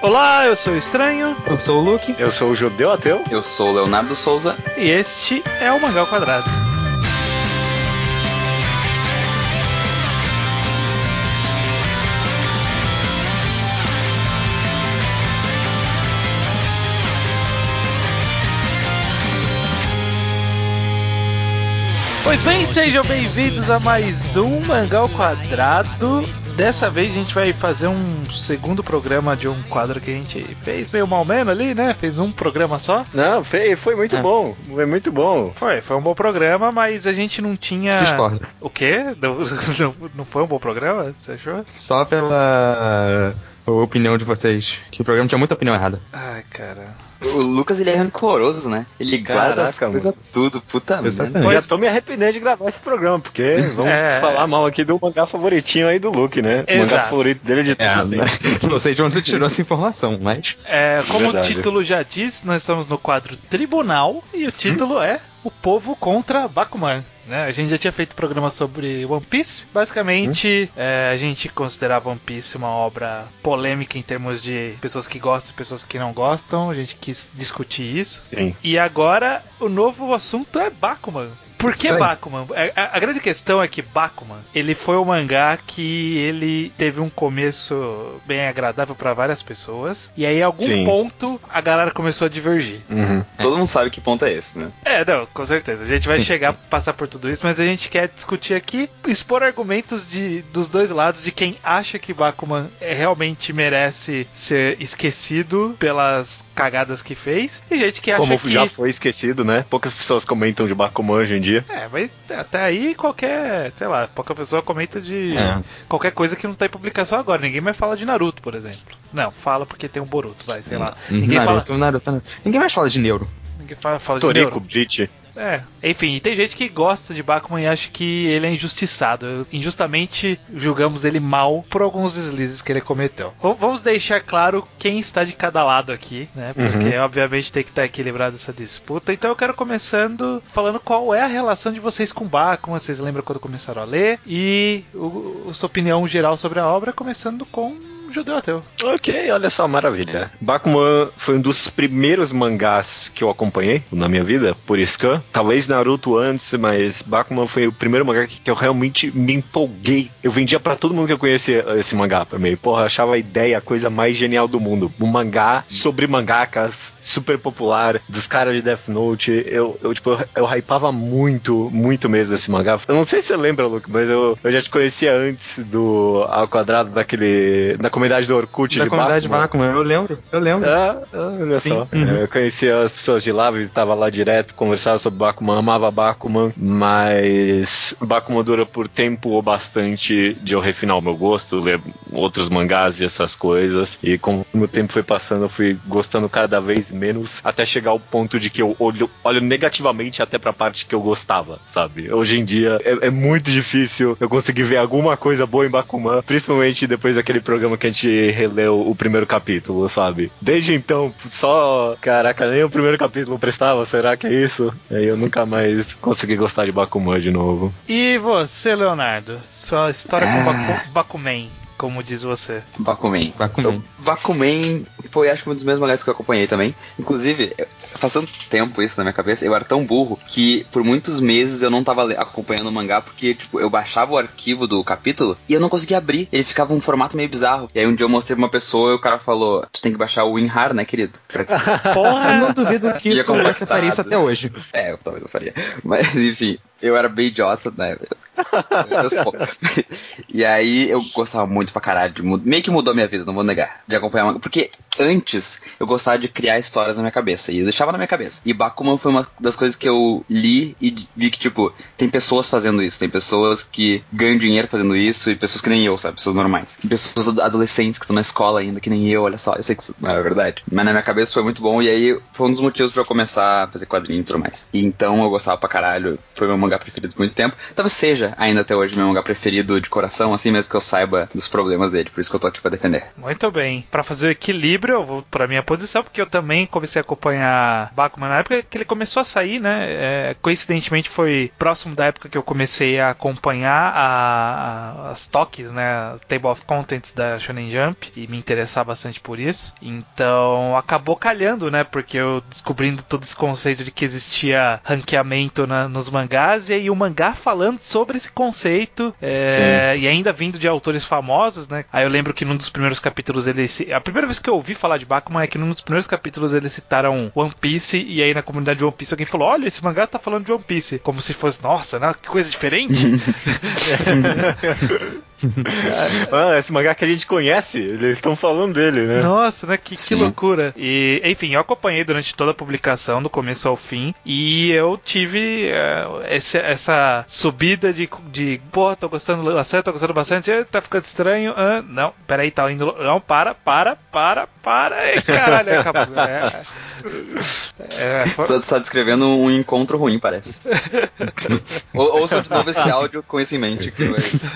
Olá, eu sou o Estranho. Eu sou o Luke. Eu sou o Judeu Ateu. Eu sou o Leonardo Souza. E este é o Mangal Quadrado. Pois bem, sejam bem-vindos a mais um Mangal Quadrado. Dessa vez a gente vai fazer um segundo programa de um quadro que a gente fez meio mal menos ali, né? Fez um programa só. Não, foi, foi muito É. bom. Foi muito bom. Foi, foi um bom programa, mas a gente não tinha. Discordo. O quê? Não, não, não foi um bom programa? Você achou? Só pela opinião de vocês. Que o programa tinha muita opinião errada. Ai, cara. O Lucas, ele é rancoroso, né? Ele guarda Caraca, as coisas tudo, puta merda. Eu já tô me arrependendo de gravar esse programa, porque vamos É. falar mal aqui do mangá favoritinho aí do Luke, né? O mangá Exato. favorito dele de É, todos. né? não sei de onde você tirou essa informação, mas. É, como Verdade. o título já diz, nós estamos no quadro Tribunal e o título é O Povo contra Bakuman. Né? A gente já tinha feito programa sobre One Piece. Basicamente, é, a gente considerava One Piece uma obra polêmica em termos de pessoas que gostam e pessoas que não gostam. A gente quis discutir isso. Sim. E agora o novo assunto é Bakuman. Por que. Bakuman? A, a- a grande questão é que Bakuman, ele foi um mangá que ele teve um começo bem agradável pra várias pessoas. E aí, em algum Sim. ponto, a galera começou a divergir. Uhum. Todo mundo sabe que ponto é esse, né? É, não, com certeza. A gente vai Sim, chegar, passar por tudo isso, mas a gente quer discutir aqui, expor argumentos de, dos dois lados, de quem acha que Bakuman é, realmente merece ser esquecido pelas cagadas que fez, e gente que acha Como que... já foi esquecido, né? Poucas pessoas comentam de Bakuman hoje em dia. É, mas até aí qualquer, sei lá, pouca pessoa comenta de É. qualquer coisa que não tá em publicação agora. Ninguém mais fala de Naruto, por exemplo. Não, fala porque tem um Boruto, vai, sei lá. Ninguém Naruto, Naruto, Naruto. Ninguém mais fala de neuro. fala, ninguém fala, fala de Toriko, Neuro. Bleach. É, enfim, tem gente que gosta de Bakuman e acha que ele é injustiçado. Injustamente julgamos ele mal por alguns deslizes que ele cometeu. V- vamos deixar claro quem está de cada lado aqui, né? Porque obviamente tem que estar equilibrado essa disputa. Então eu quero começando falando qual é a relação de vocês com Bakuman, vocês lembram quando começaram a ler e o, o- sua opinião geral sobre a obra, começando com Judeu Ateu. Ok, olha só, maravilha. Bakuman foi um dos primeiros mangás que eu acompanhei na minha vida, por Scan. Talvez Naruto antes, mas Bakuman foi o primeiro mangá que que eu realmente me empolguei. Eu vendia pra todo mundo que eu conhecia esse mangá pra mim. Porra, achava a ideia a coisa mais genial do mundo. Um mangá sobre mangakas, super popular, dos caras de Death Note. Eu, eu tipo, eu, eu hypava muito, muito mesmo esse mangá. Eu não sei se você lembra, Luke, mas eu, eu já te conhecia antes do Ao Quadrado, daquele. na comunidade do Orkut da de comunidade Bakuman. Bakuman, eu lembro, eu lembro. Ah, ah, olha Sim. só. Uhum. Eu conhecia as pessoas de lá, visitava lá direto, conversava sobre Bakuman, amava Bakuman, mas Bakuman dura por tempo ou bastante de eu refinar o meu gosto, ler outros mangás e essas coisas. E como o tempo foi passando, eu fui gostando cada vez menos, até chegar ao ponto de que eu olho, olho negativamente até pra parte que eu gostava, sabe? Hoje em dia é, é muito difícil eu conseguir ver alguma coisa boa em Bakuman, principalmente depois daquele programa que a gente releu o primeiro capítulo, sabe? Desde então, só. Caraca, nem o primeiro capítulo prestava, será que é isso? Aí eu nunca mais consegui gostar de Bakuman de novo. E você, Leonardo? Sua história com Ah. Baku, Bakuman, como diz você. Bakuman. Bakuman. Eu- Bakuman foi, acho que, um dos meus mangás que eu acompanhei também. Inclusive, eu- faz tanto tempo isso na minha cabeça, eu era tão burro que por muitos meses eu não tava acompanhando o mangá porque, tipo, eu baixava o arquivo do capítulo e eu não conseguia abrir. Ele ficava um formato meio bizarro. E aí um dia eu mostrei pra uma pessoa e o cara falou: Tu tem que baixar o WinRAR, né, querido? Pra- Eu Porra! não duvido que isso você faria isso até hoje. É, eu talvez eu faria. Mas, enfim, eu era bem idiota, né? E aí eu gostava muito pra caralho. De, meio que mudou minha vida, não vou negar. De acompanhar manga. Porque antes eu gostava de criar histórias na minha cabeça. E eu deixava na minha cabeça. E Bakuman foi uma das coisas que eu li e vi que, tipo, tem pessoas fazendo isso. Tem pessoas que ganham dinheiro fazendo isso. E pessoas que nem eu, sabe? Pessoas normais. E pessoas ad- adolescentes que estão na escola ainda, que nem eu, olha só. Eu sei que isso não é verdade. Mas na minha cabeça foi muito bom. E aí foi um dos motivos pra eu começar a fazer quadrinho e tudo mais. E então eu gostava pra caralho. Foi meu mangá preferido por muito tempo. Talvez seja ainda até hoje meu mangá preferido de coração, assim mesmo que eu saiba dos problemas dele. Por isso que eu tô aqui pra defender. Muito bem. Pra fazer o equilíbrio, equilíbrio, eu vou pra minha posição, porque eu também comecei a acompanhar Bakuman na época que ele começou a sair, né? É, coincidentemente foi próximo da época que eu comecei a acompanhar a, a, as toques, né? Table of Contents da Shonen Jump e me interessar bastante por isso. Então acabou calhando, né? Porque eu descobrindo todo esse conceito de que existia ranqueamento na, nos mangás e aí o mangá falando sobre esse conceito é, e ainda vindo de autores famosos, né? Aí eu lembro que num dos primeiros capítulos ele a primeira vez que eu ouvi falar de Bakuman é que num dos primeiros capítulos eles citaram One Piece e aí na comunidade de One Piece alguém falou: "Olha, esse mangá tá falando de One Piece", como se fosse, nossa, né? Que coisa diferente. ah, esse mangá que a gente conhece, eles estão falando dele, né? Nossa, né? Que, que loucura. E, enfim, eu acompanhei durante toda a publicação, do começo ao fim, e eu tive uh, esse, essa subida de, de pô, tô gostando bastante, tô gostando bastante, tá ficando estranho. Uh, não, peraí, tá indo. Não, para, para, para, para. E, caralho, acabou. É, é, for... Só descrevendo um encontro ruim, parece. ou, ouça de novo esse áudio com isso em mente, que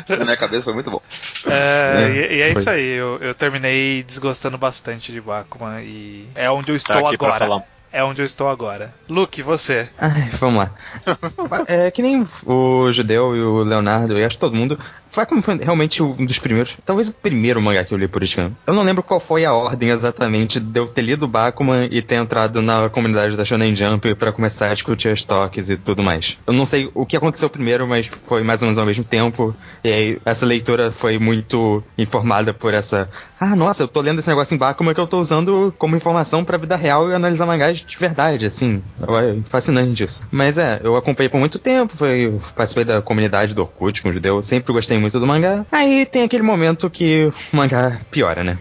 na minha cabeça foi muito bom. É, e, e, é isso aí, eu, eu, terminei desgostando bastante de Bakuman e é onde eu estou tá agora é onde eu estou agora. Luke, você. Ai, vamos lá. é que nem o Judeu e o Leonardo, e acho todo mundo. Foi como foi realmente um dos primeiros. Talvez o primeiro mangá que eu li por Scan. Eu não lembro qual foi a ordem exatamente de eu ter lido Bakuman e ter entrado na comunidade da Shonen Jump para começar a discutir as toques e tudo mais. Eu não sei o que aconteceu primeiro, mas foi mais ou menos ao mesmo tempo. E aí, essa leitura foi muito informada por essa. Ah, nossa, eu tô lendo esse negócio em Bakuman que eu tô usando como informação pra vida real e analisar mangás de verdade, assim. É fascinante isso. Mas é, eu acompanhei por muito tempo, foi, participei da comunidade do Orkut com o judeu, sempre gostei muito do mangá. Aí tem aquele momento que o mangá piora, né?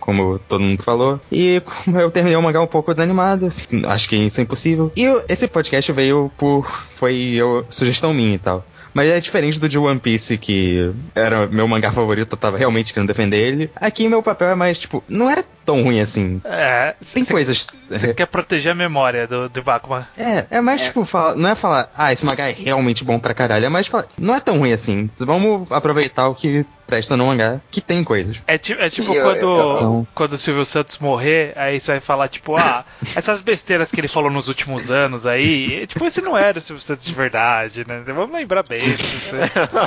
como todo mundo falou. E eu terminei o mangá um pouco desanimado, assim, acho que isso é impossível. E esse podcast veio por. Foi eu, sugestão minha e tal. Mas é diferente do de One Piece, que era meu mangá favorito, eu tava realmente querendo defender ele. Aqui meu papel é mais, tipo, não era tão ruim assim. É. Tem cê, coisas. Você quer proteger a memória do, do Bakuman. É, é mais é. tipo, fala, não é falar, ah, esse mangá é realmente bom pra caralho, é mais falar, não é tão ruim assim. Vamos aproveitar o que presta no mangá, que tem coisas. É, ti, é tipo eu, quando, eu, eu, então... quando o Silvio Santos morrer, aí você vai falar, tipo, ah, essas besteiras que ele falou nos últimos anos aí, tipo, esse não era o Silvio Santos de verdade, né? Vamos lembrar bem disso.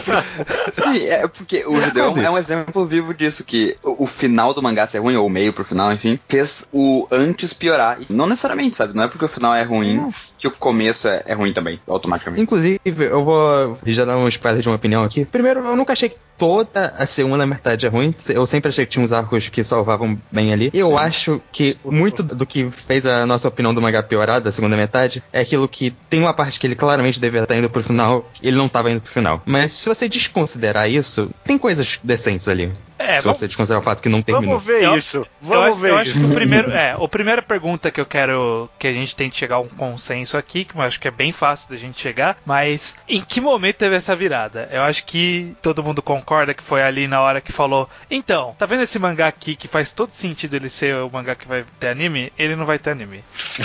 Sim, é porque o Judeu é um exemplo vivo disso, que o, o, final do mangá ser ruim, ou o meio pro final, enfim, fez o antes piorar. Não necessariamente, sabe? Não é porque o final é ruim é. que o começo é, é, ruim também, automaticamente. Inclusive, eu vou já dar um spoiler de uma opinião aqui. Primeiro, eu nunca achei que toda a segunda metade é ruim. Eu sempre achei que tinha uns arcos que salvavam bem ali. Eu Sim. acho que muito do que fez a nossa opinião do mangá piorar da segunda metade é aquilo que tem uma parte que ele claramente deveria estar indo pro final ele não estava indo pro final. Mas se você desconsiderar isso, tem coisas decentes ali. É, se vamos, você desconsiderar o fato que não terminou. Vamos ver eu, isso. Vamos eu, ver eu isso. acho que o primeiro, é, a primeira pergunta que eu quero que a gente tem que chegar a um consenso aqui, que eu acho que é bem fácil da gente chegar, mas em que momento teve essa virada? Eu acho que todo mundo concorda que foi ali na hora que falou: "Então, tá vendo esse mangá aqui que faz todo sentido ele ser o mangá que vai ter anime? Ele não vai ter anime".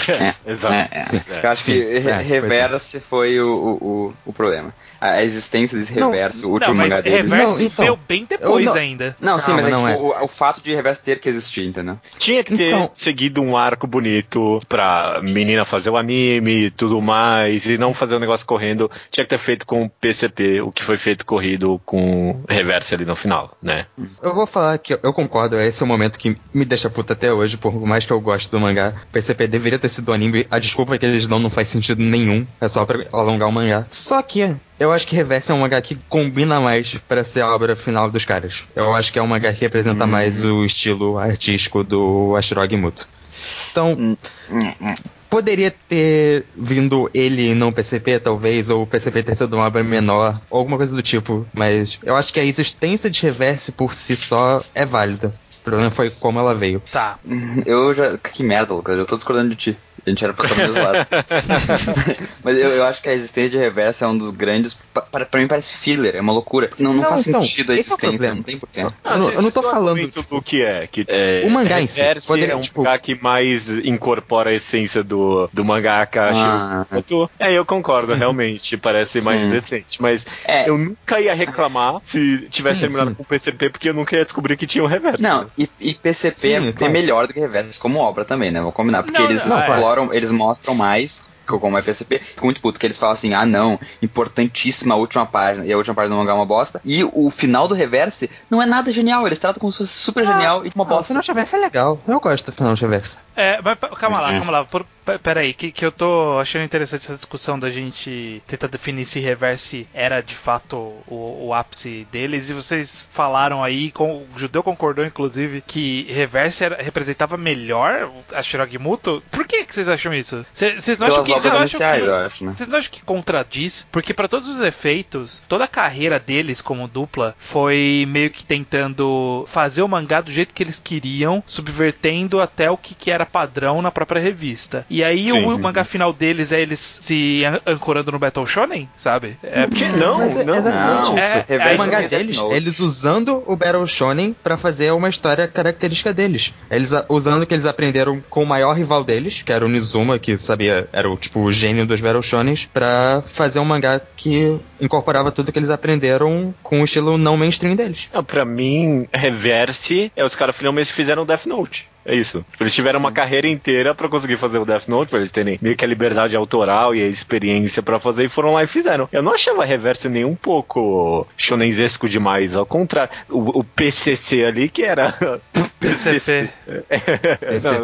É, exato. É, é. Eu acho que é, Reverse foi o, o, o problema a existência desse reverso, não, o último não, mangá deles. Reverso não, então, veio bem depois não, ainda. Não, sim, mas é, tipo, é. O, o, fato de reverso ter que existir, entendeu? Tinha que ter então, seguido um arco bonito pra menina fazer o anime e tudo mais, e não fazer o negócio correndo. Tinha que ter feito com o PCP, o que foi feito corrido com reverso ali no final, né? Eu vou falar que eu concordo, esse é o momento que me deixa puta até hoje, por mais que eu goste do mangá. PCP deveria ter sido anime, a desculpa que eles dão não faz sentido nenhum, é só pra alongar o mangá. Só que eu acho que Reverse é um mangá que combina mais para ser a obra final dos caras. Eu acho que é um mangá que representa hum. mais o estilo artístico do Ashirog Muto. Então, hum, hum, poderia ter vindo ele e não PCP, talvez, ou o PCP ter sido uma obra menor, ou alguma coisa do tipo, mas eu acho que a existência de Reverse por si só é válida. O problema foi como ela veio. Tá. Eu já. Que merda, Lucas, eu tô discordando de ti. A gente era pra estar dos lados. Mas eu, eu acho que a existência de reverso é um dos grandes. Pra, pra mim parece filler, é uma loucura. Não, não, Não, faz então, sentido a esse é existência, problema. não tem porquê. Eu não- eu não tô é falando, do que é. Que é O mangá em si, poderia, é um tipo- mangá que mais incorpora a essência do, do mangaka Ah. Shiro É, eu concordo, realmente. Parece mais Sim. decente. Mas É. eu nunca ia reclamar se tivesse Sim, terminado sim. com o PCP, porque eu nunca ia descobrir que tinha um reverso. Não, e, e PCP Sim, é, é claro. melhor do que Reverso como obra também, né? Vou combinar. Porque Não, eles não, é. Exploram, eles mostram mais como é PCP. Fico muito puto que eles falam assim, ah não, importantíssima a última página, e a última página do mangá é uma bosta. E o final do Reverse não é nada genial, eles tratam como se fosse super genial e uma Ah, o bosta. final Reverso é legal. Eu gosto do final Reverso. É, mas calma lá, Uhum. calma lá. Por, peraí, que, que eu tô achando interessante essa discussão da gente tentar definir se Reverse era de fato o, o ápice deles. E vocês falaram aí, com, o Judeu concordou inclusive, que Reverse era- representava melhor a Shiragimuto. Por que, que vocês acham isso? Cê- Vocês não acham que. Não acham iniciais, que eu acho, né? vocês não acham que contradiz? Porque para todos os efeitos, toda a carreira deles como dupla foi meio que tentando fazer o mangá do jeito que eles queriam, subvertendo até o que, que era padrão na própria revista. E aí Sim. o mangá final deles é eles se an- ancorando no Battle Shonen, sabe? É porque Não, Mas é não. exatamente não. isso. É, o aí- mangá deles, Note. eles usando o Battle Shonen pra fazer uma história característica deles. Eles usando o que eles aprenderam com o maior rival deles, que era o Nizuma, que sabia, era o tipo o gênio dos Battle Shonens, pra fazer um mangá que incorporava tudo que eles aprenderam com o estilo não mainstream deles. Não, pra mim, Reverse é os caras finalmente fizeram Death Note. É isso. Eles tiveram uma carreira inteira pra conseguir fazer o Death Note, pra eles terem meio que a liberdade autoral e a experiência pra fazer, e foram lá e fizeram. Eu não achava Reverse nem um pouco shonenzesco demais, ao contrário. O, o PCC ali, que era... Não,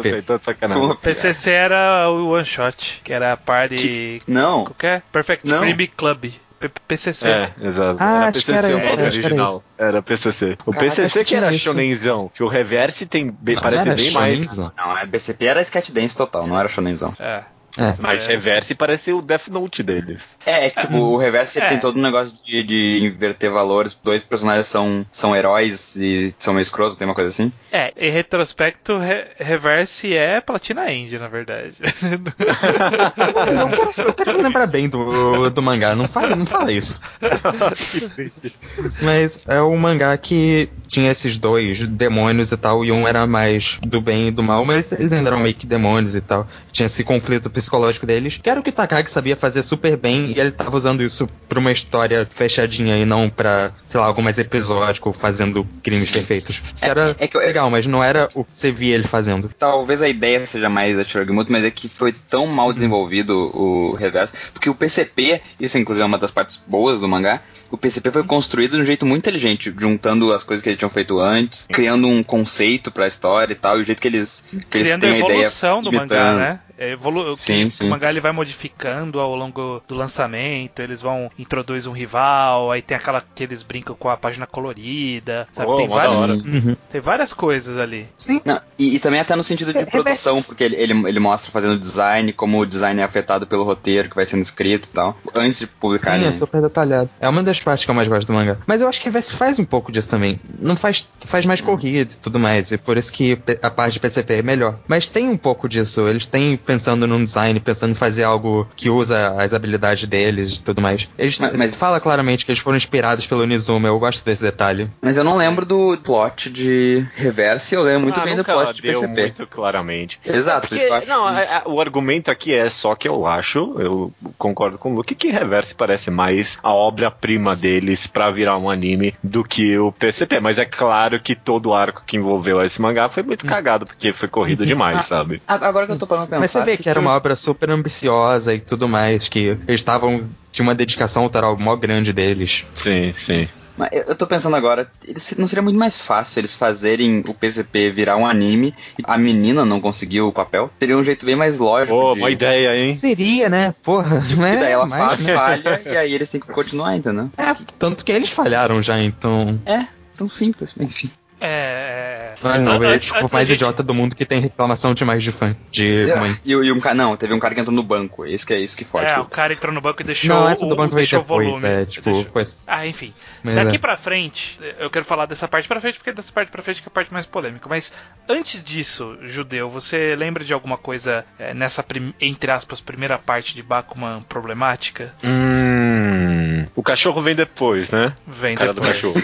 sei, tô de sacanagem. PCC era o One Shot, que era a party. Não, Qualquer? Perfect Não. Creamy Club. PCC. É, exato. Ah, era PCC era o nome acho que era original. isso. Era PCC. O Caraca, PCC que era isso. shonenzão, que o Reverse tem, bem- Não, parece bem mais... não, a BCP era Sketch Dance total, não era shonenzão. É. É. Mas Reverse parece o Death Note deles. É, tipo, o Reverso ele É. tem todo um negócio de, de inverter valores. Dois personagens são, são heróis e são meio escrotos, tem uma coisa assim. É, em retrospecto, Re- Reverse é Platina End, na verdade. Eu, eu quero, eu quero lembrar bem do, do mangá, não fala, não fala isso. Mas é um mangá que tinha esses dois demônios e tal, e um era mais do bem e do mal, mas eles ainda eram meio que demônios e tal. Tinha esse conflito psicológico deles, que era o que o Takagi sabia fazer super bem, e ele tava usando isso pra uma história fechadinha e não pra, sei lá, algo mais episódico, fazendo crimes perfeitos. Que era é que eu- legal, mas não era o que você via ele fazendo. Talvez a ideia seja mais da Shiragimuto, mas é que foi tão mal desenvolvido o reverso. Porque o PCP, isso inclusive é uma das partes boas do mangá, o PCP foi construído de um jeito muito inteligente, juntando as coisas que eles tinham feito antes, criando um conceito pra história e tal, e o jeito que eles, que eles Criando a têm a ideia. evolução do mangá, imitando. né? É evolu Sim, que sim. O mangá ele vai modificando ao longo do lançamento, eles vão introduzir um rival, aí tem aquela que eles brincam com a página colorida, sabe? Oh, tem, vários, hora. Uhum. tem várias coisas ali. Não, e, e também até no sentido de É, produção, porque ele, ele, ele mostra fazendo design, como o design é afetado pelo roteiro que vai sendo escrito e tal, antes de publicar. Sim, né? é super detalhado. É uma das partes que eu mais gosto do mangá. Mas eu acho que a Reverse faz um pouco disso também. Não faz, faz mais corrida e tudo mais. E por isso que a parte de PCP é melhor. Mas tem um pouco disso. Eles têm pensando num design, pensando em fazer algo que usa as habilidades deles e tudo mais. Eles Mas- mas- fala claramente que eles foram inspirados pelo Nizuma. Eu gosto desse detalhe. Mas eu não lembro do plot de Reverse, eu lembro muito Ah, bem do plot de PCP. muito claramente. Exato, isso Porque, acho não, a- a- o argumento aqui é só que eu acho, eu concordo com o Luke, que Reverse parece mais a obra-prima deles pra virar um anime do que o PCP. Mas é claro que todo o arco que envolveu esse mangá foi muito cagado, porque foi corrido demais, sabe? A- Agora que eu tô parando pra pensar. Você vê que era uma obra super ambiciosa e tudo mais. Que eles estavam. Tinha uma dedicação autoral mó grande deles. Sim, sim. Mas eu eu tô pensando agora, eles- não seria muito mais fácil eles fazerem o PCP virar um anime e a menina não conseguiu o papel? Seria um jeito bem mais lógico. Pô, de... uma ideia, hein? Seria, né? Porra, não é? E daí ela Mas, faz, né? falha e aí eles têm que continuar, entendeu? É, tanto que eles falharam já, então. É, tão simples, enfim. É, Ah, não, é tipo, o mais idiota do mundo que tem reclamação demais de fã. De mãe. E, e um cara, não, teve um cara que entrou no banco. Esse que é isso que fode É, o cara entrou no banco e deixou Não, essa o, do banco veio deixou o depois, volume. é, tipo, Deixou- coisa. Ah, enfim. Mas Daqui é. pra frente, eu quero falar dessa parte pra frente, porque dessa parte pra frente que é a parte mais polêmica. Mas antes disso, Judeu, você lembra de alguma coisa é, nessa, prim- entre aspas, primeira parte de Bakuman problemática? Hum. O cachorro vem depois, né? Vem Cara do depois. cachorro.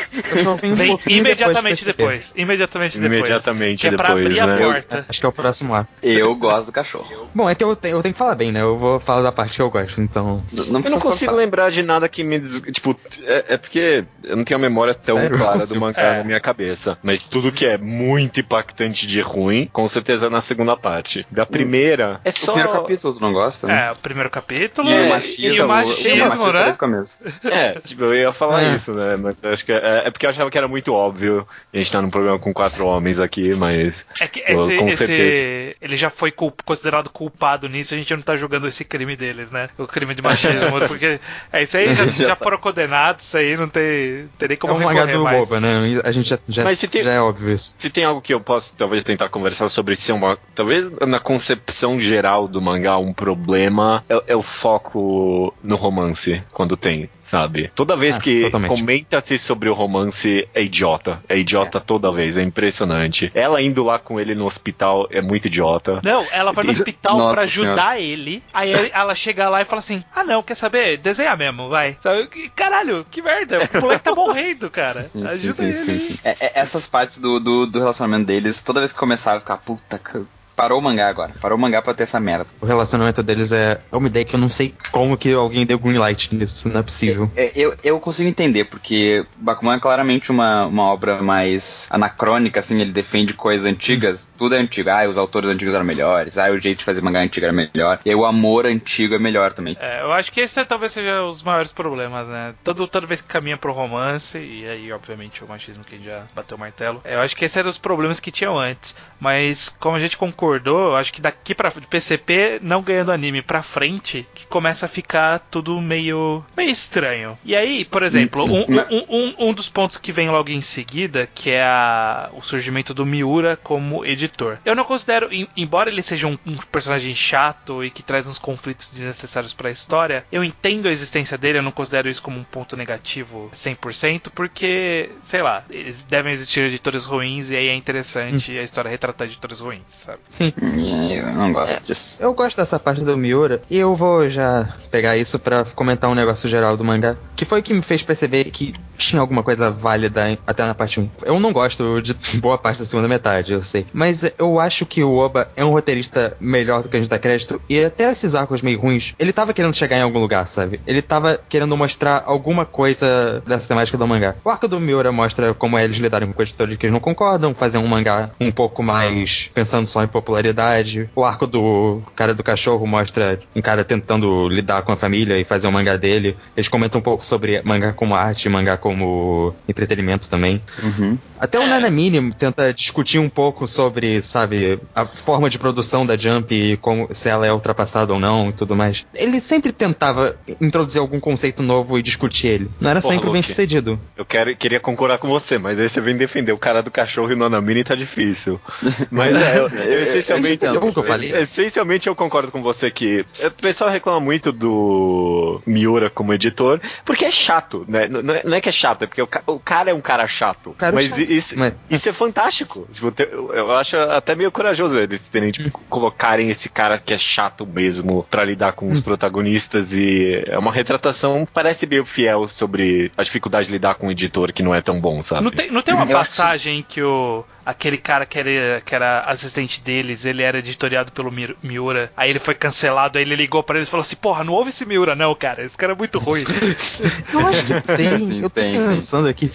Vem imediatamente depois. depois. Imediatamente depois. Imediatamente que é pra depois, abrir a né? porta. Acho que é o próximo lá. Eu gosto do cachorro. Bom, é que eu, te- eu tenho que falar bem, né? Eu vou falar da parte que eu gosto, então. N- Não Eu não consigo forçar. lembrar de nada que me. des- Tipo, é, é porque eu não tenho a memória tão Sério? clara do mangá É. na minha cabeça. Mas tudo que é muito impactante de ruim, com certeza na segunda parte. Da primeira, é O só. primeiro capítulo tu não gosta? É, o primeiro capítulo E e, o machismo, e o o machismo, machismo né? o começo. É, tipo, eu ia falar É. isso, né? Mas acho que é, é porque eu achava que era muito óbvio. A gente tá num programa com quatro homens aqui, mas. É que esse, com esse- certeza. ele já foi culp- considerado culpado nisso, a gente não tá julgando esse crime deles, né? O crime de machismo, porque é isso aí, já, já foram condenados, isso aí não tem, tem nem É como um mangá recorrer do mais. Boba, né? A gente já, já, Mas se tem- já é óbvio isso. Se tem algo que eu posso talvez tentar conversar sobre se é uma. Talvez na concepção geral do mangá um problema é, é o foco no romance, quando tem, sabe? Toda vez Ah, que comenta-se sobre o romance é idiota. É idiota toda vez, é impressionante. Ela indo lá com ele no hospital é muito idiota. Não, ela vai no hospital pra ajudar ele. Aí ela chega lá e fala assim: Ah, não, quer saber? Desenhar mesmo, vai. Sabe? Que- Caralho, que merda. O moleque tá morrendo, cara. Sim, sim, Ajuda sim, ele. sim, sim. É- é- essas partes do, do, do relacionamento deles, toda vez que começava, eu ficava, puta, parou o mangá agora. Parou o mangá pra ter essa merda. O relacionamento deles é, é uma ideia que eu não sei como que alguém deu green light nisso, não é possível. É, Eu, eu consigo entender, porque Bakuman é claramente uma, uma obra mais anacrônica, assim, ele defende coisas antigas, tudo é antigo. Ah, os autores antigos eram melhores, ah, o jeito de fazer mangá antigo era melhor, e aí o amor antigo é melhor também. É, eu acho que esse talvez seja os maiores problemas, né? Todo, toda vez que caminha pro romance, e aí, obviamente, o machismo que já bateu o martelo. é, Eu acho que esses eram os problemas que tinham antes. Mas, como a gente concordou, eu acho que daqui pra de PCP, não ganhando anime pra frente, que começa a ficar tudo meio, meio estranho. E aí, por exemplo, um, um, um, um dos pontos que vem logo em seguida, que é a- o surgimento do Miura como editor. Eu não considero, em- embora ele seja um, um personagem chato e que traz uns conflitos desnecessários pra história, eu entendo a existência dele, eu não considero isso como um ponto negativo 100%, porque, sei lá, eles devem existir editores ruins e aí é interessante a história retratar editores ruins, sabe? Sim. E eu não gosto disso. Eu gosto dessa parte do Miura e eu vou já pegar isso pra comentar um negócio geral do mangá, que foi o que me fez perceber que tinha alguma coisa válida até na parte 1. Eu não gosto de boa parte da segunda metade, eu sei, mas eu acho que o Oba é um roteirista melhor do que a gente dá crédito e até esses arcos meio ruins, ele tava querendo chegar em algum lugar, sabe? Ele tava querendo mostrar alguma coisa dessa temática do mangá. O arco do Miura mostra como é eles lidarem com editores que eles não concordam, fazer um mangá um pouco mais pensando só em popularidade. O arco do cara do cachorro mostra um cara tentando lidar com a família e fazer um mangá dele. Eles comentam um pouco sobre mangá como arte, mangá como entretenimento também. Uhum. Até o Nanamini tenta discutir um pouco sobre, sabe, a forma de produção da Jump e como, se ela é ultrapassada ou não e tudo mais. Ele sempre tentava introduzir algum conceito novo e discutir ele. Não era Porra, sempre bem Luke. sucedido. Eu quero, queria concordar com você, mas aí você vem defender o cara do cachorro e o Nanamini tá difícil. Mas é, eu, eu essencialmente. Eu entendo o que eu falei. Essencialmente eu concordo com você que o pessoal reclama muito do Miura como editor, porque é chato, né? Não é, não é que é chato, é porque o, o cara é um cara chato. cara é mas chato, isso, mas- isso é fantástico. Tipo, eu eu acho até meio corajoso eles terem, tipo, colocarem esse cara que é chato mesmo pra lidar com Hum. os protagonistas e é uma retratação, parece meio fiel sobre a dificuldade de lidar com um editor que não é tão bom, sabe? Não tem, não tem uma Eu acho que- passagem que o. Aquele cara que era, que era assistente deles, ele era editoriado pelo Mi- Miura, aí ele foi cancelado, aí ele ligou pra eles e falou assim: Porra, não ouve esse Miura, não, cara. Esse cara é muito ruim. Eu acho que tem, Sim, eu tô tem, tem. pensando aqui.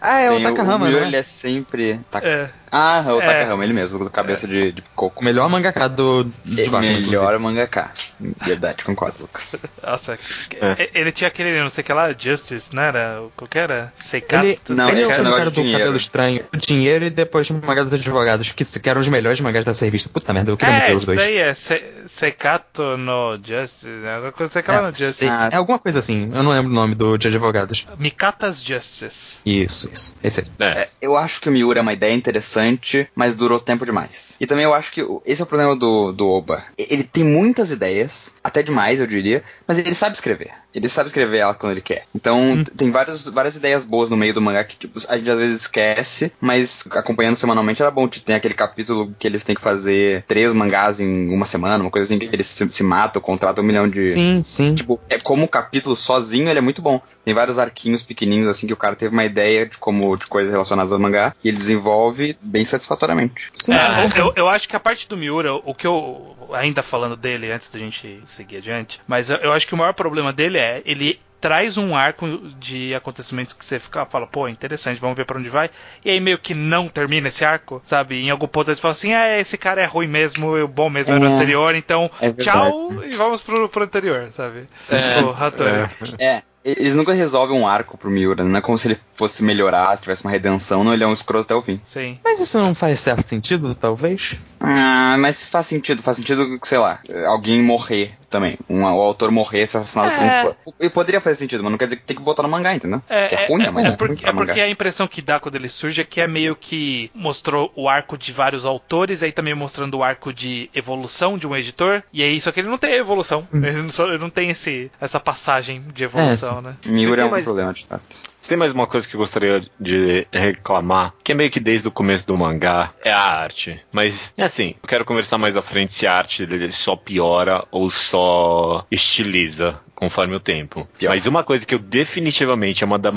Ah, é o Tem Takahama, o Miura, né? ele é sempre... Taka- É. Ah, é o É. Takahama, ele mesmo, cabeça de, de coco. O melhor mangaka do de É Bakuman, melhor mangaka. Verdade, concordo, Lucas. Nossa, É. ele tinha aquele, não sei o que lá, Justice, não era? Qual que era? Seikato? Ele, Não, ele ele é o cara do dinheiro. cabelo estranho, o dinheiro e depois o mangá dos advogados, que, que eram os melhores mangás dessa revista. Puta merda, eu queria É, meter os dois. daí é Se- Seikato no Justice, né? Alguma coisa Seikato no É, Justice. sei- é alguma coisa assim, eu não lembro o nome do de advogados. Mikata's Justice. Isso, isso. Esse aí. É. Eu acho que o Miura é uma ideia interessante interessante, mas durou tempo demais. E também eu acho que o- esse é o problema do, do Oba. Ele tem muitas ideias, até demais, eu diria, mas ele sabe escrever. Ele sabe escrever elas quando ele quer. Então, t- tem vários, várias ideias boas no meio do mangá que tipo, a gente às vezes esquece, mas acompanhando semanalmente era bom. Tem aquele capítulo que eles têm que fazer três mangás em uma semana, uma coisa assim, que eles se, se matam, contratam um milhão de. Sim, sim. Tipo, é como capítulo sozinho, ele é muito bom. Tem vários arquinhos pequenininhos, assim, que o cara teve uma ideia de como de coisas relacionadas ao mangá e ele desenvolve bem satisfatoriamente. É, eu, eu acho que a parte do Miura, o que eu. Ainda falando dele antes da gente seguir adiante, mas eu, eu acho que o maior problema dele é ele traz um arco de acontecimentos que você fica, fala, pô, interessante, vamos ver pra onde vai. E aí meio que não termina esse arco, sabe? Em algum ponto eles falam assim, ah, esse cara é ruim mesmo, o bom mesmo era o É. anterior, então É verdade. tchau e vamos pro, pro anterior, sabe? É, o Hattori. É, eles nunca resolvem um arco pro Miura, não é como se ele fosse melhorar, se tivesse uma redenção, não, ele é um escroto até o fim. Sim. Mas isso não faz certo sentido, talvez? Ah, mas faz sentido, faz sentido que, sei lá, alguém morrer também. Um, o autor morrer, ser assassinado por É. um fã. E poderia fazer sentido, mas não quer dizer que tem que botar no mangá, entendeu? É, que é ruim, é, mas é é, porque, é porque a impressão que dá quando ele surge é que é meio que mostrou o arco de vários autores, aí também mostrando o arco de evolução de um editor, e aí só que ele não tem evolução, Hum. ele, não, ele não tem esse, essa passagem de evolução, né? Miura é um mais- problema, de fato. Se tem mais uma coisa que eu gostaria de reclamar, que é meio que desde o começo do mangá, é a arte. Mas, é assim, eu quero conversar mais à frente se a arte dele só piora ou só estiliza conforme o tempo. Pior. Mas uma coisa que eu definitivamente é uma da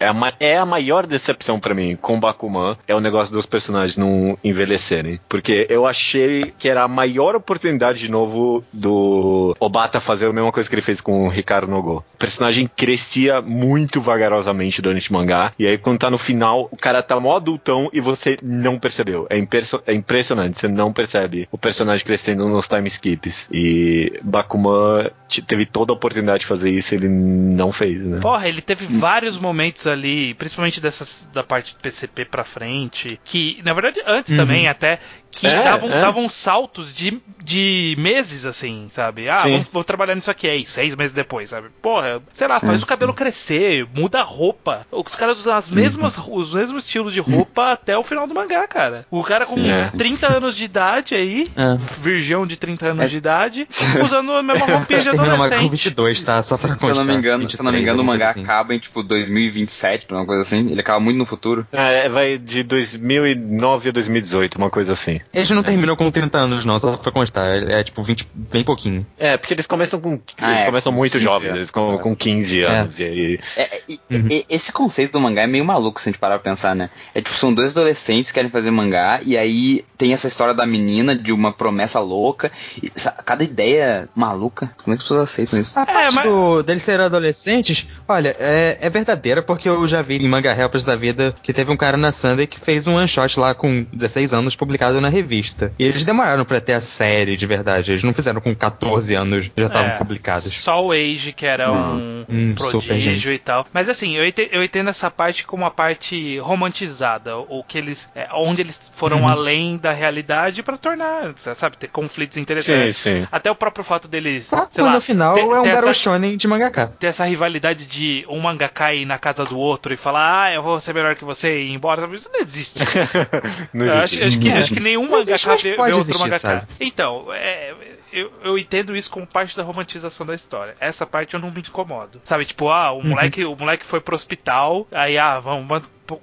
é a, é a maior decepção pra mim com Bakuman é o negócio dos personagens não envelhecerem. Porque eu achei que era a maior oportunidade de novo do Obata fazer a mesma coisa que ele fez com o Ricardo Nogo. O personagem crescia muito vagarosamente durante o mangá, e aí quando tá no final, o cara tá mó adultão e você não percebeu. É, é impressionante, você não percebe o personagem crescendo nos time skips. E Bakuman teve toda a oportunidade de fazer isso, ele não fez, né? Porra, ele teve vários momentos ali, principalmente dessas da parte do PCP pra frente, que, na verdade, antes também até, que É, davam, é. davam saltos de, de meses, assim, sabe? Ah, vamos, vou trabalhar nisso aqui aí, seis meses depois, sabe? Porra, sei lá, Sim, faz o sim. cabelo crescer, muda a roupa. Os caras usam as mesmas, os mesmos estilos de roupa até o final do mangá, cara. O cara com Sim, é. 30 anos de idade aí, É. virgão de 30 anos de idade, usando a mesma roupinha de uma com adolescente. 22, tá? Só pra Se eu não me engano, se eu não me 23, engano, o mangá assim. acaba em tipo 2027, uma coisa assim. Ele acaba muito no futuro. É, vai de 2009 a 2018, uma coisa assim. Ele não terminou com 30 anos, não, só pra constar. É tipo 20, bem pouquinho. É, porque eles começam com. Ah, eles é, começam com muito 15 jovens, anos. eles com, com 15 anos. E aí. É, e- e- esse conceito do mangá é meio maluco se a gente parar pra pensar, né? É tipo, são dois adolescentes que querem fazer mangá, e aí tem essa história da menina de uma promessa louca. E, cada ideia maluca. Como é que as pessoas aceitam isso? A parte mas- do, deles serem adolescentes, olha, é, é verdadeira porque eu já vi em Manga Helpers da vida que teve um cara na Sunday que fez um one shot lá com 16 anos publicado na revista. E eles demoraram pra ter a série de verdade. Eles não fizeram com 14 anos, já estavam É, publicados. Só o Age, que era um, Um super prodígio e tal. Mas assim, eu entendo, eu entendo essa parte como uma parte romantizada, ou que eles. é, onde eles foram Uhum. além da realidade pra tornar, sabe, ter conflitos interessantes. Sim, sim. Até o próprio fato deles. Só sei lá, no final ter- é um essa- Shonen de mangaka. ter essa rivalidade de um mangaka ir na casa do outro e falar, ah, eu vou ser melhor que você e ir embora. Isso não existe. Não existe. acho, acho que, acho que nenhum Mangaka mas vê pode outro existir, mangaka. sabe? Então, é, eu, eu entendo isso como parte da romantização da história. Essa parte eu não me incomodo. Sabe, tipo, ah, o Uhum. moleque, o moleque foi pro hospital, aí, ah, vamos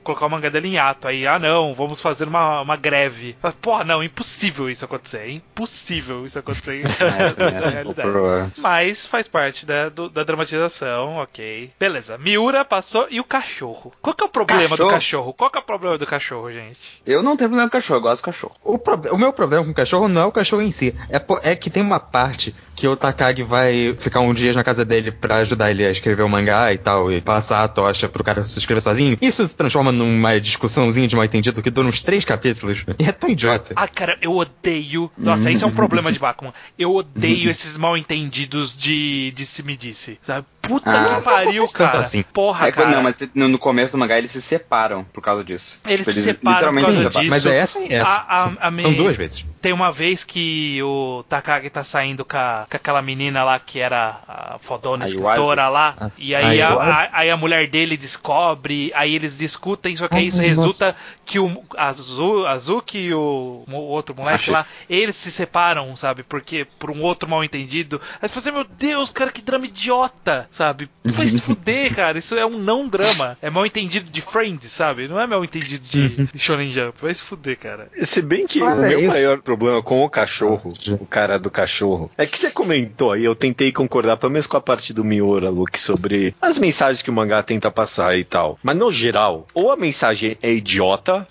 colocar o mangá dele em ato. Aí, ah, não, vamos fazer uma, uma greve. Mas, Porra, não, impossível isso acontecer. É impossível isso acontecer É, é. Mas faz parte da, do- da dramatização, ok. Beleza, Miura passou e o cachorro. Qual que é o problema do Cachorro? cachorro? Qual que é o problema do cachorro, gente? Eu não tenho problema com cachorro, eu gosto do cachorro. O, prob- o meu problema com o cachorro não é o cachorro em si. É, po- é que tem uma parte que o Takagi vai ficar uns dias na casa dele pra ajudar ele a escrever o mangá e tal, e passar a tocha pro cara se escrever sozinho. Isso se transforma numa discussãozinha de mal entendido que dura uns três capítulos. E é tão idiota. Ah, cara, eu odeio. Nossa, isso é um problema de Bakuman. Eu odeio esses mal entendidos de disse-me-disse. Sabe? Puta Ah, que pariu, cara. assim. Porra, É, cara. não, mas no, começo do mangá eles se separam por causa disso. Eles Tipo, se separam por causa separam. disso. Mas é essa e essa. A- a- são, a são me- duas vezes. Tem uma vez que o Takagi tá saindo com a, com aquela menina lá que era a fodona A escritora lá. Ah, e aí a- aí a mulher dele descobre, aí eles discutem, só que aí isso nossa. resulta que o Azu, Azuki e o, o outro moleque Achei. lá, eles se separam, sabe? Porque por um outro mal entendido. Aí você fala assim, meu Deus, cara, que drama idiota, sabe? Vai se fuder, cara. Isso é um não drama. É mal entendido de Friends, sabe? Não é mal entendido de, de Shonen Jump. Vai se fuder, cara. Se bem que Olha o meu isso. maior problema com o cachorro, Ah, o cara do cachorro, é que você comentou aí, eu tentei concordar pelo menos com a parte do Miura, Luke, sobre as mensagens que o mangá tenta passar e tal. Mas no geral, ou a mensagem é idiota,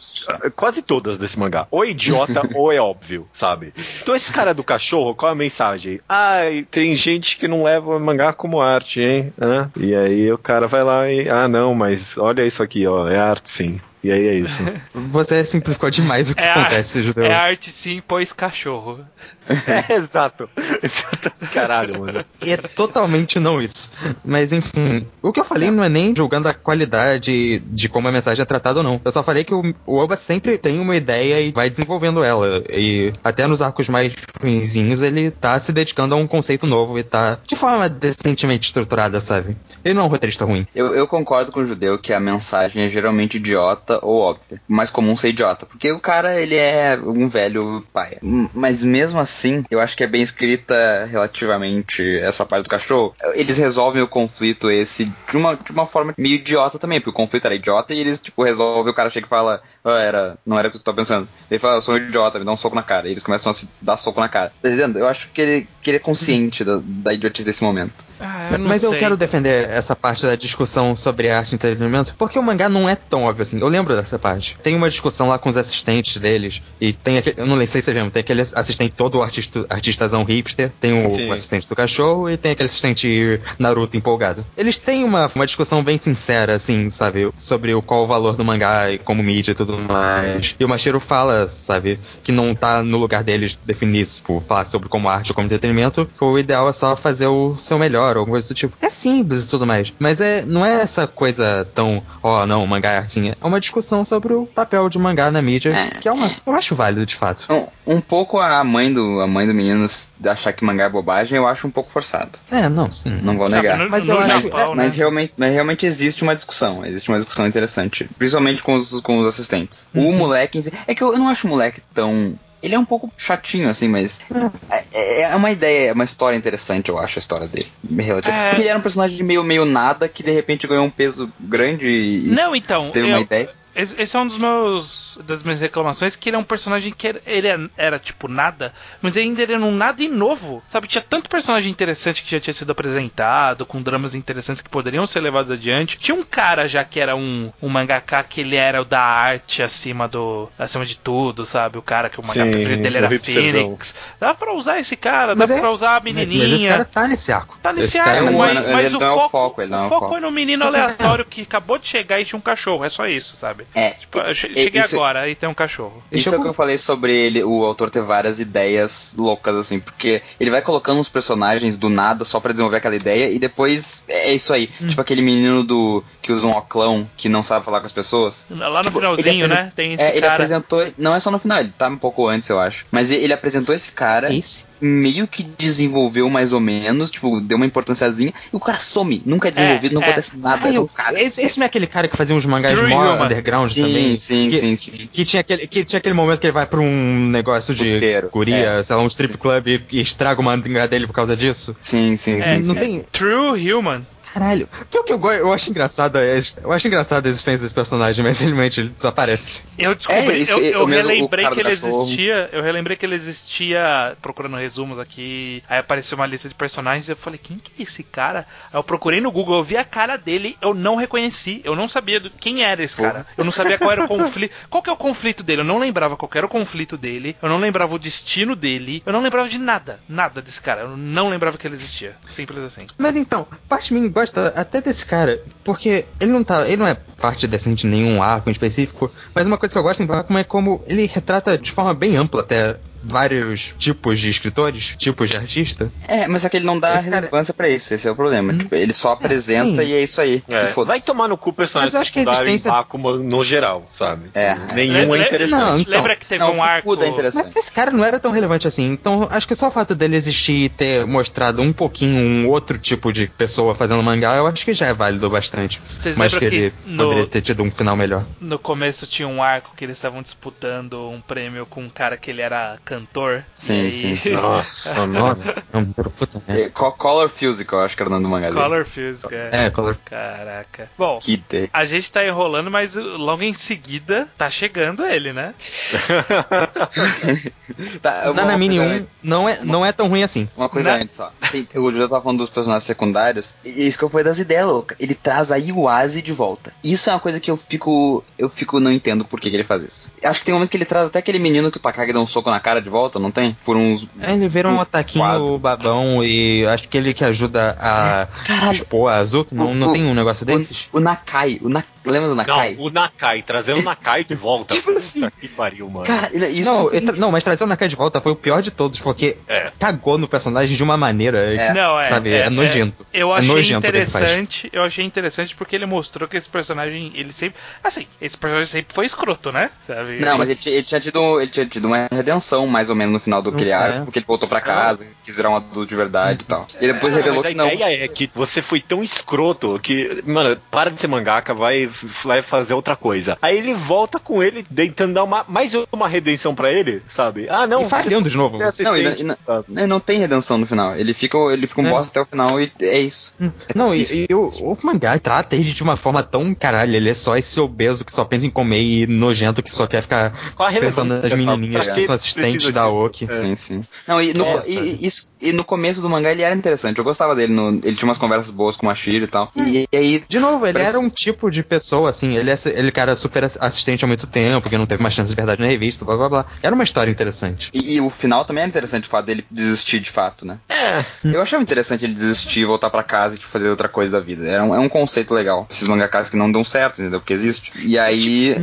quase todas desse mangá, ou é idiota ou é óbvio, sabe? Então esse cara do cachorro, qual é a mensagem? Ai, tem gente que não leva mangá como arte, hein? Hã? E aí o cara vai lá e, ah não, mas olha isso aqui, ó, é arte sim. E aí é isso. Você simplificou demais o que É a- acontece, Judeu. É arte sim, pois cachorro. É, exato. Exato. Caralho, mano. E é totalmente não isso. Mas enfim, o que eu falei não é nem julgando a qualidade de como a mensagem é tratada ou não. Eu só falei que o, o Oba sempre tem uma ideia e vai desenvolvendo ela. E até nos arcos mais ruinzinhos ele tá se dedicando a um conceito novo e tá de forma decentemente estruturada, sabe? Ele não é um roteirista ruim. Eu, eu concordo com o judeu que a mensagem é geralmente idiota ou óbvia. Mais comum ser idiota. Porque o cara, ele é um velho paia. M- Mas mesmo assim, eu acho que é bem escrita relativamente essa parte do cachorro. Eles resolvem o conflito esse de uma, de uma forma meio idiota também. Porque o conflito era idiota e eles, tipo, resolvem. O cara chega e fala: ah, era, não era o que tu tá pensando. Ele fala: eu sou um idiota, me dá um soco na cara. E eles começam a se dar soco na cara. Tá entendendo? Eu acho que ele, que ele é consciente da, da idiotice desse momento. Ah, eu não Mas eu sei. quero defender essa parte da discussão sobre arte e entretenimento, porque o mangá não é tão óbvio assim. Eu lembro dessa parte. Tem uma discussão lá com os assistentes deles, e tem aquele. Eu não sei se vocês lembram, tem aquele assistente todo artista, artistazão hipster, tem o, Sim. assistente do cachorro e tem aquele assistente Naruto empolgado. Eles têm uma, uma discussão bem sincera, assim, sabe, sobre o, qual o valor do mangá e como mídia e tudo mais. E o Machiro fala, sabe, que não tá no lugar deles definir, tipo, falar sobre como arte ou como entretenimento, que o ideal é só fazer o seu melhor, ou alguma coisa do tipo. É simples e tudo mais. Mas é, não é essa coisa tão, ó, não, o mangá é sim. É uma discussão sobre o papel de mangá na mídia, É. que é uma. Eu acho válido, de fato. Um, um pouco a mãe do a mãe do menino achar que mangá é bobagem, eu acho um pouco forçado. É, não, sim. Não vou Sabe, negar. no- Mas no eu acho- Japão, Mas, né? realmente, mas realmente existe uma discussão. Existe uma discussão interessante. Principalmente com os, com os assistentes. O moleque em si. É que eu, eu não acho o moleque tão. Ele é um pouco chatinho, assim, mas. É, é uma ideia, é uma história interessante, eu acho, a história dele. É. Porque ele era um personagem meio, meio nada que de repente ganhou um peso grande e Não, então. teve uma eu- ideia. Esse esse é um dos meus das minhas reclamações que ele é um personagem que era, ele é- era tipo nada, mas ainda ele era um nada e novo, sabe? Tinha tanto personagem interessante que já tinha sido apresentado, com dramas interessantes que poderiam ser levados adiante. Tinha um cara já que era um, um mangaka que ele era o da arte acima do acima de tudo, sabe? O cara que o mangá Sim, preferido dele era. Phoenix. Dá pra usar esse cara, Mas dá é pra usar a Mas menininha. esse cara tá nesse arco. Tá nesse arco, é um- mas, mas o é foco, foco, ele não é o foco foco. foi no menino aleatório que acabou de chegar e tinha um cachorro. É só isso, sabe? É, Tipo, eu cheguei isso- agora e tem um cachorro. Isso é o que eu falei sobre ele, o autor ter várias ideias loucas, assim, porque ele vai colocando uns personagens do nada só pra desenvolver aquela ideia e depois é isso aí. Hum. Tipo aquele menino do que usa um oclão que não sabe falar com as pessoas. Lá no Tipo, finalzinho, ele né? Tem esse É, ele cara. apresentou, não é só no final, ele tá um pouco antes, eu acho. Mas ele apresentou esse cara, Esse? meio que desenvolveu mais ou menos, tipo, deu uma importânciazinha, e o cara some, nunca é desenvolvido, não é. acontece nada. Ah, é eu- um cara. esse, esse não é aquele cara que fazia uns mangás mó underground sim, também? sim, que, sim, sim. Que tinha, aquele, que tinha aquele momento que ele vai pra um negócio de Puteiro, guria, é. sei lá, um strip club e, e estraga o mangá dele por causa disso. Sim, sim, É, sim, não sim. tem- True Human. Caralho. Pior que eu, eu acho engraçado, é- eu acho engraçado a existência desse personagem, mas simplesmente ele desaparece. Eu descobri, É, isso, eu, é, eu o o relembrei que do ele cachorro. existia. Eu relembrei que ele existia procurando resumos aqui. Aí apareceu uma lista de personagens. Eu falei, quem que é esse cara? Aí eu procurei no Google, eu vi a cara dele, eu não reconheci. Eu não sabia do, quem era esse cara. Eu não sabia qual era o conflito. Qual que é o conflito dele? Eu não lembrava qual que era o conflito dele. Eu não lembrava o destino dele. Eu não lembrava de nada. Nada desse cara. Eu não lembrava que ele existia. Simples assim. Mas então, parte de mim gosta até desse cara, porque ele não tá. Ele não é parte decente em nenhum arco em específico, mas uma coisa que eu gosto em Bakuman é como ele retrata de forma bem ampla até vários tipos de escritores, tipos de artista. É, mas só que ele não dá Esse cara- relevância pra isso, esse é o problema. Tipo, ele só apresenta sim. e é isso aí. É, vai tomar no cu personagem Mas eu acho que a existência- em Bakuman no geral, sabe? É. Nenhum Le- é interessante. Não, então. Lembra que teve Não, um o arco. É interessante. Mas esse cara não era tão relevante assim. Então, acho que só o fato dele existir e ter mostrado um pouquinho um outro tipo de pessoa fazendo mangá, eu acho que já é válido bastante. Vocês Mas que lembram ele que no- poderia ter tido um final melhor. No começo tinha um arco que eles estavam disputando um prêmio com um cara que ele era cantor. Sim, aí- sim. Nossa, nossa. Não, puta merda. É, Co- Color Physical, eu acho que era o nome do mangá dele. Color Fuse, cara. É, Color. Caraca. Bom, Kite. a gente tá enrolando, mas logo em seguida tá chegando ele, né? Tá, coisa 1 antes. não é, não é tão ruim assim. Uma coisa Né? antes só. Tem- o Júlio tava falando dos personagens secundários. E isso que eu fui das ideias loucas. Ele traz a Iwase de volta. Isso é uma coisa que eu fico. Eu fico. Não entendo por que, que ele faz isso. Acho que tem um momento que ele traz até aquele menino que o Takagi dá um soco na cara de volta, não tem? Por uns. É, Ele vira um Um ataquinho quadro. babão e acho que ele que ajuda a Caralho. expor a Azul. Não, O- não tem um negócio desses? O, o Nakai. O Na, lembra do Nakai? Não, o Nakai, trazendo o Nakai de volta. Tipo assim. Puta que pariu, mano. Cara, isso. Não, não, mas trazer o Nakai de volta foi o pior de todos, porque É. cagou no personagem de uma maneira. É. Não, é. Sabe, é nojento. eu É achei nojento interessante. Eu achei interessante porque ele mostrou que esse personagem, ele sempre. Assim, esse personagem sempre foi escroto, né? Sabe? Não, mas ele, tinha- ele tinha tido, ele tinha tido uma redenção, mais ou menos, no final do aquele É. porque ele voltou pra casa, quis virar um adulto de verdade e tal. E depois revelou mas que a não. ideia é que você foi tão escroto que, mano, para de ser mangaka, vai, vai fazer outra coisa. Aí ele volta com ele tentando dar uma, mais uma redenção pra ele, sabe? Ah, não. E falhando de novo. É Não, e não-? Ele não tem redenção no final. Ele fica, ele fica um É. bosta até o final e é isso. Não, e, e o, o mangá trata ele de uma forma tão caralho. Ele é só esse obeso que só pensa em comer e nojento que só quer ficar pensando nas menininhas que que são assistentes da? Oki. É. Sim, sim. Não, e no, É, e- e isso, e no começo do mangá ele era interessante. Eu gostava dele. no- ele tinha umas conversas boas com o Mashiro e tal. E, e aí. De novo, ele Parece- era um tipo de pessoa, assim, ele, é, ele cara super assistente há muito tempo, que não teve mais chance de verdade na revista, blá blá blá. Era uma história interessante. E, e o final também era interessante o fato dele desistir de fato, né? É, Eu achava interessante ele desistir, voltar pra casa e tipo, fazer outra coisa da vida. Era um, é um conceito legal. Esses mangakas que não dão certo, entendeu? Porque existe. E aí.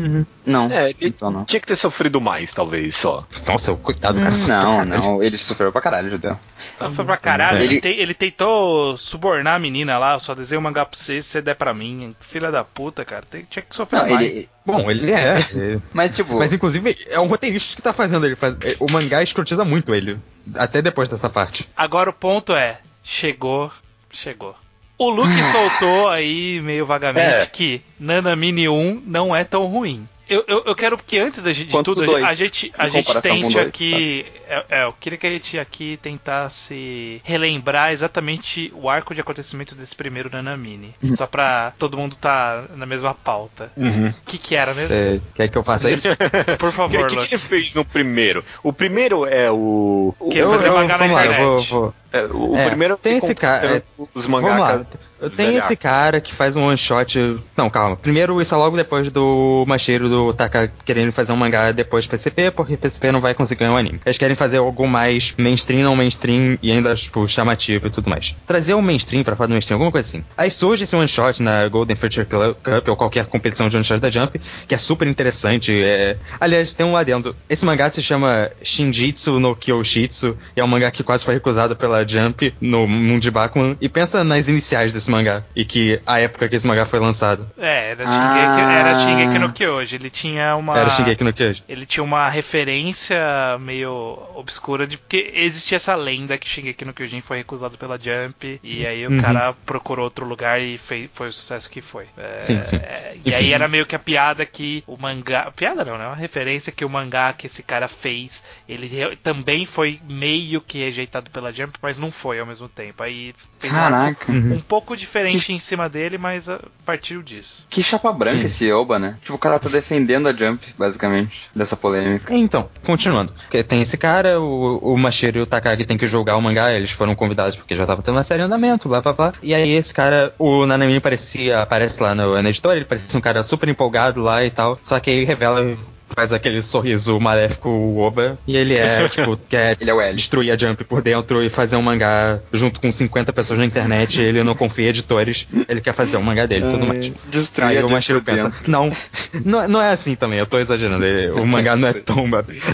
Não. é, ele Então não. tinha que ter sofrido mais, talvez, só. Nossa, coitado do cara pra Não, não. Ele sofreu pra caralho, Judeu. Só foi pra caralho. Ele- Ele, te- ele tentou subornar a menina lá. Eu só desenho um mangá pra você se você der pra mim. Filha da puta, cara. Tem- tinha que sofrer Não, mais. ele. Bom, ele é. é. Mas tipo. Mas inclusive é um roteirista que tá fazendo ele. Faz, o mangá escrotiza muito ele. Até depois dessa parte. Agora o ponto é: chegou, chegou. O Luke soltou aí, meio vagamente, É. que Nanamini 1 não é tão ruim. Eu, eu, eu quero que antes da gente- de Quanto tudo, dois, a gente, a gente tente dois, aqui. É, é, eu queria que a gente aqui tentasse relembrar exatamente o arco de acontecimentos desse primeiro Nanamini. Uhum. Só pra todo mundo tá na mesma pauta. Uhum. O que, que era mesmo? Você quer que eu faça isso? Por O que, favor, que, que ele fez no primeiro? O primeiro é o. o- Que eu, fazer eu, na vamos lá, eu vou, internet. vou- é, o É, primeiro tem esse cara, conquistando Os Vamos lá. Eu tenho esse cara que faz um one shot. Não, calma. Primeiro, isso é logo depois do Macheiro do Taka querendo fazer um mangá depois do PCP, porque PCP não vai conseguir ganhar um anime. Eles querem fazer algo mais mainstream, não mainstream e ainda, tipo, chamativo e tudo mais. Trazer um mainstream pra fazer um mainstream, alguma coisa assim. Aí surge esse one shot na Golden Future Cup ou qualquer competição de one shot da Jump, que é super interessante. É... Aliás, tem um adendo. Esse mangá se chama Shinjitsu no Kyoshitsu, e é um mangá que quase foi recusado pela Jump no mundo de Bakuman. E pensa nas iniciais desse mangá, e que a época que esse mangá foi lançado. É, era Ah. Shingeki, era Shingeki no Kyoji. Ele tinha uma. Era Shingeki no Kyoji. Ele tinha uma referência meio obscura de porque existia essa lenda que Shingeki no Kyojin foi recusado pela Jump e aí o Uhum. cara procurou outro lugar e fei- foi o sucesso que foi. É, Sim, sim. é, e Enfim. aí era meio que a piada que o mangá, piada não, né? Uma referência que o mangá que esse cara fez, ele re- também foi meio que rejeitado pela Jump, mas não foi ao mesmo tempo. Aí fez um Caraca. Uhum. um pouco diferente em cima dele, mas a partir disso. Que chapa branca Sim. esse Oba, né? Tipo, o cara tá defendendo a Jump, basicamente, dessa polêmica. Então, continuando. Porque tem esse cara, o, o Mashiro e o Takagi tem que julgar o mangá, eles foram convidados porque já tava tendo uma série em andamento, blá blá blá. E aí esse cara, o Nanami parecia, aparece lá no, na editora, ele parecia um cara super empolgado lá e tal, só que aí revela faz aquele sorriso maléfico Oba. E ele é, tipo, quer Ele é destruir a Jump por dentro e fazer um mangá junto com 50 pessoas na internet. Ele não confia em editores, ele quer fazer um mangá dele e tudo mais. Destruir Aí o por pensa, não, não, não é assim também, eu tô exagerando. ele- o mangá não é tão.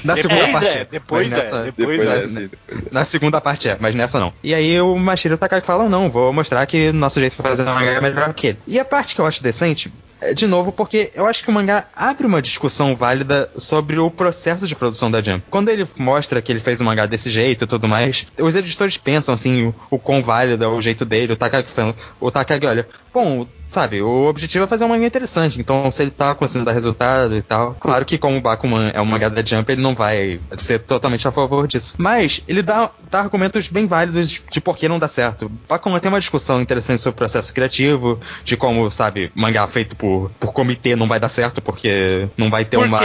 Na segunda Depois parte. é, depois mas é, nessa- depois Depois é. é assim. na segunda parte é, mas nessa não. E aí o Mashiro Takagi fala, não, vou mostrar que nosso jeito de fazer mangá é melhor que ele. E a parte que eu acho decente, é, de novo, porque eu acho que o mangá abre uma discussão válida sobre o processo de produção da Jump. Quando ele mostra que ele fez o mangá desse jeito e tudo mais, os editores pensam, assim, o, o quão válido é o jeito dele, o Takagi falando, o Takagi olha, bom, sabe, o objetivo é fazer um mangá interessante, então se ele tá conseguindo dar resultado e tal, claro que como o Bakuman é um mangá da Jump, ele não vai ser totalmente a favor disso. Mas ele dá, dá argumentos bem válidos de por que não dá certo. Bakuman tem uma discussão interessante sobre o processo criativo, de como, sabe, mangá feito por, por comitê não vai dar certo porque não vai ter Por uma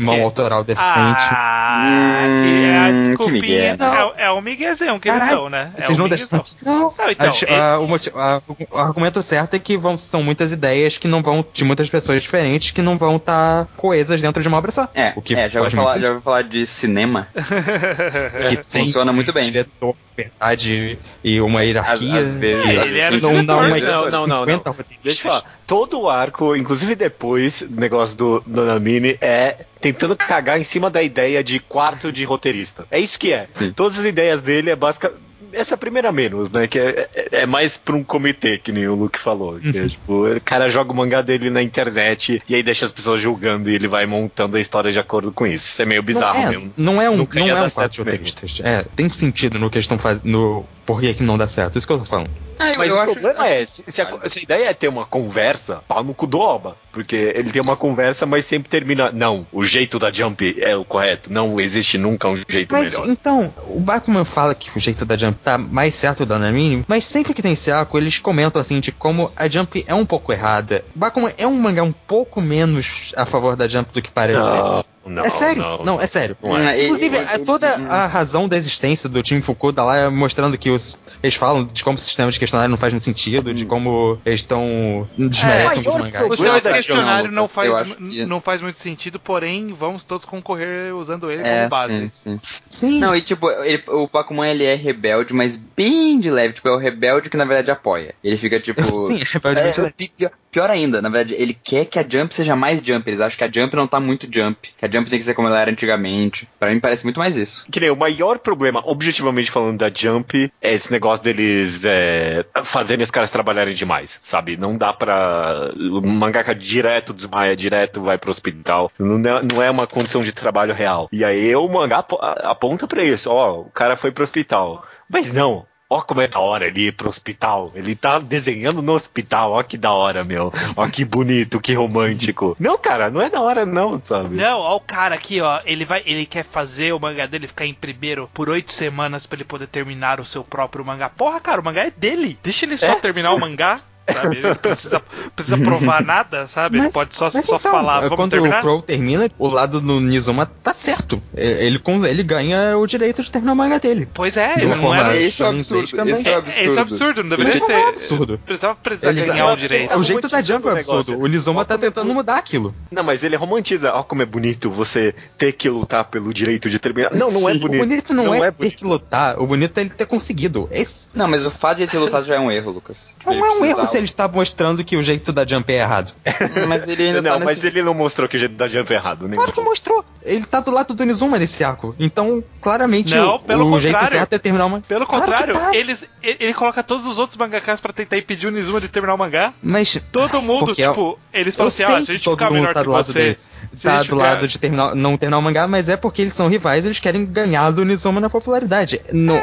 mão autoral decente. Ah, Hum, que é a que desculpinha. né? é, é o miguezão que eles dão, né? É Vocês o não deixam. Não, Não, então, A ele- a- o, a- o argumento certo é que vão, são muitas ideias que não vão, de muitas pessoas diferentes, que não vão estar coesas dentro de uma obra só. É, o que é já, vou falar, já vou falar de cinema. que tem Funciona muito bem. diretor, verdade e uma hierarquia. Às- às vezes, e É, ele era o não, diretor, não, uma Não, de não, não, 50 não. Deixa eu falar. Todo o arco, inclusive depois, o negócio do Nanamine é tentando cagar em cima da ideia de quarto de roteirista. É isso que é. Sim. Todas as ideias dele é basicamente. Essa é primeira menos, né? Que é, é- é mais pra um comitê, que nem o Luke falou. Que é, tipo, o cara joga o mangá dele na internet e aí deixa as pessoas julgando e ele vai montando a história de acordo com isso. Isso é meio bizarro não, é, mesmo. não é um, Nunca não é um quadro de roteiristas. É, tem sentido no que eles estão fazendo. No porquê que não dá certo. Isso que eu tô falando. Ah, Mas o problema é, se, se a, se a ideia é ter uma conversa, pau no cu do Oba. Porque ele tem uma conversa, mas sempre termina. Não, o jeito da Jump é o correto. Não existe nunca um jeito Mas melhor. então, o Bakuman fala que o jeito da Jump tá mais certo do Nanamine, mas sempre que tem esse arco, eles comentam assim de como a Jump é um pouco errada. Bakuman é um mangá um pouco menos a favor da Jump do que parece ser. Não, não, é sério? Não, Não, é sério. Não é. Hum, Inclusive, a- toda a razão da existência do time Fukuda lá é mostrando que os, eles falam de como o sistema de questionário não faz muito sentido, de como eles estão. desmerecem É, os mangás. O sistema de questionário não faz, que- não faz muito sentido, porém vamos todos concorrer usando ele É, como base. sim, sim. Sim. Não, e tipo, ele- o Bakuman ele é rebelde, mas bem de leve. Tipo, é o rebelde que na verdade apoia. Ele fica tipo. Sim, é rebelde É, pi- pior, pior ainda, na verdade, ele quer que a Jump seja mais Jump. Eles acham que a Jump não tá muito Jump. Que a Jump tem que ser como ela era antigamente. Pra mim parece muito mais isso. Que nem o maior problema, objetivamente falando, da Jump é esse negócio deles é, fazerem os caras trabalharem demais, sabe? Não dá pra. O mangaka direto desmaia, direto vai pro hospital. Não é, não é uma condição de trabalho real. E aí o mangá apo- aponta pra isso: ó, o cara foi pro hospital. Mas não. Ó como é da hora ele ir pro hospital. Ele tá desenhando no hospital. Ó que da hora, meu. Ó que bonito, que romântico. Não, cara, não é da hora, não, sabe? Não, ó o cara aqui, ó, ele vai, ele quer fazer o mangá dele ficar em primeiro por oito semanas pra ele poder terminar o seu próprio mangá. Porra, cara, o mangá é dele. Deixa ele só É? terminar o mangá. Sabe? Ele não precisa, precisa provar nada, sabe? ele Mas- pode só, só então, falar, vamos quando terminar? o Crow termina, o lado do Nizuma tá certo. É, Ele, ele ganha o direito de terminar o manga dele. Pois é, De uma não forma- era. Esse é absurdo. Esse é É, absurdo. esse é absurdo, não deveria ser. é absurdo. Precisava, precisava Eles- ganhar é- o direito. é o jeito da Jump é um absurdo. O Nizuma tá é tentando mudar aquilo. Não, mas ele romantiza. Ó, como é bonito você ter que lutar pelo direito de terminar. Não, não é Sim, bonito. O bonito não, é, ter bonito. que lutar. O bonito é ele ter conseguido. Esse Não, mas o fato de ele ter lutado já é um erro, Lucas. não Ele é um erro se ele está mostrando que o jeito da Jump é errado. Mas ele ainda Não, tá mas nesse... ele não mostrou que o jeito da Jump é errado. Nem Claro que mostrou. Ele tá do lado do Nizuma nesse arco. Então, claramente, Não, o, pelo o jeito contrário. certo é terminar uma. Pelo Claro contrário, tá. eles, ele, coloca todos os outros mangakas pra tentar impedir o Nizuma de terminar o mangá. Mas. Todo mundo, é- tipo, eles falam assim, se a gente mundo melhor tá que do lado você... dele. Tá do lado de terminar, não terminar o mangá, mas é porque eles são rivais, eles querem ganhar do Nizuma na popularidade. No,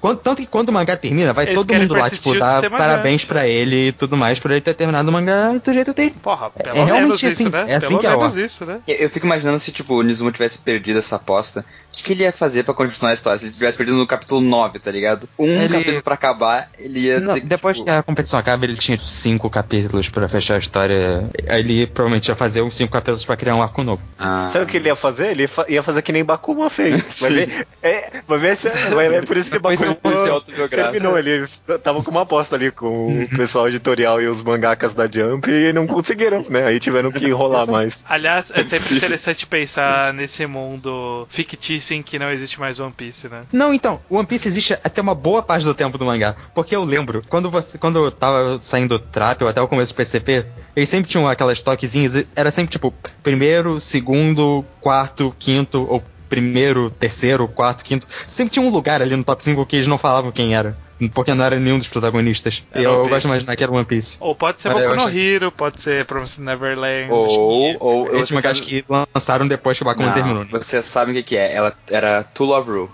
quando- tanto que quando o mangá termina, vai Eles todo mundo lá, tipo, dar parabéns pra ele e tudo mais, por ele ter terminado o mangá do jeito dele. Porra, pelo É realmente menos isso, assim, né? é assim pelo que é o menos isso, né? Eu, eu fico imaginando se, tipo, o Nizuma tivesse perdido essa aposta, o que, que ele ia fazer pra continuar a história? Se ele tivesse perdido no capítulo 9, tá ligado? Um Ele- capítulo pra acabar, ele ia Não, ter depois tipo, que a competição acaba, ele tinha cinco capítulos pra fechar a história. Ele provavelmente ia fazer uns cinco capítulos pra criar um arco novo. ah, Sabe o que ele ia fazer? Ele ia fa- ia fazer que nem Bakuma fez. Vai Sim. ver, é, vai ver se, vai ver por isso que autobiográfico. Terminou, ele tava com uma aposta ali com o pessoal editorial e os mangakas da Jump e não conseguiram, né? Aí tiveram que enrolar mais. Aliás, é sempre possível. interessante pensar nesse mundo fictício em que não existe mais One Piece, né? Não, então, o One Piece existe até uma boa parte do tempo do mangá. Porque eu lembro, quando você. Quando eu tava saindo do trap ou até o começo do PCP, eles sempre tinham aquelas toquezinhas, e era sempre tipo, primeiro, segundo, quarto, quinto, ou primeiro, terceiro, quarto, quinto. Sempre tinha um lugar ali no top 5 que eles não falavam quem era. Porque não era nenhum dos protagonistas. Era e eu, eu gosto de imaginar que era One Piece. Ou pode ser Boku no Hero, pode ser Promised Neverland. Ou, ou Esses você mangás sabe- que lançaram depois que o Bakuman Não, terminou. né? Vocês sabem o que, que é? Ela era To Love Ru.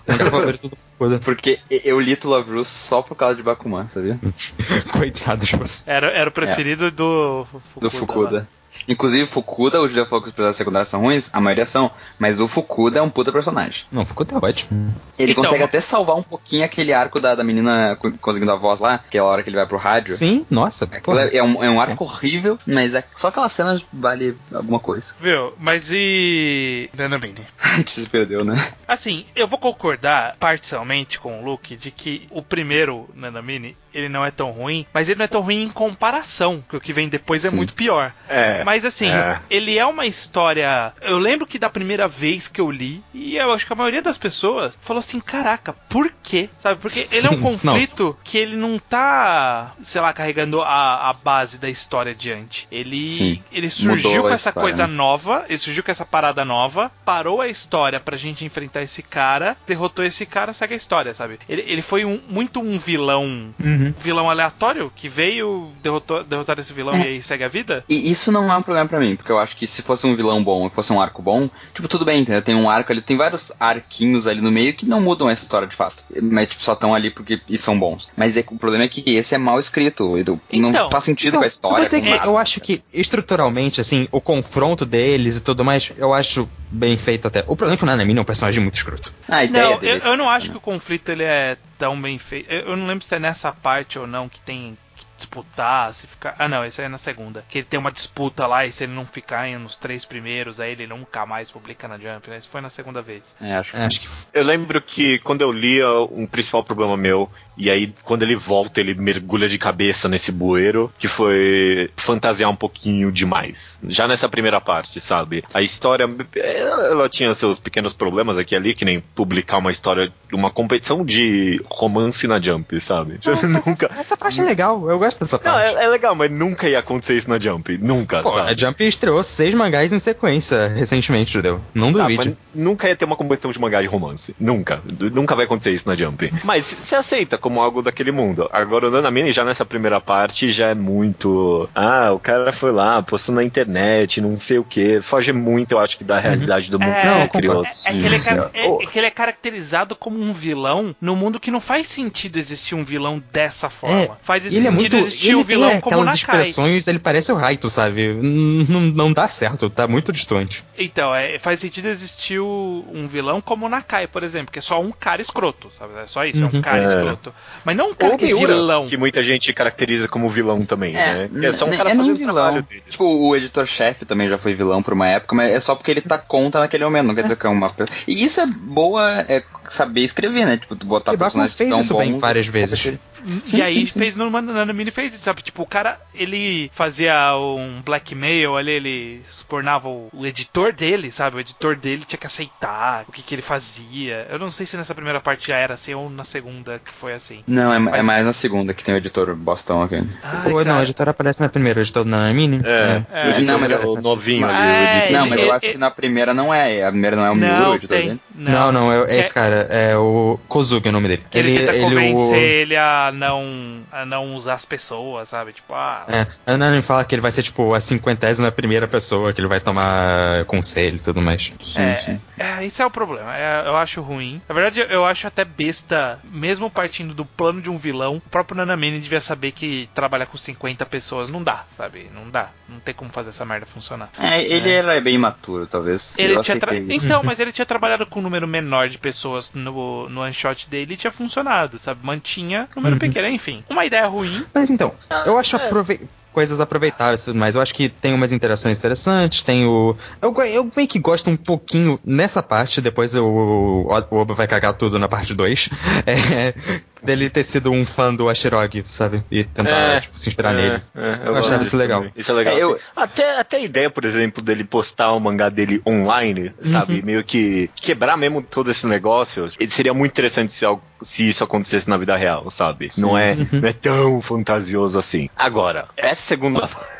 Porque eu li To Love Ru só por causa de Bakuman, sabia? Coitado de você. Era, era o preferido do Fukuda. Do lá. Fukuda. Inclusive, Fukuda, o que os personagens secundários são ruins, a maioria são, mas o Fukuda é um puta personagem. Não, Fukuda é ótimo. Ele Então, consegue até salvar um pouquinho aquele arco da, da menina co- conseguindo a voz lá, aquela hora que ele vai pro rádio. Sim, nossa. É, é um, é um arco horrível, mas é, só aquela cena vale alguma coisa. Viu? Mas e. Nanamine? A gente se perdeu, né? Assim, eu vou concordar parcialmente com o Luke de que o primeiro Nanamine, ele não é tão ruim, mas ele não é tão ruim em comparação, que o que vem depois é Sim. muito pior. É. Mas assim, É. ele é uma história. Eu lembro que da primeira vez que eu li, e eu acho que a maioria das pessoas falou assim: caraca, por quê? Sabe? Porque ele é um conflito que ele não tá, sei lá, carregando a, a base da história adiante. Ele, Sim. ele surgiu Mudou com essa história, coisa né? nova, ele surgiu com essa parada nova, parou a história pra gente enfrentar esse cara, derrotou esse cara, segue a história, sabe? Ele, ele foi um- muito um vilão. Uhum. Vilão aleatório que veio, derrotou, derrotar esse vilão É. e aí segue a vida? E isso não é um problema pra mim, porque eu acho que se fosse um vilão bom e fosse um arco bom, tipo, tudo bem, entendeu? Tem um arco ali, tem vários arquinhos ali no meio que não mudam essa história de fato. Mas, tipo, só estão ali porque e são bons. Mas é, o problema é que esse é mal escrito. e do- Então, não faz sentido com a eu história. que nada. eu acho que estruturalmente, assim, o confronto deles e tudo mais, eu acho bem feito até. O problema é que o Nanami é um personagem muito escroto. A ideia Não, eu, é eu não acho que o conflito ele é tão bem feito. Eu, eu não lembro se é nessa parte ou não que tem que disputar, se ficar. Ah, não, isso aí é na segunda. Que ele tem uma disputa lá e se ele não ficar em- nos três primeiros, aí ele nunca mais publica na Jump, né? Isso foi na segunda vez. É, acho que É, acho que Eu lembro que quando eu lia, um principal problema meu, e aí quando ele volta, ele mergulha de cabeça nesse bueiro, que foi fantasiar um pouquinho demais. Já nessa primeira parte, sabe? A história, ela, tinha seus pequenos problemas aqui e ali, que nem publicar uma história, uma competição de romance na Jump, sabe? nunca. Essa parte é legal, eu gosto dessa Não, parte. é, é legal, mas nunca ia acontecer isso na Jump. Nunca, Pô, sabe? a Jump estreou seis mangás em sequência recentemente, Judeu. Não Tá, duvide. mas nunca ia ter uma competição de mangá de romance. Nunca. Nunca vai acontecer isso na Jump. Mas você aceita como algo daquele mundo. Agora, o Nanamine, já nessa primeira parte, já é muito. Ah, o cara foi lá, postou na internet, não sei o que. Foge muito, eu acho que, da realidade do mundo É, que Não, ele eu criou. É, é que ele é, é- é que ele é caracterizado como um vilão no mundo que não faz sentido existir um vilão dessa forma. faz ele é sentido muito. existir Ele um tem vilão como o aquelas Nakai. expressões, ele parece o Raito, sabe? Não, não dá certo, tá muito distante. Então, é, faz sentido existir um vilão como o Nakai, por exemplo, que é só um cara escroto, sabe? É só isso, é um Uhum. cara É. escroto. Mas não um cara Ou que é Miura, vilão. que muita gente caracteriza como vilão também, né? Que é só um n- cara é fazendo o trabalho dele. Tipo, o editor-chefe também já foi vilão por uma época, mas é só porque ele tá contra naquele momento, não quer dizer que é uma. E isso é boa, é saber escrever, né? Tipo, botar personagens que são isso bons. bem várias vezes. E Sim, aí sim, sim. fez no Nanamine fez isso, sabe? Tipo, o cara, ele fazia um blackmail ali, ele subornava o, o editor dele, sabe? O editor dele tinha que aceitar o que, que ele fazia. Eu não sei se nessa primeira parte já era assim ou na segunda que foi assim. Não, é, Mas- é mais na segunda que tem o editor Bostão aqui. Ai, Ou não, o editor aparece na primeira, o editor do Nanamine. É, É. o editor Não, mas é é- o novinho ali. É, o editor. não, ele- mas eu ele- acho que na primeira não é. A primeira não é o Miura, o Não, editor tem. dele. Não, não, é, é esse cara, é o Kozuki é o nome dele. Que ele, tenta ele convencer o... ele a não, a não usar as pessoas, sabe? Tipo, ah, É, a Nanami fala que ele vai ser tipo a cinquentésima primeira pessoa, que ele vai tomar conselho e tudo mais. Sim, é, sim. é, isso é o problema. É, eu acho ruim. Na verdade, eu acho até besta, mesmo partindo do plano de um vilão, o próprio Nanamine devia saber que trabalhar com 50 pessoas não dá, sabe? Não dá. Não tem como fazer essa merda funcionar. É, ele era bem imaturo, talvez. Ele eu tinha tra-. Então, mas ele tinha trabalhado com um número menor de pessoas no, no one shot dele e tinha funcionado, sabe? Mantinha número Uhum. pequeno, enfim. Uma ideia ruim. Mas então, eu acho aprove... coisas aproveitáveis e tudo mais. Eu acho que tem umas interações interessantes, tem o. Eu, eu meio que gosto um pouquinho nessa parte, depois o, o Oba vai cagar tudo na parte 2. É, dele ter sido um fã do Ashirog, sabe? E tentar É, tipo, se inspirar É, neles. é, Eu achava gosto isso legal. também. Isso é legal. É, eu- assim. até, até a ideia, por exemplo, dele postar o mangá dele online, sabe? Uhum. Meio que quebrar mesmo todo esse negócio. Ele seria muito interessante se, algo- se isso acontecesse na vida real, sabe? Não, é, Uhum. não é tão fantasioso assim. Agora, essa segunda.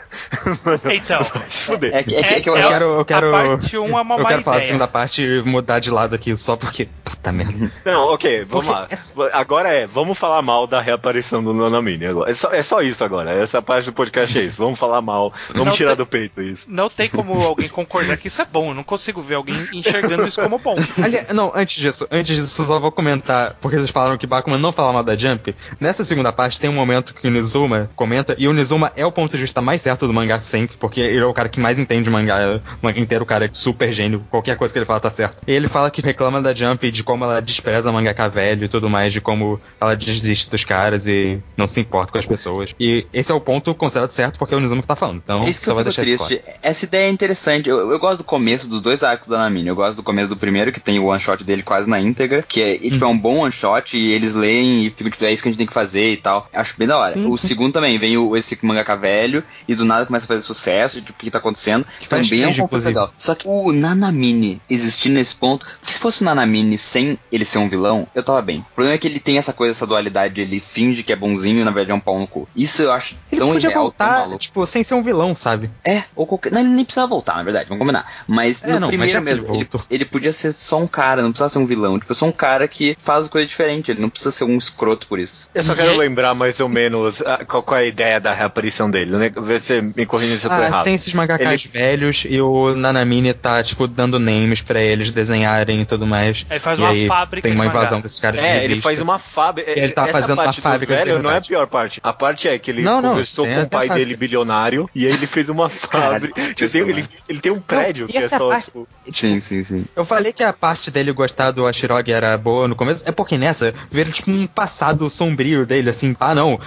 Mano, Então. se fuder. É, que- é é que eu, Eu quero, eu quero, parte 1 é uma eu quero falar da segunda parte e mudar de lado aqui só porque. Puta merda. Não, ok, vamos Porque lá. Agora é, vamos falar mal da reaparição do Nanamini agora. É só, é só isso agora. Essa parte do podcast é isso. Vamos falar mal. Vamos Não tirar tem- do peito isso. Não tem como alguém concordar que isso é bom. Eu não consigo ver alguém enxergando isso como bom. Ali- não, antes disso, antes disso, só vou comentar, porque vocês falaram que Bakuman não fala mal da Jump. Nessa segunda parte tem um momento que o Nizuma comenta, e o Nizuma é o ponto de vista mais certo do mangá sempre, porque ele é o cara que mais entende o mangá, o mangá inteiro, o cara é super gênio, qualquer coisa que ele fala tá certo. E ele fala que reclama da Jump e de como ela despreza mangaka velho e tudo mais, de como ela desiste dos caras e não se importa com as pessoas. E esse é o ponto considerado certo, porque é o Nizuma que tá falando. Então, Isso só vai deixar isso triste. Essa ideia é interessante. Eu, eu gosto do começo dos dois arcos da Namine. Eu gosto do começo do primeiro, que tem o one shot dele quase na íntegra, que é, e, tipo, é um bom one shot e eles leem e ficam tipo, é isso que a gente tem que fazer e tal. Acho bem da hora. Sim, o sim. segundo também, vem o, esse mangaka velho e do nada começa a fazer sucesso, e, tipo, o que, tá acontecendo. Que também é um inclusive. legal. Só que o Nanamine existir nesse ponto, porque se fosse o Nanamine sem ele ser um vilão, eu tava bem. O problema é que ele tem essa coisa, essa dualidade, ele finge que é bonzinho e na verdade é um pau no cu. Isso eu acho Ele tão podia irreal, tão voltar, maluco. tipo, sem ser um vilão, sabe? É, ou qualquer. Não, ele nem precisava voltar, na verdade, vamos combinar. Mas É, no não, mas primeiro ele mesmo, ele, ele podia ser só um cara, não precisava ser um vilão. Tipo, só um cara que faz coisa diferente, ele não precisa ser um escroto por isso. Eu só quero aí- lembrar mais ou menos ah, qual, qual é a ideia da reaparição dele. Né? Vê me corrija se eu tô Ah, errado. tem esses mangakas velhos e o Nanamine tá, tipo, dando names pra eles desenharem e tudo mais. Aí faz e uma aí fábrica Tem de uma mangá. invasão desses caras de É, ele revista. faz uma fábrica. Ele tá Essa fazendo uma fábrica de velhos não é a pior parte. A parte é que ele Não, não, conversou com o pai fábrica. dele bilionário e aí ele fez uma Caralho, fábrica. Ele tem, ele, ele tem um prédio e que é essa só. parte- tipo, Sim, sim, sim. Eu falei que a parte dele gostar do Ashirog era boa no começo, é porque nessa vira tipo um passado sombrio dele, assim, ah não,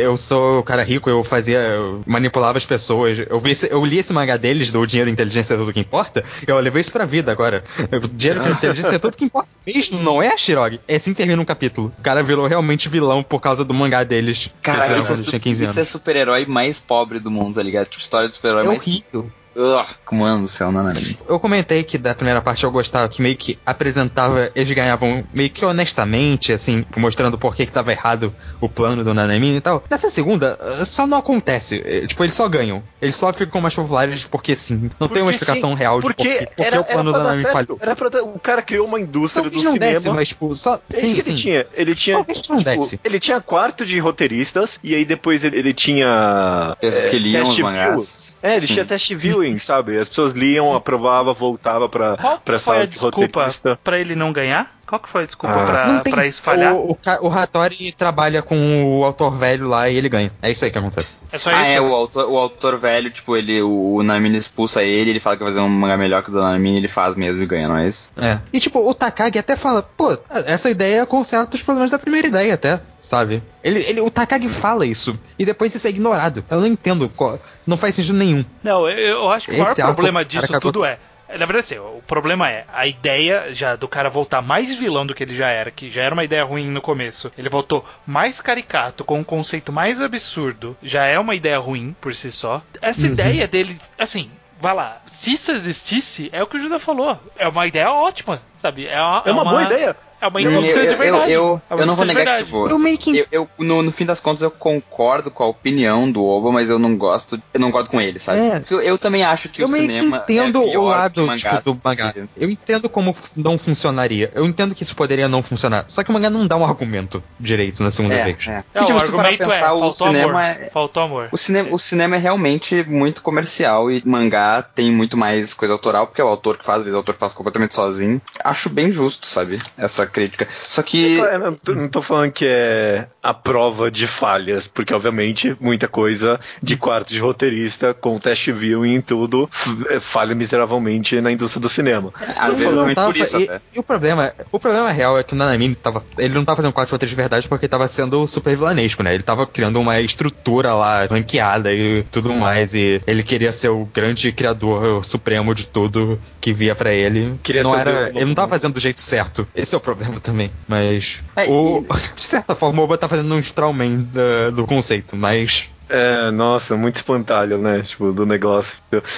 eu sou o cara rico, eu fazia, eu manipulava as pessoas, eu, vi esse- eu li esse mangá deles, do dinheiro e inteligência é tudo que importa, eu levei isso pra vida agora. O dinheiro e inteligência é tudo que importa mesmo, não é Ashirog. É assim que termina um capítulo. O cara virou realmente vilão por causa do mangá deles. Cara, isso é, su- tinha 15 isso é super-herói mais pobre do mundo, tá ligado? Tipo, história de super-herói É mais. horrível. Ugh, mano do céu, Nanamine. Eu comentei que da primeira parte eu gostava que meio que apresentava, eles ganhavam meio que honestamente, assim, mostrando por que que tava errado o plano do Nanamine e tal. Nessa segunda, eh, só não acontece. Eh, Tipo, eles só ganham. Eles só ficam mais populares porque sim. Não tem uma Porque explicação sim, real de por porque quê- por que era, o plano era do certo. falhou. Era pra dar- o cara criou uma indústria Talvez do não cinema. desce, mas tipo, só. É sim, isso que sim. ele tinha. Ele tinha. Talvez não tipo, desce. ele tinha quarto de roteiristas e aí depois ele, ele tinha. Pessoas que liam os teste mangás. É, ele Sim. tinha teste viewing, sabe? As pessoas liam, aprovava, voltava pra, Qual pra foi a desculpa roteirista. pra ele não ganhar? Qual que foi a desculpa Ah. pra, tem- pra isso falhar? O, o, o Hattori trabalha com o autor velho lá e ele ganha. É isso aí que acontece. É só Ah, isso? é, o autor, o autor velho, tipo, ele, o, o Nanamine expulsa ele, ele fala que vai fazer um mangá melhor que o do Nanamine, ele faz mesmo e ganha, não é isso? É. E tipo, o Takagi até fala, pô, essa ideia conserta os problemas da primeira ideia até, sabe? Ele, ele, o Takagi fala isso, e depois isso é ignorado. Eu não entendo, qual- não faz sentido nenhum. Não, eu, eu acho que o maior Esse arco, problema disso tudo é. Na verdade, assim, o problema é a ideia já do cara voltar mais vilão do que ele já era, que já era uma ideia ruim no começo. Ele voltou mais caricato, com um conceito mais absurdo, já é uma ideia ruim por si só. Essa Uhum. ideia dele, assim, vai lá, se isso existisse, é o que o Judah falou. É uma ideia ótima, sabe? É uma, É uma boa ideia. É uma Eu- indústria eu, de verdade. Eu, eu, É eu não vou negar que, tipo, Eu eu, eu- no, no fim das contas eu concordo com a opinião do Oba, mas eu não gosto, eu não concordo com ele, sabe? É. Porque Eu, eu também acho que eu o meio que cinema entendo é pior o lado mangás tipo, do mangá. Eu entendo como não funcionaria. Eu entendo que isso poderia não funcionar. Só que o mangá não dá um argumento direito na segunda É, vez. é. É, E, tipo, o argumento pra é, pensar, o faltou cinema amor. é, Faltou amor. o cinema, o cinema é realmente muito comercial e mangá tem muito mais coisa autoral, porque é o autor que faz, às vezes o autor faz completamente sozinho. Acho bem justo, sabe? Essa crítica. Só que. Eu não tô- não tô falando que é a prova de falhas, porque obviamente muita coisa de quarto de roteirista com teste viewing e tudo f- falha miseravelmente na indústria do cinema. Às vezes não tava- por isso e, até. e o problema, o problema real é que o Nanami tava, ele não tava fazendo quatro roteiros de verdade porque tava sendo super vilanesco, né? Ele tava criando uma estrutura lá, ranqueada e tudo mais, e ele queria ser o grande criador supremo de tudo que via pra ele. Queria não ser o era, ele não tava fazendo do jeito certo. Esse é o problema também. Mas É, o, de certa forma o Oba tá fazendo um Strawman da- do conceito, mas É, nossa, muito espantalho, né? Tipo, do negócio.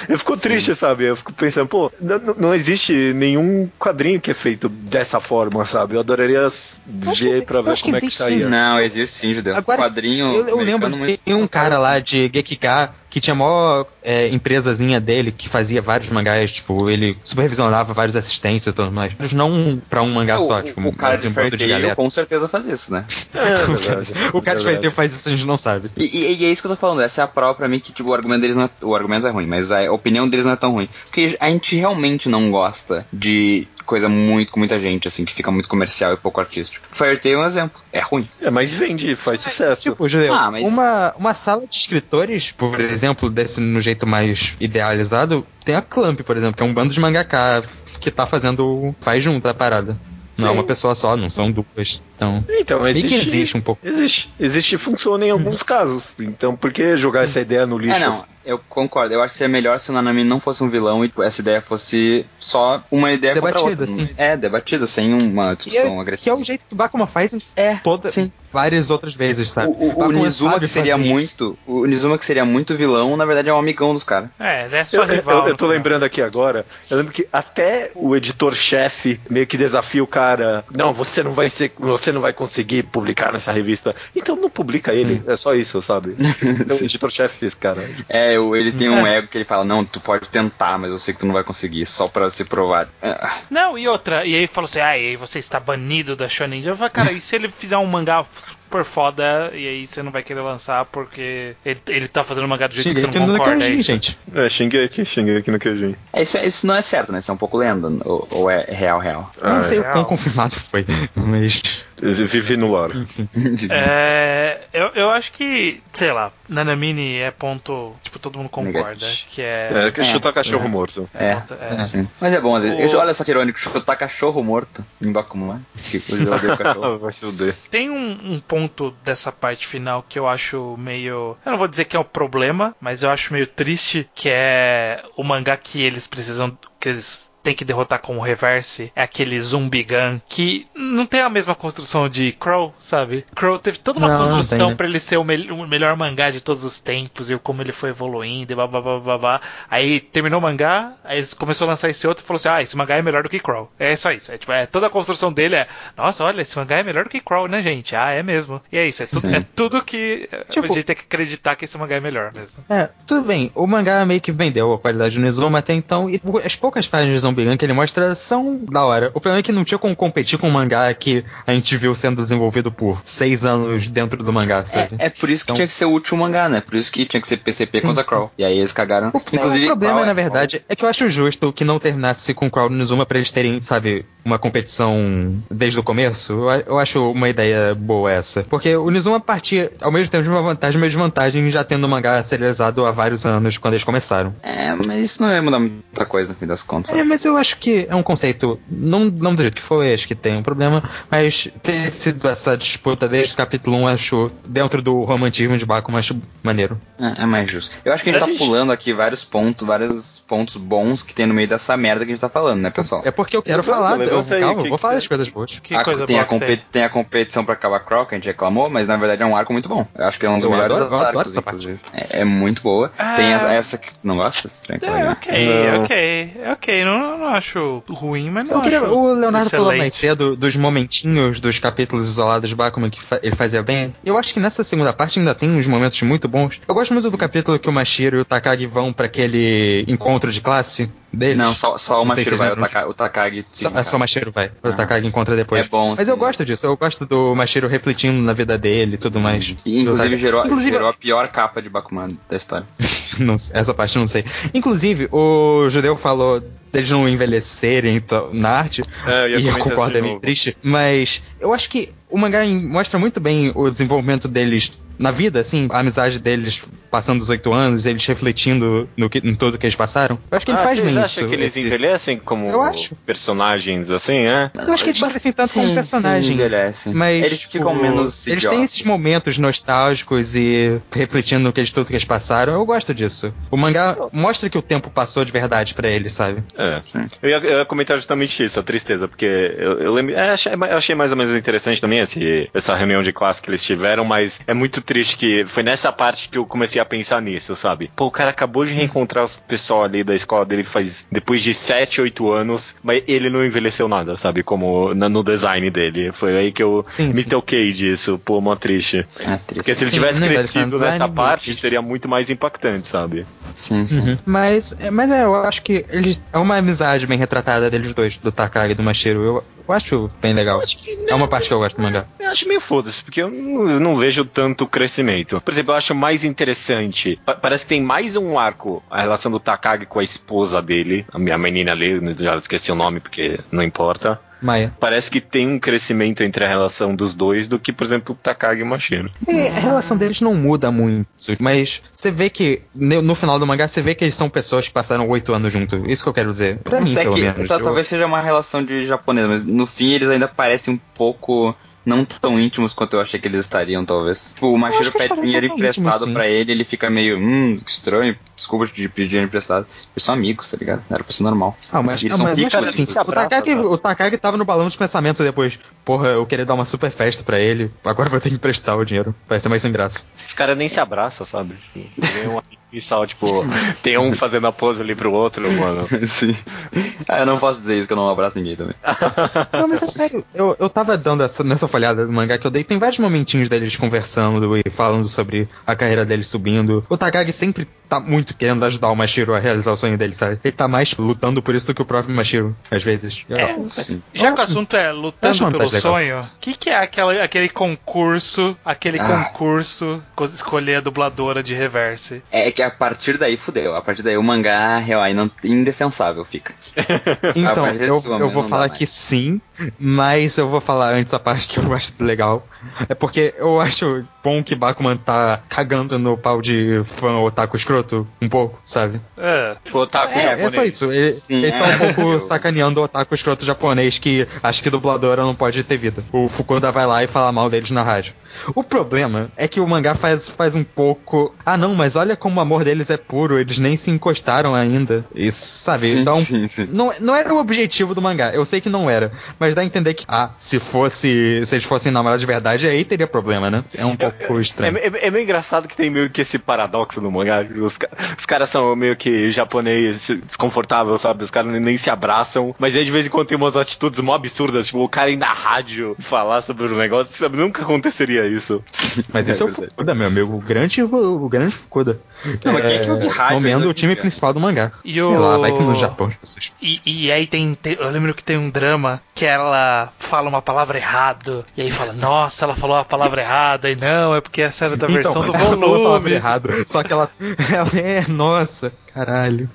Eu, fico triste, sabe? Eu fico pensando, pô, não, existe nenhum quadrinho que é feito dessa forma, sabe? Eu adoraria que ver pra ver como é que existe saía. Não, existe sim, Judeu. Agora, Quadrinho. Eu, eu lembro de um cara lá de Gekiga que tinha a maior é, empresazinha dele que fazia vários mangás, tipo, ele supervisionava vários assistentes e tudo mais. Mas não pra um mangá O, só, o- tipo, o cara de um bando de galera. com certeza faz isso, né? É, verdade, o cara de verdade. Fairy faz isso, a gente não sabe. E, e- e é isso que eu tô falando, essa é a prova pra mim que tipo, o argumento deles não é, o argumento é ruim, mas a opinião deles não é tão ruim. Porque a gente realmente não gosta de coisa muito com muita gente, assim, que fica muito comercial e pouco artístico. Fairy Tail é um exemplo. É ruim. É, mas vende, faz sucesso. Tipo, Judeu, Ah, mas- uma, uma sala de escritores, por exemplo, desse no jeito mais idealizado, tem a Clamp, por exemplo, que é um bando de mangaka que tá fazendo. faz junto a parada. Não é Sim. uma pessoa só, não são duplas. Então. Então, existe, que existe um pouco. Existe. Existe e funciona em alguns casos. Então, por que jogar essa ideia no lixo? É, não, eu concordo. Eu acho que seria melhor se o Nanami não fosse um vilão e essa ideia fosse só uma ideia Debatida, contra outra. sim. É, debatida, sem uma Que discussão é, que é agressiva. o jeito que o Bakuma faz É, toda, sim. várias outras vezes, sabe? O, o- o Bakuma Nizuma que seria fazer isso. muito. O Nizuma que seria muito vilão, na verdade é um amigão dos caras. É, é só Eu, rival. eu, eu tô final. lembrando aqui agora, eu lembro que até o editor-chefe meio que desafia o cara, não, você não vai ser, você não vai conseguir publicar nessa revista. Então não publica ele, é só isso, sabe? É o editor-chefe, cara. É, o- ele tem um ego que ele fala, não, tu pode tentar, mas eu sei que tu não vai conseguir, só pra se provar. Ah, Não, e outra, e aí falou assim, ah, e aí você está banido da Shonen Jump. Eu falei, cara, e se ele fizer um mangá super foda, e aí você não vai querer lançar porque ele, ele tá fazendo um mangá do jeito que Shingeki você não concorda, é Kyojin, isso? gente. É, Shingeki, Shingeki no Kyojin. é, isso, isso não é certo, né? Isso é um pouco lenda, ou, ou é real, real. Eu não Ah, sei o real. quão confirmado foi, mas. Vive no ar. É, eu, eu acho que, sei lá, Nanamini é ponto, tipo, todo mundo concorda, Negativo. que é... É, que chutar cachorro morto. É, ponto- é. sim. Mas é bom, O- olha só que irônico, chutar cachorro morto em Bakuman. Tipo, eu odeio cachorro. Vai se fuder. Tem um, um ponto dessa parte final que eu acho meio. Eu não vou dizer que é um problema, mas eu acho meio triste, que é o mangá que eles precisam. que eles têm que derrotar com o reverse. É aquele Zumbigan que não tem a mesma construção de Crow, sabe? Crow teve toda uma Não, construção tem, né? pra ele ser o, mel- o melhor mangá de todos os tempos e como ele foi evoluindo e blá blá blá blá blá. Aí terminou o mangá, aí eles começaram a lançar esse outro e falou assim: ah, esse mangá é melhor do que Crow. É só isso. É, tipo, é, toda a construção dele é: nossa, olha, esse mangá é melhor do que Crow, né, gente? Ah, é mesmo. E é isso. É tudo, é tudo que Tipo- a gente tem que acreditar que esse mangá é melhor mesmo. É, tudo bem. O mangá meio que vendeu a qualidade do Nizuma até então, e as poucas páginas de Zombieland que ele mostra são da hora. O problema é que não tinha como competir com um mangá que a gente viu sendo desenvolvido por seis anos dentro do mangá, sabe? É, é por isso que Então- tinha que ser o último mangá, né? Por isso que tinha que ser PCP Sim, contra sim. Crawl. E aí eles cagaram. O, Inclusive, o problema, é- na verdade, é que eu acho justo que não terminasse com o Crowd e Nizuma pra eles terem, sabe, uma competição desde o começo. Eu, eu acho uma ideia boa essa. Porque o Nizuma partia ao mesmo tempo de uma vantagem, mas desvantagem já tendo o mangá serializado há vários anos quando eles começaram. É, mas isso não ia mudar muita coisa no fim das contas. É, mas eu acho que é um conceito, não, não do jeito que foi, acho que tem um problema, mas ter sido essa disputa desde o capítulo 1, acho, dentro do romantismo de Bakuman, acho maneiro. É, é mais justo. Eu acho que a gente A tá gente- pulando aqui vários pontos, vários pontos bons que tem no meio dessa merda que a gente tá falando, né, pessoal? É porque eu quero Levanta, falar, eu, aí, calma, que eu vou que falar das coisas boas. Que A- coisa tem, a compe- tem a competição pra acabar que a gente reclamou, mas na verdade é um arco muito bom. Eu acho que é um dos Eu melhores adoro- eu adoro arcos, essa parte. inclusive. É, é muito boa. Ah. Tem essa, essa que. Não gosta? É, ok, Não. ok, ok. Não, não acho ruim, mas não Eu queria, acho o Leonardo falou mais excelente. cedo dos momentinhos dos capítulos isolados de Bakuman que fa- ele fazia bem. Eu acho que nessa segunda parte ainda tem uns momentos muito bons. Eu gosto muito do capítulo que o Mashiro e o Takagi vão pra aquele encontro de classe deles. Não, só, só o Mashiro vai, o, Taka, o Takagi. Só, fica em é só o. Mashiro vai. O Ah. Takagi encontra depois. É bom, Mas sim. eu gosto disso. Eu gosto do Mashiro refletindo na vida dele e tudo mais. E, inclusive, gerou, Inclusive, gerou a pior capa de Bakuman da história. Não essa parte eu não sei. Inclusive, o judeu falou deles não envelhecerem então, na arte. É, eu e eu concordo, é meio triste. Mas eu acho que o mangá mostra muito bem o desenvolvimento deles na vida, assim, a amizade deles passando os oito anos, eles refletindo no que, em tudo que eles passaram. Eu acho que ele ah, faz vocês bem isso. que eles esse- envelhecem como Eu acho. personagens assim, é? Eu acho que eles parecem tanto como personagem. Sim, envelhecem. Mas Eles tipo, ficam menos Eles têm idiotas. esses momentos nostálgicos e refletindo no que eles, tudo que eles passaram. Eu gosto disso. O mangá mostra que o tempo passou de verdade pra eles, sabe? É. Sim. Eu ia, eu ia comentar justamente isso, a tristeza, porque eu, eu lembro. é, achei, eu achei mais ou menos interessante também esse, essa reunião de classe que eles tiveram, mas é muito triste que foi nessa parte que eu comecei a pensar nisso, sabe? Pô, o cara acabou de reencontrar o pessoal ali da escola dele faz depois de 7, 8 anos, mas ele não envelheceu nada, sabe? Como na- no design dele. Foi aí que eu Sim, me sim. toquei disso, pô, mó triste. É triste. Porque se ele Sim, tivesse não envelhece crescido nada, nessa parte, seria muito mais impactante, sabe? Sim, sim. Mas, é, mas é, eu acho que eles. É uma amizade bem retratada deles dois, do Takagi e do Mashiro. Eu, eu acho bem legal. É uma parte que eu gosto do mangá. Eu acho meio foda-se, porque eu não, eu não vejo tanto crescimento. Por exemplo, eu acho mais interessante. pa- parece que tem mais um arco a relação do Takagi com a esposa dele, a minha menina ali, já esqueci o nome porque não importa. Maia. Parece que tem um crescimento entre a relação dos dois do que, por exemplo, o Takagi e o Mashiro. E a relação deles não muda muito, mas você vê que no final do mangá você vê que eles são pessoas que passaram oito anos junto. Isso que eu quero dizer. Pra mim, Isso é pelo que, menos. tá- Eu- talvez seja uma relação de japonês, mas no fim eles ainda parecem um pouco não tão íntimos quanto eu achei que eles estariam, talvez. Tipo, o eles pede dinheiro emprestado pra ele, ele fica meio, hum, que estranho, desculpa de pedir dinheiro emprestado. Eles são amigos, tá ligado? Era pra ser normal. Ah, mas, Eles ah, são mas picos, acho que eles assim, se o, Takagi, o Takagi tava no balão dos pensamentos depois. Porra, eu queria dar uma super festa pra ele. Agora eu vou ter que emprestar o dinheiro. Vai ser mais sem graça. Os caras nem se abraçam, sabe? Tem um e tipo, tem um fazendo a pose ali pro outro, mano. Sim. Ah, eu não posso dizer isso que eu não abraço ninguém também. Não, mas é sério, eu, eu tava dando essa, nessa folhada do mangá que eu dei, tem vários momentinhos deles conversando e falando sobre a carreira deles subindo. O Takagi sempre tá muito querendo ajudar o Mashiro a realizar o sonho dele, sabe? Ele tá mais lutando por isso do que o próprio Mashiro, às vezes. É. Sim. Já que o assunto é lutando pelo sonho, o que, que é aquela, aquele concurso, aquele Ah. concurso co- escolher a dubladora de reverse? É que a partir daí fudeu. A partir daí o mangá real aí não, indefensável fica. Então, eu, eu vou falar que sim, mas eu vou falar antes a parte que eu acho legal. É porque eu acho bom que Bakuman tá cagando no pau de fã otaku escroto um pouco, sabe? É. Tipo, otaku É, é japonês. só isso. Ele, Sim, ele tá é. um pouco sacaneando o otaku escroto japonês que acha que dubladora não pode ter vida. O Fukuda vai lá e fala mal deles na rádio. O problema é que o mangá faz, faz um pouco. Ah, não, mas olha como o amor deles é puro, eles nem se encostaram ainda. Isso, sabe? Sim, dá um sim, sim. não, não era o objetivo do mangá, eu sei que não era, mas dá a entender que, ah, se fosse, se eles fossem namorados de verdade, aí teria problema, né? É um pouco É, estranho. é- é meio engraçado que tem meio que esse paradoxo no mangá. Os, os caras são meio que japonês desconfortável, sabe? Os caras nem se abraçam. Mas aí de vez em quando tem umas atitudes mó absurdas, tipo o cara ir na rádio falar sobre o negócio, sabe? Nunca aconteceria isso. Mas esse é, o verdade. Fukuda, meu amigo, o grande, o, o grande Fukuda. Não, mas quem é que ouve rádio Nomeando ainda o time principal do mangá. E Sei o- lá, vai que no Japão as pessoas. E, e aí tem, tem- Eu lembro que tem um drama que ela fala uma palavra errado. E aí fala, nossa, ela falou a palavra errada. E não, é porque essa era da versão do volume. errado, só que ela, ela é, nossa, caralho.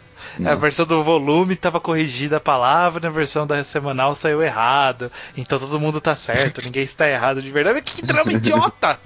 A versão do volume tava corrigida a palavra, na versão da semanal saiu errado. Então todo mundo tá certo, ninguém está errado de verdade. Que drama idiota!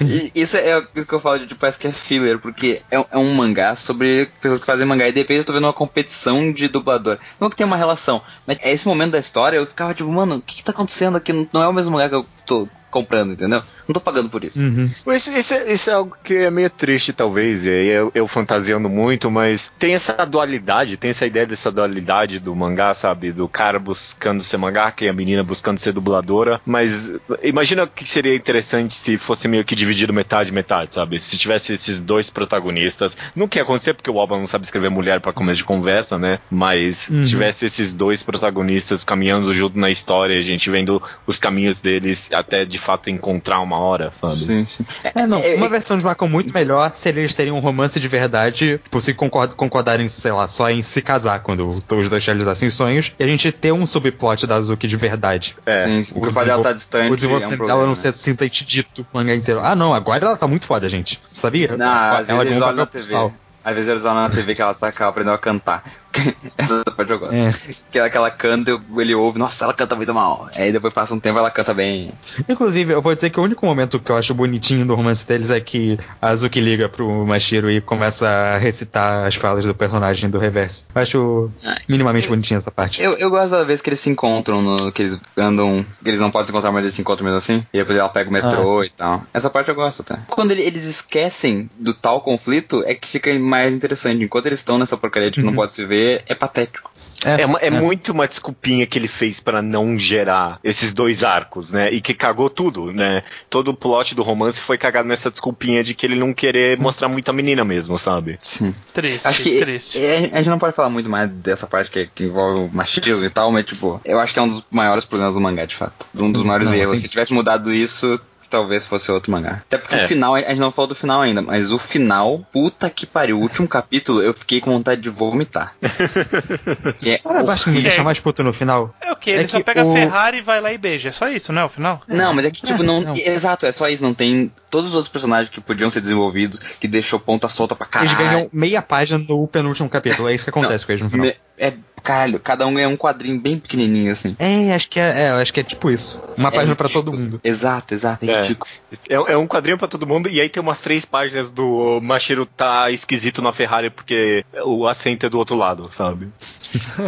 E isso é isso que eu falo de tipo, parece que é filler, porque é, é um mangá sobre pessoas que fazem mangá e de repente eu tô vendo uma competição de dublador. Não que tem uma relação, mas é esse momento da história eu ficava tipo, mano, o que, que tá acontecendo aqui? Não, não é o mesmo mangá que eu tô comprando, entendeu? Não tô pagando por isso. Uhum. Isso, isso, é- isso é algo que é meio triste, talvez, e aí eu, eu fantasiando muito, mas tem essa dualidade, tem essa ideia dessa dualidade do mangá, sabe? Do cara buscando ser mangaka e a menina buscando ser dubladora, mas imagina que seria interessante se fosse meio que dividido metade metade, sabe? Se tivesse esses dois protagonistas, não que ia acontecer porque o Alba não sabe escrever mulher pra começo de conversa, né? Mas Uhum. se tivesse esses dois protagonistas caminhando junto na história, a gente vendo os caminhos deles até de fato encontrar uma hora, sabe? Sim, sim. É, não, É, uma é- versão de Macau muito melhor seria eles terem um romance de verdade, tipo, se concord- concordarem, sei lá, só em se casar quando os dois realizassem os sonhos, e a gente ter um subplot da Azuki de verdade. É. Sim, sim, porque o fato dela tá distante O desenvolvimento é um dela não ser simplesmente dito o mangá inteiro. Ah, não, agora ela tá muito foda, gente. Sabia? Não, às vezes ela eles ganhou um olham na TV. Às vezes eles olham na TV que ela tá que ela aprendeu a cantar. Essa parte eu gosto. É. Que ela, que ela canta, ele ouve, nossa, ela canta muito mal. Aí depois passa um tempo ela canta bem. Inclusive, eu vou dizer que o único momento que eu acho bonitinho do romance deles é que a Azuki liga pro Mashiro e começa a recitar as falas do personagem do reverse. Eu acho Ah, minimamente bonitinha essa parte. Eu, eu gosto da vez que eles se encontram, no, que eles andam. Que eles não podem se encontrar, mas eles se encontram mesmo assim. E depois ela pega o metrô Ah, e tal. Essa parte eu gosto até. Quando ele- eles esquecem do tal conflito, é que fica mais interessante. Enquanto eles estão nessa porcaria de que não Uhum. pode se ver, é patético. É, uma- é muito uma desculpinha que ele fez pra não gerar esses dois arcos, né? E que cagou tudo, né? Todo o plot do romance foi cagado nessa desculpinha de que ele não querer mostrar muita menina mesmo, sabe? Sim. Triste, Acho que triste. é, a gente não pode falar muito mais dessa parte que, que envolve o machismo e tal, mas tipo, eu acho que é um dos maiores problemas do mangá, de fato. Um Sim, dos maiores não, erros. sim. Se tivesse mudado isso, talvez fosse outro mangá. Até porque É. o final, a gente não falou do final ainda, mas o final, puta que pariu, o último capítulo, eu fiquei com vontade de vomitar. que é Sabe parte que me deixa mais puto no final? É o que? Ele É só que pega o- a Ferrari e vai lá e beija. É só isso, não é o final? Não, mas é que, tipo, É, não, não. Exato, é só isso. Não tem todos os outros personagens que podiam ser desenvolvidos, que deixou ponta solta pra caralho. Eles ganham meia página no penúltimo capítulo. É isso que acontece com eles no final. Me- É, caralho, cada um ganha um quadrinho bem pequenininho, assim. É, acho que é, é, acho que é tipo isso. Uma É página pra ridículo. todo mundo. Exato, exato, é É. ridículo. É, é um quadrinho pra todo mundo, e aí tem umas três páginas do Machiro tá esquisito na Ferrari porque o assento é do outro lado, sabe?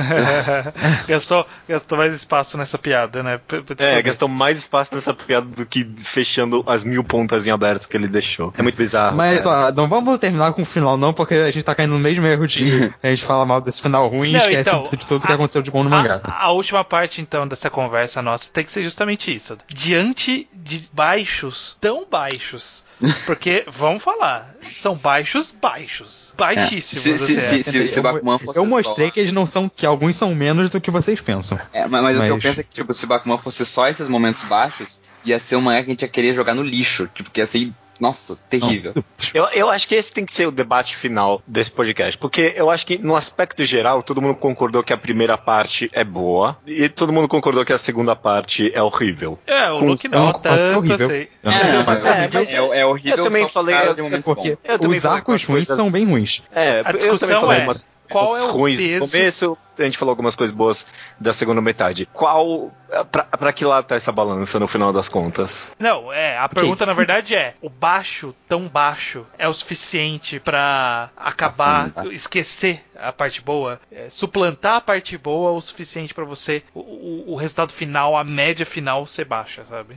gastou, gastou mais espaço nessa piada, né? É, gastou mais espaço nessa piada do que fechando as mil pontas em aberto que ele deixou. É muito bizarro. Mas, ó, não vamos terminar com o final, não, porque a gente tá caindo no mesmo erro de a gente fala mal desse final ruim e Não, esquece então, de tudo que a- aconteceu de bom no mangá. A, a última parte, então, dessa conversa nossa tem que ser justamente isso. Diante de baixos, tão baixos. Porque, vamos falar, são baixos baixos. Baixíssimos. É. Se- se- se- se- se eu, Bakuman fosse eu mostrei só- que eles não são, que alguns são menos do que vocês pensam. É, mas, mas o que eu penso é que, tipo, se Bakuman fosse só esses momentos baixos, ia ser um mangá que a gente ia querer jogar no lixo. Tipo, que ia ser, nossa, terrível. Eu, eu acho que esse tem que ser o debate final desse podcast, porque eu acho que no aspecto geral todo mundo concordou que a primeira parte é boa e todo mundo concordou que a segunda parte é horrível. É, o Com Luke não, tanto assim. Não É, é, horrível, é, é horrível eu também falei- eu- porque bons. Eu também os arcos ruins coisas- são bem ruins. É, A eu também discussão falei é, umas qual coisas é o ruins peso- no começo, a gente falou algumas coisas boas da segunda metade. Qual pra, pra que lado tá essa balança no final das contas? Não, é, a pergunta na verdade é: o baixo, tão baixo, é o suficiente pra acabar, Afundar. esquecer a parte boa? É, suplantar a parte boa o suficiente pra você, o, o- o resultado final, a média final ser baixa, sabe?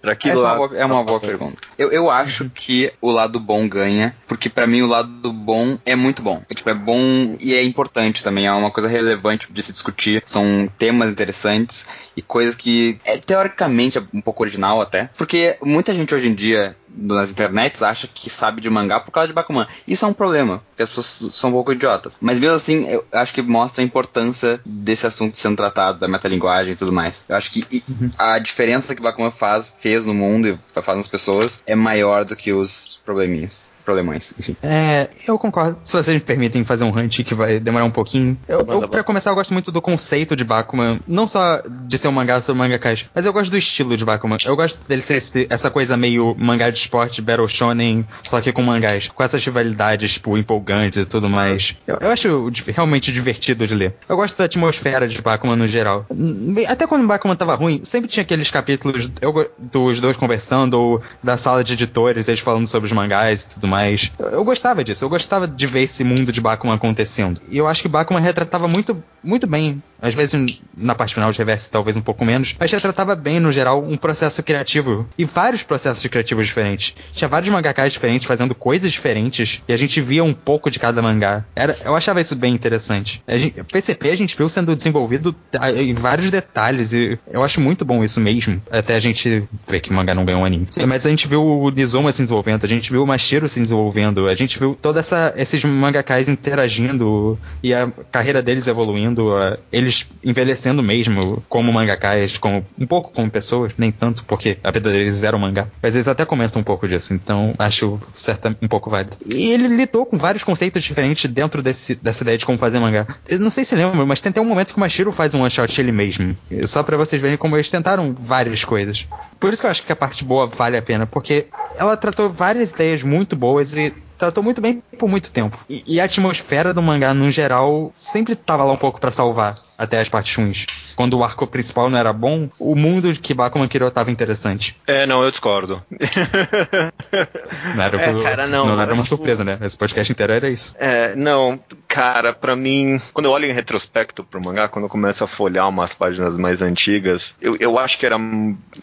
Pra que Essa é uma lado? boa, é uma boa pergunta. Eu, eu acho que o lado bom ganha, porque pra mim o lado bom é muito bom. É, tipo, é bom e é importante também, é uma coisa relevante de se discutir. São temas interessantes e coisas que é teoricamente é um pouco original até. Porque muita gente hoje em dia nas internets acha que sabe de mangá por causa de Bakuman. Isso é um problema, porque as pessoas são um pouco idiotas. Mas mesmo assim, eu acho que mostra a importância desse assunto sendo tratado, da metalinguagem e tudo mais. Eu acho que e- a diferença que Bakuman faz, fez no mundo e faz nas pessoas é maior do que os probleminhas. Problemões, enfim. É, eu concordo. Se vocês me permitem fazer um hunt que vai demorar um pouquinho. Eu, eu, pra começar, eu gosto muito do conceito de Bakuman. Não só de ser um mangá sobre mangakás, mas eu gosto do estilo de Bakuman. Eu gosto dele ser esse- essa coisa meio mangá de esporte, Battle Shonen, só que com mangás. Com essas rivalidades, tipo, empolgantes e tudo mais. Eu, eu acho realmente divertido de ler. Eu gosto da atmosfera de Bakuman no geral. Até quando o Bakuman tava ruim, sempre tinha aqueles capítulos eu dos dois conversando, ou da sala de editores, eles falando sobre os mangás e tudo mais. Eu, gostava disso, eu gostava de ver esse mundo de Bakuman acontecendo. E eu acho que Bakuman retratava muito, muito bem, às vezes na parte final de reverse talvez um pouco menos, mas retratava bem no geral um processo criativo. E vários processos criativos diferentes. Tinha vários mangakás diferentes fazendo coisas diferentes, e a gente via um pouco de cada mangá. Era, eu achava isso bem interessante. A gente, PCP a gente viu sendo desenvolvido ah, em vários detalhes, e eu acho muito bom isso mesmo. Até a gente ver que o mangá não ganhou um anime. Mas a gente viu o Nizuma se desenvolvendo, a gente viu o Mashiro se desenvolvendo, a gente viu toda essa esses mangakás interagindo e a carreira deles evoluindo, eles envelhecendo mesmo como mangakás, como um pouco como pessoas, nem tanto porque a vida deles era o mangá. Mas eles até comentam um pouco disso, então acho certa um pouco válido. E ele lidou com vários conceitos diferentes dentro desse, dessa ideia de como fazer mangá. Eu não sei se lembram, mas tem até um momento que o Mashiro faz um one shot ele mesmo. Só pra vocês verem como eles tentaram várias coisas. Por isso que eu acho que a parte boa vale a pena, porque ela tratou várias ideias muito boas e tratou muito bem por muito tempo. E, e a atmosfera do mangá, no geral, sempre tava lá um pouco para salvar até as partes ruins. Quando o arco principal não era bom, o mundo que Bakuman criou tava interessante. É, não, eu discordo. Não era, É, cara, não, não era uma tipo- surpresa, né? Esse podcast inteiro era isso. É, não, cara, pra mim, quando eu olho em retrospecto pro mangá, quando eu começo a folhear umas páginas mais antigas, eu, eu acho que era.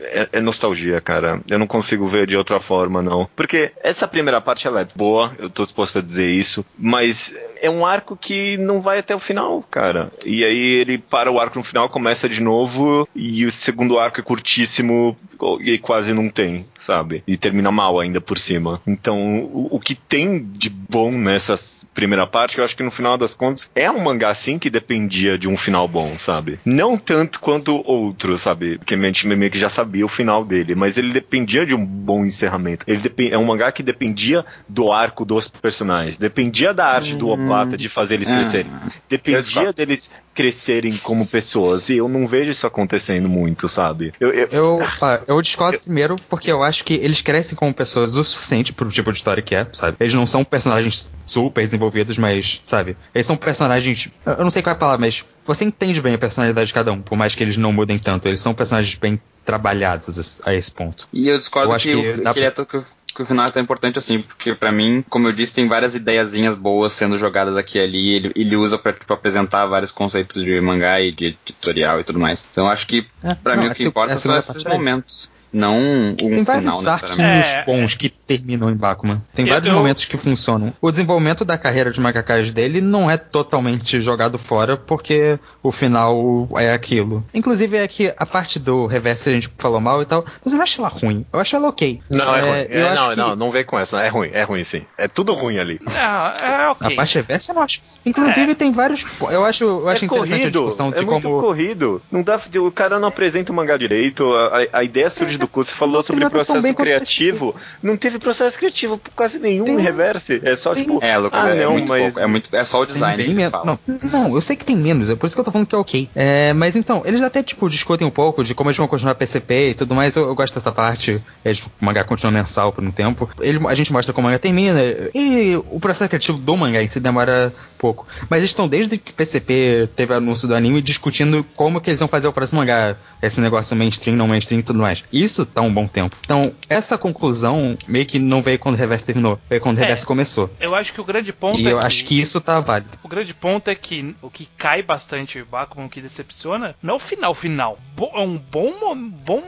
É, é nostalgia, cara. Eu não consigo ver de outra forma, não. Porque essa primeira parte ela é boa, eu tô disposto a dizer isso, mas é um arco que não vai até o final, cara. E aí ele para o arco no final, começa de novo, e o segundo arco é curtíssimo e quase não tem, sabe? E termina mal ainda por cima. Então, o, o que tem de bom nessa primeira parte, eu acho que no final das contas é um mangá assim que dependia de um final bom, sabe? Não tanto quanto outro, sabe? Porque a gente meio que já sabia o final dele, mas ele dependia de um bom encerramento. Ele é um mangá que dependia do arco dos personagens, dependia da arte do Oplata de fazer eles Ah. crescerem, Eu dependia deles crescerem como pessoas. E eu não vejo isso acontecendo muito, sabe? Eu, eu- Eu, ah, eu discordo primeiro porque eu acho que eles crescem como pessoas o suficiente pro tipo de história que é, sabe? Eles não são personagens super desenvolvidos, mas, sabe? Eles são personagens. Eu eu não sei qual é a palavra, mas você entende bem a personalidade de cada um, por mais que eles não mudem tanto. Eles são personagens bem trabalhados a esse ponto. E eu discordo Eu acho que, que que ele é que que o final é tão importante assim, porque pra mim, como eu disse, tem várias ideiazinhas boas sendo jogadas aqui e ali. Ele, ele usa pra tipo, apresentar vários conceitos de mangá e de editorial e tudo mais. Então eu acho que É, pra não, mim o que se- importa a são esses isso. momentos. Não um Tem vários final necessariamente. É, bons que terminam em Bakuman. Tem Eu- vários eu- momentos que funcionam. O desenvolvimento da carreira de mangakais dele não é totalmente jogado fora, porque o final é aquilo. Inclusive é que a parte do reverse a gente falou mal e tal, mas eu não acho ela ruim. Eu acho ela ok. Não, é, ruim. eu É, acho não, que não, não vem com essa. É ruim, é ruim sim. É tudo ruim ali. É, é A ok. parte reversa eu não acho. Inclusive tem vários. Eu acho, eu acho é interessante a corrido, discussão de é muito como. corrido. Não dá, o cara não apresenta o mangá direito. A, a- a ideia surge do curso. Você falou sobre tá processo criativo. Não teve processo criativo por quase nenhum Tem- em reverse. É só tem- tipo. É, Lucas, ah, é, não, muito mas. pouco. É, muito, é só o Tem design que eles falam. Não, não, eu sei que tem menos, é por isso que eu tô falando que é ok. É, mas então, eles até, tipo, discutem um pouco de como eles vão continuar PCP e tudo mais. Eu, eu gosto dessa parte. Eles, o mangá continua mensal por um tempo. Ele, a gente mostra como o mangá termina. E o processo criativo do mangá em si demora pouco. Mas eles estão desde que PCP teve o anúncio do anime discutindo como que eles vão fazer o próximo mangá. Esse negócio mainstream, não mainstream e tudo mais. Isso tá um bom tempo. Então, essa conclusão meio que não veio quando o Reverse terminou. Veio quando o É. Reverse começou. Eu acho que o grande ponto E é eu acho que isso tá válido. O grande ponto é que o que cai bastante Bakuman, o que decepciona, não é o final final. Bo- É um bom, bom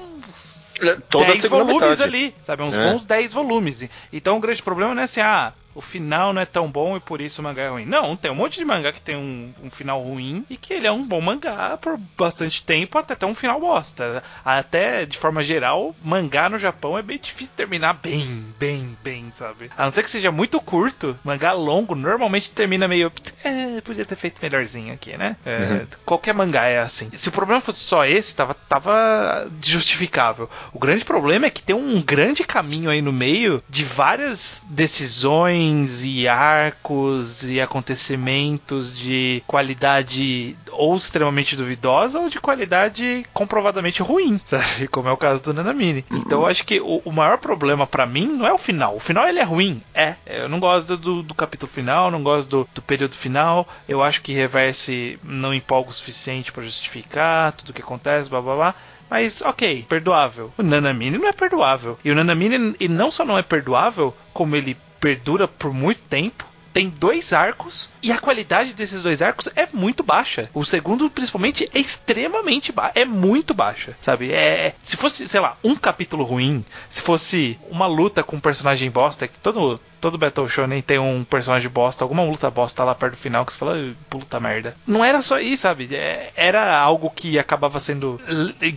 É, toda a 10 segunda volumes metade. ali, sabe? Uns É. bons 10 volumes. Então o grande problema não é assim, ah, o final não é tão bom e por isso o mangá é ruim. Não, tem um monte de mangá que tem um, um final ruim e que ele é um bom mangá por bastante tempo até ter um final bosta. Até, de forma geral, mangá no Japão é bem difícil terminar bem, bem, bem, sabe? A não ser que seja muito curto, mangá longo normalmente termina meio. É, podia ter feito melhorzinho aqui, né? É, Qualquer mangá é assim. Se o problema fosse só esse, tava, tava justificável. O grande problema é que tem um grande caminho aí no meio de várias decisões e arcos e acontecimentos de qualidade ou extremamente duvidosa ou de qualidade comprovadamente ruim, sabe? Como é o caso do Nanamine. Então eu acho que o, o maior problema pra mim não é o final. O final ele é ruim, é. Eu não gosto do, do capítulo final, não gosto do, do período final. Eu acho que Reverse não empolga o suficiente pra justificar tudo o que acontece, blá blá blá. Mas ok, perdoável. O Nanamine não é perdoável. E o Nanamine ele não só não é perdoável, como ele perdura por muito tempo. Tem dois arcos e a qualidade desses dois arcos é muito baixa. O segundo, principalmente, é extremamente baixa. É muito baixa, sabe? É, se fosse, sei lá, um capítulo ruim, se fosse uma luta com um personagem bosta, que todo, todo Battle Shonen tem um personagem bosta, alguma luta bosta lá perto do final que você fala, "Ai, puta merda. Não era só isso, sabe? É, era algo que acabava sendo.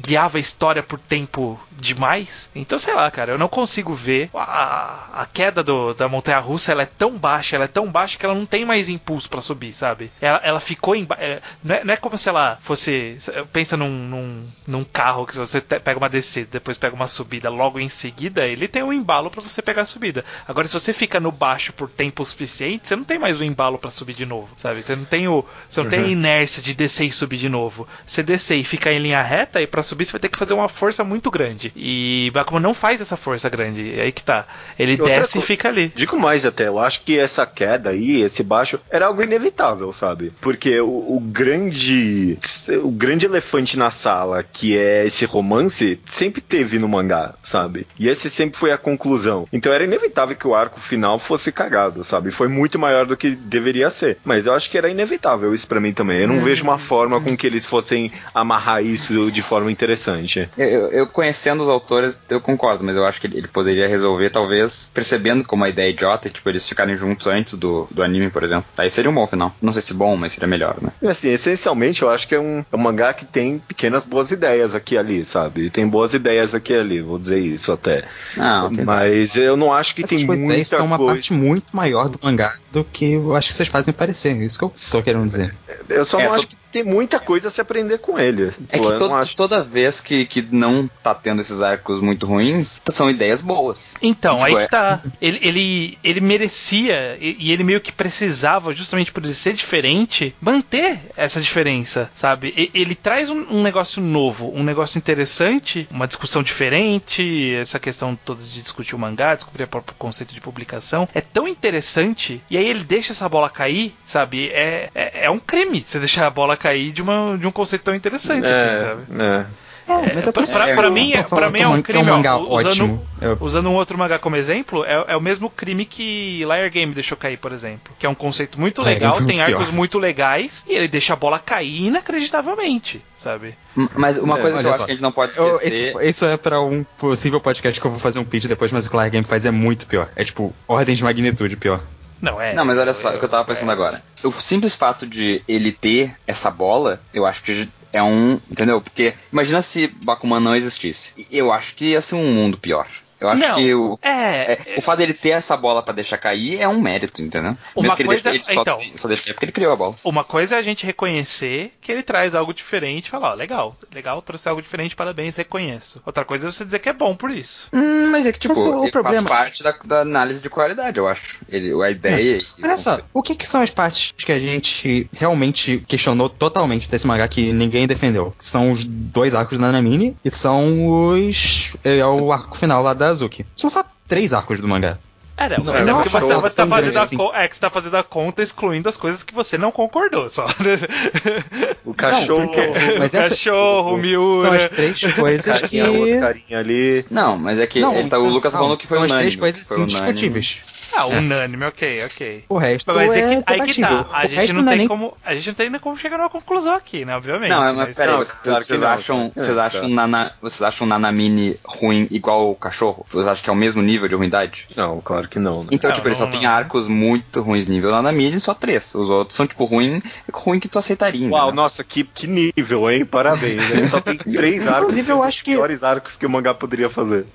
guiava a história por tempo demais. Então, sei lá, cara, eu não consigo ver. A, a queda do, da montanha russa ela é tão baixa, ela é tão baixa que ela não tem mais impulso pra subir, sabe? Ela, ela ficou em. é, não, é, não é como se ela fosse. Pensa num, num, num carro que se você pega uma descida, depois pega uma subida logo em seguida, ele tem um embalo pra você pegar a subida. Agora, se você fica fica no baixo por tempo suficiente, você não tem mais o embalo para subir de novo, sabe? Você não tem o, você não uhum. tem a inércia de descer e subir de novo. Você descer e ficar em linha reta e para subir você vai ter que fazer uma força muito grande. E Bakuman não faz essa força grande. É aí que tá. Ele desce e fica ali. Digo mais até, eu acho que essa queda aí, esse baixo, era algo inevitável, sabe? Porque o, o grande o grande elefante na sala, que é esse romance, sempre teve no mangá, sabe? E esse sempre foi a conclusão. Então era inevitável que o arco final fosse cagado, sabe? Foi muito maior do que deveria ser. Mas eu acho que era inevitável isso para mim também. Eu não hum. vejo uma forma com que eles fossem amarrar isso de forma interessante. Eu, eu, conhecendo os autores, eu concordo, mas eu acho que ele poderia resolver, talvez, percebendo como a ideia é idiota, tipo, eles ficarem juntos antes do, do anime, por exemplo. Aí seria um bom final. Não sei se bom, mas seria melhor, né? Assim, essencialmente, eu acho que é um, é um mangá que tem pequenas boas ideias aqui e ali, sabe? Tem boas ideias aqui e ali, vou dizer isso até. Ah, mas eu não acho que Essas tem muita coisa. Uma parte muito maior do mangá do que eu acho que vocês fazem parecer. Isso que eu tô querendo dizer. Eu só é, não tô... acho que tem muita coisa a se aprender com ele. É que to acho... toda vez que, que não tá tendo esses arcos muito ruins, são ideias boas. Então, tipo, aí que é... tá. Ele, ele, ele merecia e, e, ele meio que precisava, justamente por ele ser diferente, manter essa diferença, sabe? E, ele traz um, um, negócio novo, um negócio interessante, uma discussão diferente, essa questão toda de discutir o mangá, descobrir o próprio conceito de publicação. É tão interessante, e aí ele deixa essa bola cair, sabe? É, é, é um crime você deixar a bola cair de, uma, de um conceito tão interessante, assim, é, assim, sabe? É. É, mas é pra, pra, pra mim, pra mim é um crime. É um mangá ó, usando, eu... usando um outro mangá como exemplo, é, é, o mesmo crime que Liar Game deixou cair, por exemplo. Que é um conceito muito legal, tem arcos pior. muito legais, e ele deixa a bola cair inacreditavelmente, sabe? Mas uma é, coisa que eu só. acho que a gente não pode esquecer. Eu, esse, isso é pra um possível podcast que eu vou fazer um pitch depois, mas o que Liar Game faz é muito pior. É tipo, ordem de magnitude pior. Não, é. Não, mas olha só, o que eu tava pensando é. agora. O simples fato de ele ter essa bola, eu acho que é um. Entendeu? Porque imagina se Bakuman não existisse. Eu acho que ia ser um mundo pior. Eu acho não, que o, é, é, o fato dele ter essa bola para deixar cair é um mérito, entendeu? Uma Mesmo que coisa, ele, ele só, então, só deixa cair porque ele criou a bola. Uma coisa é a gente reconhecer que ele traz algo diferente e falar, ó, legal, legal, trouxe algo diferente, parabéns, reconheço. Outra coisa é você dizer que é bom por isso. Hum, mas é que, tipo, o problema... faz parte da, da, análise de qualidade, eu acho. Ele, a ideia... É. Olha só, o que, que são as partes que a gente realmente questionou totalmente desse mangá que ninguém defendeu? São os dois arcos da Nanamine e são os... é o arco final lá da São só três arcos do mangá. É, não, não, é não porque você, você tá fazendo assim. a, é que você tá fazendo a conta excluindo as coisas que você não concordou, só. O cachorro, não, porque, mas o essa, cachorro, o Miura. São as três coisas que. carinha ali. Não, mas é que não, ele tá, o Lucas não, falando que foi São as três coisas indiscutíveis. Ah, unânime, ok, ok. O resto Mas é, é que, aí que tá. A gente, não, não tem nem... como, a gente não tem nem como chegar numa conclusão aqui, né? Obviamente. Não, mas, mas peraí, vocês, vocês, acham, é, vocês, acham Nana, vocês acham Nanamine ruim igual o cachorro? Vocês acham que é o mesmo nível de ruindade? Não, claro que não. Né? Então, não, tipo, ele só tem arcos muito ruins nível Nanamine, só três. Os outros são, tipo, ruim, ruim que tu aceitaria. Uau, né? nossa, que, que nível, hein? Parabéns. Ele só tem três arcos. Inclusive, eu acho que. piores arcos que o mangá poderia fazer.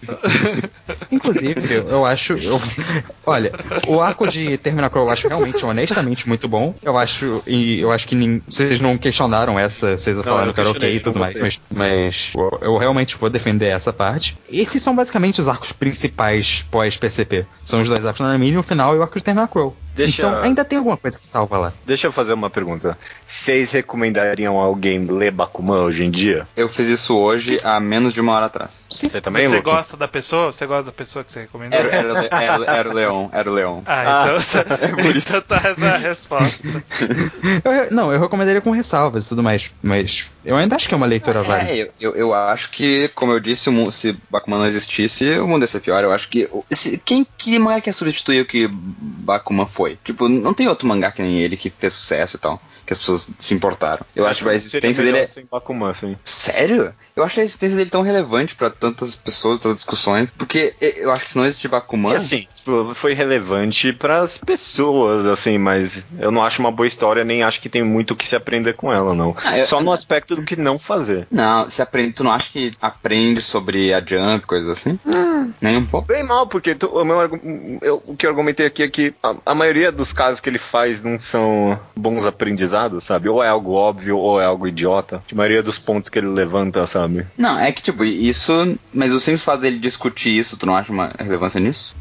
Inclusive, eu acho. Eu... Olha, o arco de Terminal Crow eu acho realmente, honestamente, muito bom. Eu acho, e eu acho que nin... vocês não questionaram essa, vocês não, falaram que era ok e tudo mais, mas, mas eu realmente vou defender essa parte. Esses são basicamente os arcos principais pós-PCP. São os dois arcos na mini, o final e o arco de Terminal Crow. Deixa... Então ainda tem alguma coisa que salva lá. Deixa eu fazer uma pergunta. Vocês recomendariam alguém ler Bakuman hoje em dia? Eu fiz isso hoje há menos de uma hora atrás. Você também, Você Luke? gosta da pessoa? Você gosta da pessoa que você recomendou? Era, era, era, era o Leon, era o Leon. Ah, então, ah, é por isso. então tá essa a resposta. eu, não, eu recomendaria com ressalvas e tudo mais, mas eu ainda acho que é uma leitura é, válida. Eu, eu, eu, acho que, como eu disse, se Bakuman não existisse, o mundo ia ser pior. Eu acho que. Se, quem que mangá quer substituir o que Bakuman foi? Tipo, não tem outro mangá que nem ele que fez sucesso e tal que as pessoas se importaram. Eu acho que a existência dele é... Bakuman, assim. Sério? Eu acho a existência dele tão relevante para tantas pessoas, tantas discussões, porque eu acho que se não existir Bakuman... E assim, tipo, foi relevante para as pessoas, assim, mas eu não acho uma boa história, nem acho que tem muito o que se aprender com ela, não. Ah, eu... Só no aspecto do que não fazer. Não, se aprende, tu não acha que aprende sobre a Jump, coisas assim? Hum. Nem um pouco. Bem mal, porque tu, o, meu, eu, o que eu argumentei aqui é que a, a maioria dos casos que ele faz não são bons aprendizados pesado, sabe? Ou é algo óbvio, ou é algo idiota. A maioria dos pontos que ele levanta, sabe? Não, é que tipo, isso. Mas o simples fato dele discutir isso, tu não acha uma relevância nisso?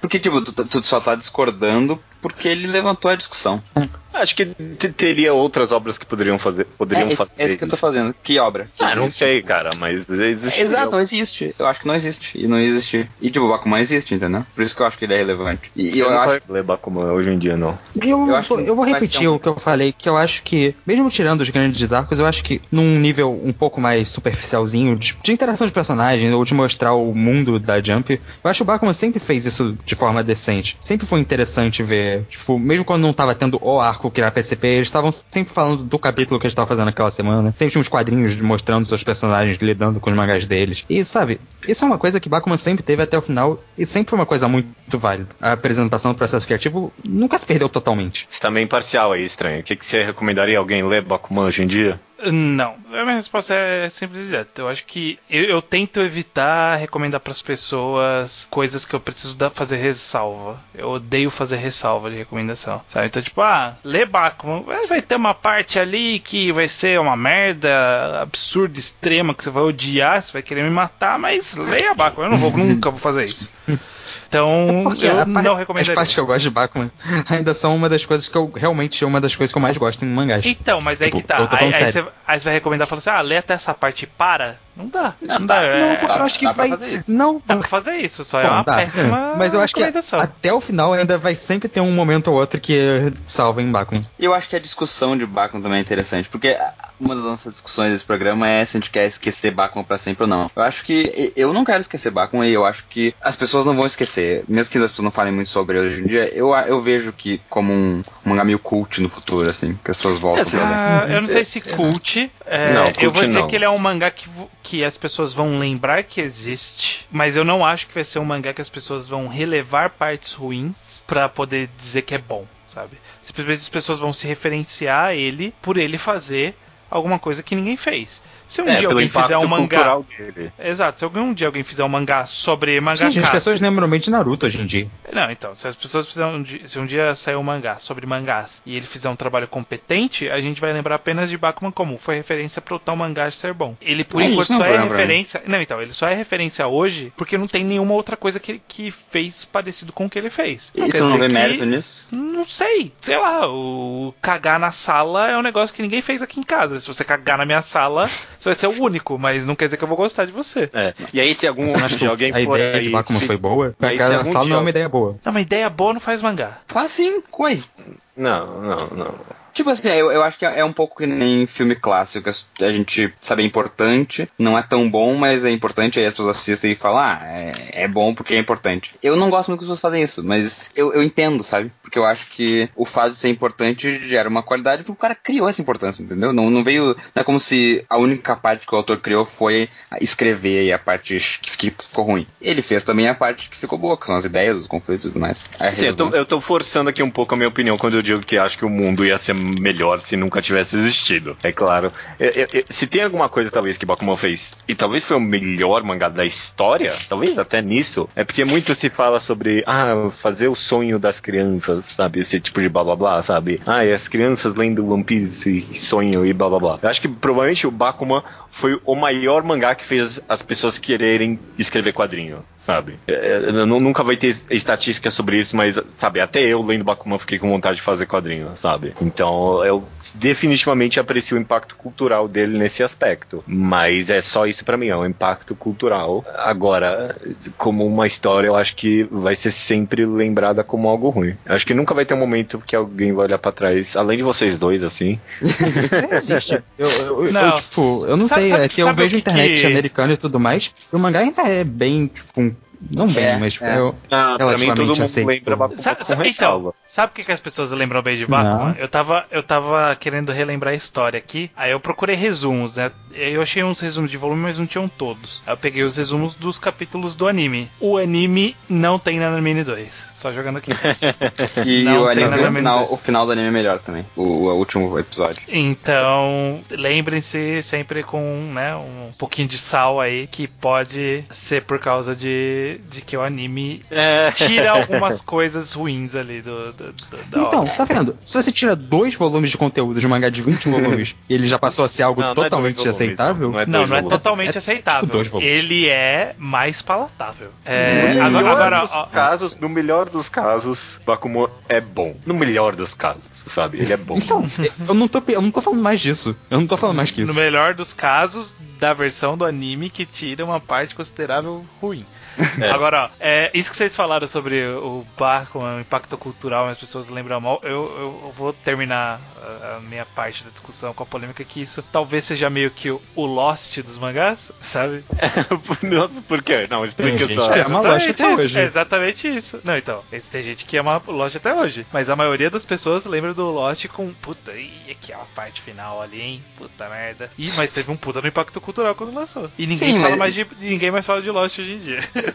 Porque, tipo, tu, tu só tá discordando porque ele levantou a discussão. Acho que te- teria outras obras que poderiam fazer. Poderiam É, esse, fazer é isso que eu tô fazendo. Que obra? Que Ah, não sei, cara, mas existe. Exato, não existe. Eu acho que não existe. E não existe. E tipo, o Bakuman existe, entendeu? Por isso que eu acho que ele é relevante. E, Eu, eu, não acho. vou ler Bakuman hoje em dia, não. Eu, Eu acho eu vou repetir um- o que eu falei, que eu acho que, mesmo tirando os grandes arcos, eu acho que num nível um pouco mais superficialzinho, de, de interação de personagem, ou de mostrar o mundo da Jump, eu acho que o Bakuman sempre fez isso de forma decente. Sempre foi interessante ver, tipo, mesmo quando não tava tendo o arco que era PCP, eles estavam sempre falando do capítulo que eles estavam fazendo naquela semana. Sempre tinha uns quadrinhos mostrando seus personagens lidando com os mangás deles. E, sabe, isso é uma coisa que Bakuman sempre teve até o final, e sempre foi uma coisa muito válida. A apresentação do processo criativo nunca se perdeu totalmente. Você tá meio imparcial aí, estranho. O que, que você recomendaria alguém ler Bakuman hoje em dia? Não, a minha resposta é simples e direta. Eu acho que eu, eu tento evitar recomendar para as pessoas coisas que eu preciso da- fazer ressalva. Eu odeio fazer ressalva de recomendação, sabe? Então, tipo, ah, lê Bakuman, vai- ter uma parte ali que vai ser uma merda absurda, extrema, que você vai odiar, você vai querer me matar, mas leia Bakuman. Eu não vou, nunca vou fazer isso. Então, Porque eu não as recomendaria. partes que eu gosto de Bakuman ainda são uma das coisas que eu realmente é uma das coisas que eu mais gosto em mangás. Então, mas aí Tipo, que tá. Aí, aí você, aí você vai recomendar falando assim: ah, lê até essa parte e para. Não dá. Não, Não, dá. é- Não, porque dá- eu acho que dá vai. fazer isso. Não, Dá pra fazer isso, só é Bom, uma tá. péssima Mas eu acho que até o final ainda vai sempre ter um momento ou outro que salva em Bakuman. E eu acho que a discussão de Bakuman também é interessante, porque uma das nossas discussões desse programa é se a gente quer esquecer Bakuman pra sempre ou não. Eu acho que eu não quero esquecer Bakuman e eu acho que as pessoas não vão esquecer, mesmo que as pessoas não falem muito sobre ele hoje em dia, eu, eu vejo que como um, um mangá meio cult no futuro, assim, que as pessoas voltam Essa- pra ler. Ah, eu não sei se cult. é, Não, eu cult vou dizer não. que ele é um mangá que, que as pessoas vão lembrar que existe, mas eu não acho que vai ser um mangá que as pessoas vão relevar partes ruins pra poder dizer que é bom, sabe? Simplesmente as pessoas vão se referenciar a ele por ele fazer alguma coisa que ninguém fez. Se um É, dia alguém fizer um mangá. dele. Exato, se algum dia alguém fizer um mangá sobre mangá Gente, as pessoas lembram bem de Naruto hoje em dia. Não, então, se as pessoas fizerem um dia, se um dia sair um mangá sobre mangás e ele fizer um trabalho competente, a gente vai lembrar apenas de Bakuman como foi referência para o tal mangá ser bom. Ele por É, enquanto não só é é mim. referência. Não, então, ele só é referência hoje porque não tem nenhuma outra coisa que, que fez parecido com o que ele fez. E quer tu não vê que- mérito nisso? Não sei, sei lá, o cagar na sala é um negócio que ninguém fez aqui em casa. Se você cagar na minha sala, você vai ser o único, mas não quer dizer que eu vou gostar de você. É. E aí, se algum acha que alguém a ideia aí, de Bakuman se- foi boa? Aí, Pegar se na algum sala dia- não é uma ideia boa. Não, uma ideia boa não faz mangá. Faz sim, coi. Não, não, não. Tipo assim, eu, eu acho que é um pouco que nem filme clássico. A gente sabe é importante, não é tão bom, mas é importante, aí as pessoas assistem e falam, ah, é, é bom porque é importante. Eu não gosto muito que as pessoas fazem isso, mas eu, eu entendo, sabe? Porque eu acho que o fato de ser importante gera uma qualidade porque o cara criou essa importância, entendeu? Não, não veio. Não é como se a única parte que o autor criou foi escrever e a parte que, que ficou ruim. Ele fez também a parte que ficou boa, que são as ideias, os conflitos e tudo mais. Sim, eu tô, eu tô forçando aqui um pouco a minha opinião quando eu digo que acho que o mundo ia ser melhor se nunca tivesse existido. É claro. Eu- eu- eu- se tem alguma coisa, talvez, que Bakuman fez, e talvez foi o melhor mangá da história, talvez até nisso, é porque muito se fala sobre, ah, fazer o sonho das crianças, sabe? Esse tipo de blá blá blá, sabe? Ah, e as crianças lendo One Piece e sonho e blá blá blá. Eu acho que provavelmente o Bakuman foi o maior mangá que fez as pessoas quererem escrever quadrinho, sabe? É, é, nu- nunca vai ter estatística sobre isso, mas, sabe, até eu lendo Bakuman fiquei com vontade de fazer quadrinho, sabe? Então eu definitivamente aprecio o impacto cultural dele nesse aspecto. Mas é só isso pra mim, é um impacto cultural. Agora, como uma história, eu acho que vai ser sempre lembrada como algo ruim. Eu acho que nunca vai ter um momento que alguém vai olhar pra trás, além de vocês dois, assim. Existe. Eu, eu, Não. eu, tipo, eu não Sabe- sei, sabe- é que eu vejo que internet que- americana e tudo mais, e o mangá ainda é bem, tipo, um- não bem, É, mas é. eu, Ah, pra mim todo Relativamente mundo aceito. lembra Bakuman Sabe, então, sabe o que, que as pessoas lembram bem de Batman? Não. Eu tava, eu tava querendo relembrar a história aqui, aí eu procurei resumos, né? eu achei uns resumos de volume, mas não tinham todos. Aí eu peguei os resumos dos capítulos do anime. O anime não tem Nanamine 2. Só jogando aqui. E Não o, anime, o, final, o final do anime é melhor também. O, o último episódio. Então, lembrem-se sempre com né, um pouquinho de sal aí, que pode ser por causa de, de que o anime É. tira algumas coisas ruins ali do, do- do- da Então, obra. tá vendo? Se você tira dois volumes de conteúdo de um mangá de 20 volumes e ele já passou a ser algo Não, não é totalmente dois volumes, aceitável, não é Não, não é totalmente É- é aceitável. tipo dois volumes. Ele é mais palatável. É, no agora, melhor agora, dos ó, casos, no melhor dos casos, Bakuman é bom. No melhor dos casos, sabe? Ele é bom. Então, eu não, tô, eu não tô falando mais disso. Eu não tô falando mais que no isso. melhor dos casos, da versão do anime que tira uma parte considerável ruim. É. Agora, ó, é, isso que vocês falaram sobre o barco, o impacto cultural, as pessoas lembram mal, eu, eu- vou terminar a, a minha parte da discussão com a polêmica que isso talvez seja meio que o, Lost dos mangás, sabe? Nossa, por quê? Não, explica Tem só. gente que ama Exatamente Lost até isso, hoje. É exatamente isso. Não, então, tem gente que ama Lost até hoje. Mas a maioria das pessoas lembra do Lost com puta, e aquela parte final ali, hein? Puta merda. Ih, mas teve um puta no impacto cultural quando lançou. E ninguém Sim, fala mas- mais de. Ninguém mais fala de Lost hoje em dia.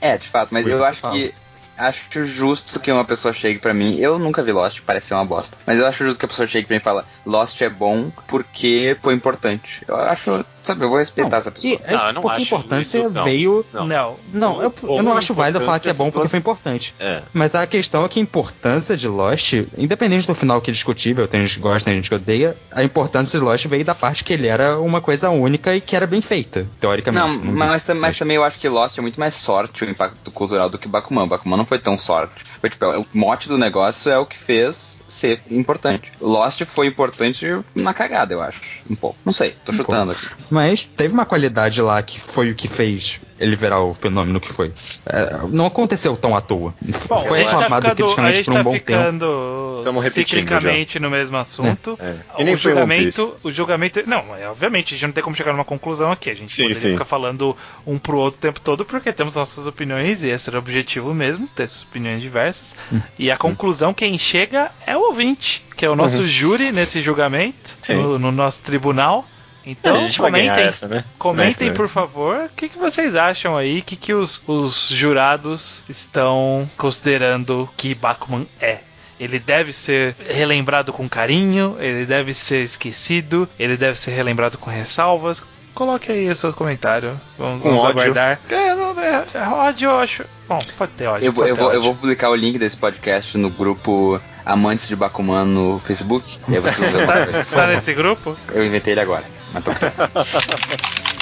É, de fato, mas eu acho que. Acho justo que uma pessoa chegue pra mim. Eu nunca vi Lost, parece ser uma bosta. Mas eu acho justo que a pessoa chegue pra mim e fala: Lost é bom porque foi importante. Eu acho, sabe, eu vou respeitar Não, essa pessoa. E, é, Não, eu não porque acho importância isso, não. veio. Não. Não. Não, eu, eu não acho válido falar que é bom porque foi importante. É. Mas a questão é que a importância de Lost, independente do final que é discutível, tem gente que gosta, tem gente que odeia, a importância de Lost veio da parte que ele era uma coisa única e que era bem feita, teoricamente. Não, mas, tam- mas também eu acho que Lost é muito mais sorte o impacto cultural do que Bakuman. Bakuman não foi tão sorte. Foi, tipo, o mote do negócio é o que fez ser importante. Lost foi importante na cagada, eu acho. Um pouco. Não sei, tô chutando aqui. Mas teve uma qualidade lá que foi o que fez ele virar o fenômeno que foi. É, não aconteceu tão à toa. Bom, foi tá reclamado ficando, a criticamente por um tá bom tempo. repetindo ciclicamente no mesmo assunto. É. Nem O julgamento, o julgamento, não, é, obviamente a gente não tem como chegar numa conclusão aqui. A gente Sim, poderia sim. ficar falando um pro outro o tempo todo porque temos nossas opiniões e esse era o objetivo mesmo, ter essas opiniões diversas. Hum. E a conclusão quem chega é o ouvinte, que é o nosso júri nesse julgamento, no, no nosso tribunal. Então, comentem, essa, né? Comentem, por favor, o que, que vocês acham aí, o que, que os, os jurados estão considerando que Bakuman é. Ele deve ser relembrado com carinho, ele deve ser esquecido, ele deve ser relembrado com ressalvas. Coloque aí o seu comentário. Vamos, Com vamos ódio. aguardar. É, não, é, é ódio, eu acho. Bom, pode ter ódio. Eu vou, eu, vou, eu ódio. vou publicar o link desse podcast no grupo Amantes de Bakuman no Facebook. E aí vocês vão Tá, tá nesse grupo? Eu inventei ele agora. Mas tô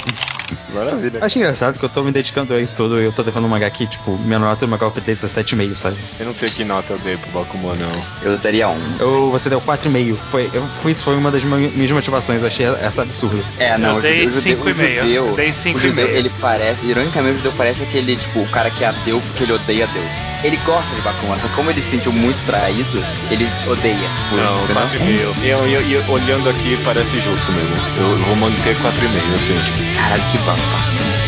Maravilha. Eu acho engraçado que eu tô me dedicando a isso tudo e eu tô levando um mangá aqui, tipo, minha nota do mangá eu dei 17,5, sabe? Eu não sei que nota eu dei pro Bakuman, não. Eu daria um. Eu, você deu 4,5. Foi, eu, foi, isso foi uma das mi- minhas motivações, eu achei essa absurda. É, não, Eu o dei judeu- o judeu, cinco e o meio. judeu, Eu dei o cinco e judeu, meio. ele parece, ironicamente, o judeu parece aquele, tipo, o cara que é ateu porque ele odeia Deus. Ele gosta de Bakuman, só como ele se sentiu muito traído, ele odeia. Não, entendeu? 4,5. E eu, eu, eu, olhando aqui parece justo mesmo. Eu vou manter 4,5, assim. Caralho, que babaca.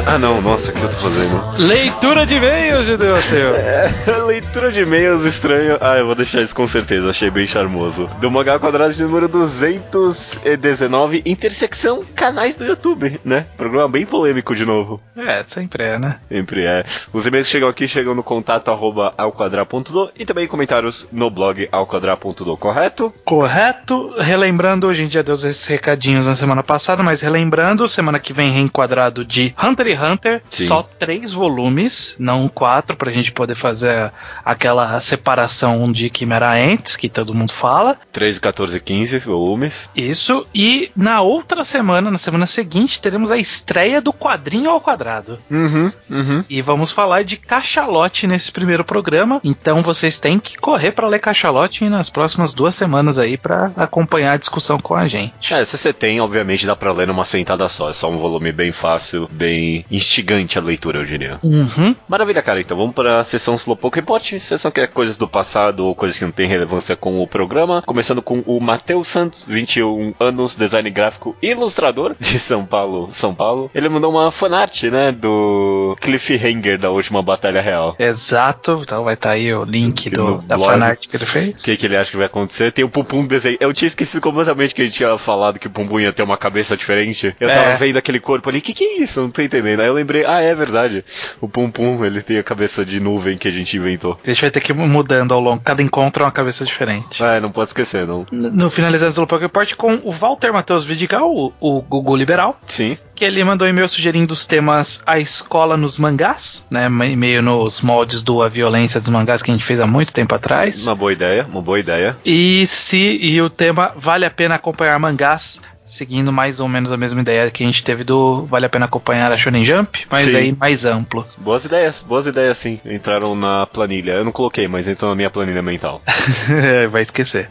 Olá. Ah, não, nossa, o que eu tô fazendo? Leitura de e-mails, Judeu seu. É, leitura de e-mails estranho. Ah, eu vou deixar isso com certeza, achei bem charmoso. Do Mangá Quadrado de número 219, intersecção canais do YouTube, né? Programa bem polêmico de novo. É, sempre é, né? Sempre é. Os e-mails que chegam aqui chegam no contato arroba alquadra.do e também comentários no blog alquadra.do, correto? Correto. Relembrando, hoje em dia deu esses recadinhos na semana passada, mas relembrando, semana que vem reenquadrado de Hunter Hunter, Sim. só três volumes, não quatro, pra gente poder fazer aquela separação de Chimera Ants, que todo mundo fala. 13, 14, 15 volumes. Isso. E na outra semana, na semana seguinte, teremos a estreia do quadrinho ao quadrado. Uhum, uhum. E vamos falar de cachalote nesse primeiro programa. Então vocês têm que correr pra ler cachalote nas próximas duas semanas aí pra acompanhar a discussão com a gente. É, se você tem, obviamente dá pra ler numa sentada só. É só um volume bem fácil, bem instigante a leitura, eu diria. Uhum. Maravilha, cara. Então vamos para a sessão Slowpoke Report. Sessão que é coisas do passado ou coisas que não têm relevância com o programa. Começando com o Matheus Santos, 21 anos, design gráfico e ilustrador de São Paulo, São Paulo. Ele mandou uma fanart, né, do cliffhanger da última batalha real. Exato. Então vai estar aí o link do, da blog. fanart que ele fez. O que, que ele acha que vai acontecer? Tem o Pum desenho. Eu tinha esquecido completamente que a gente tinha falado que o Pum ia ter uma cabeça diferente. Eu tava É. vendo aquele corpo ali, o que, que é isso? Não tô entendendo. Aí eu lembrei, ah, é verdade. O Pum Pum, ele tem a cabeça de nuvem que a gente inventou. A gente vai ter que ir mudando ao longo. Cada encontro é uma cabeça diferente. É, não pode esquecer, não. No no finalizando do Slowpoke Report com o Walter Matheus Vidigal, o, o Google Liberal. Sim. Que ele mandou um e-mail sugerindo os temas A Escola nos Mangás, né? Meio nos moldes do A Violência dos Mangás que a gente fez há muito tempo atrás. Uma boa ideia, uma boa ideia. E se e o tema Vale a pena acompanhar mangás, seguindo mais ou menos a mesma ideia que a gente teve do Vale a pena acompanhar a Shonen Jump, mas Sim. aí mais amplo. Boas ideias, boas ideias sim. Entraram na planilha. Eu não coloquei, mas entrou na minha planilha mental. Vai esquecer.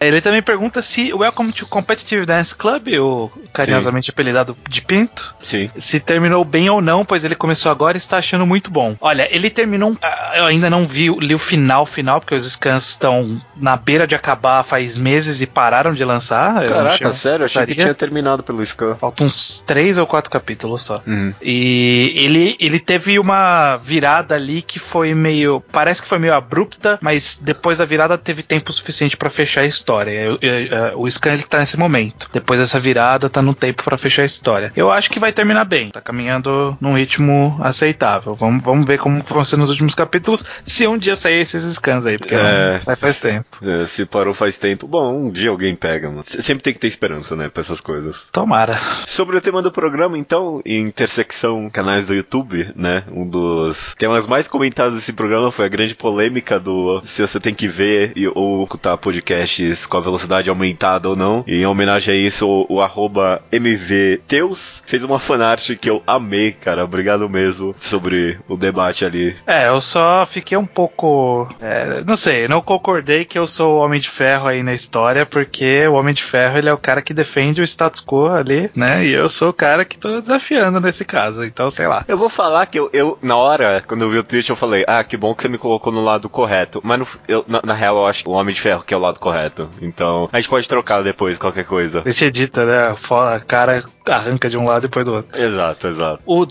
Ele também pergunta se o Welcome to Competitive Dance Club, o carinhosamente apelidado de Pinto, Sim. se terminou bem ou não, pois ele começou agora e está achando muito bom. Olha, ele terminou. ah, Eu ainda não vi, li o final final, porque os scans estão na beira de acabar faz meses e pararam de lançar. Caraca, sério, achei gostaria. tinha terminado pelo Scan. Faltam uns três ou quatro capítulos só. Uhum. E ele, ele teve uma virada ali que foi meio. Parece que foi meio abrupta, mas depois da virada teve tempo suficiente pra fechar a história. Eu- eu- eu- o Scan ele tá nesse momento. Depois dessa virada, tá no tempo pra fechar a história. Eu acho que vai terminar bem. Tá caminhando num ritmo aceitável. Vamos, vamos ver como vão ser nos últimos capítulos. Se um dia sair esses scans aí, porque É. vai faz tempo. É, se parou faz tempo. Bom, um dia alguém pega, mano. Se- Sempre tem que ter esperança, né, pra essas coisas. Tomara. Sobre o tema do programa, então, em intersecção canais do YouTube, né? Um dos temas mais comentados desse programa foi a grande polêmica do se você tem que ver e, ou escutar podcasts com a velocidade aumentada ou não. E em homenagem a isso, o, o arroba MVTeus fez uma fanart que eu amei, cara. Obrigado mesmo sobre o debate ali. É, eu só fiquei um pouco. é, não sei, não concordei que eu sou o Homem de Ferro aí na história, porque o Homem de Ferro ele é o cara que defende o status quo ali, né? E eu sou o cara que tô desafiando nesse caso, então sei lá. Eu vou falar que eu, eu, na hora, quando eu vi o tweet, eu falei, ah, que bom que você me colocou no lado correto. Mas no- eu- na, na real, eu acho que o Homem de Ferro que é o lado correto. Então, a gente pode trocar depois, qualquer coisa. A gente edita, né? A cara arranca de um lado e depois do outro. Exato, exato. O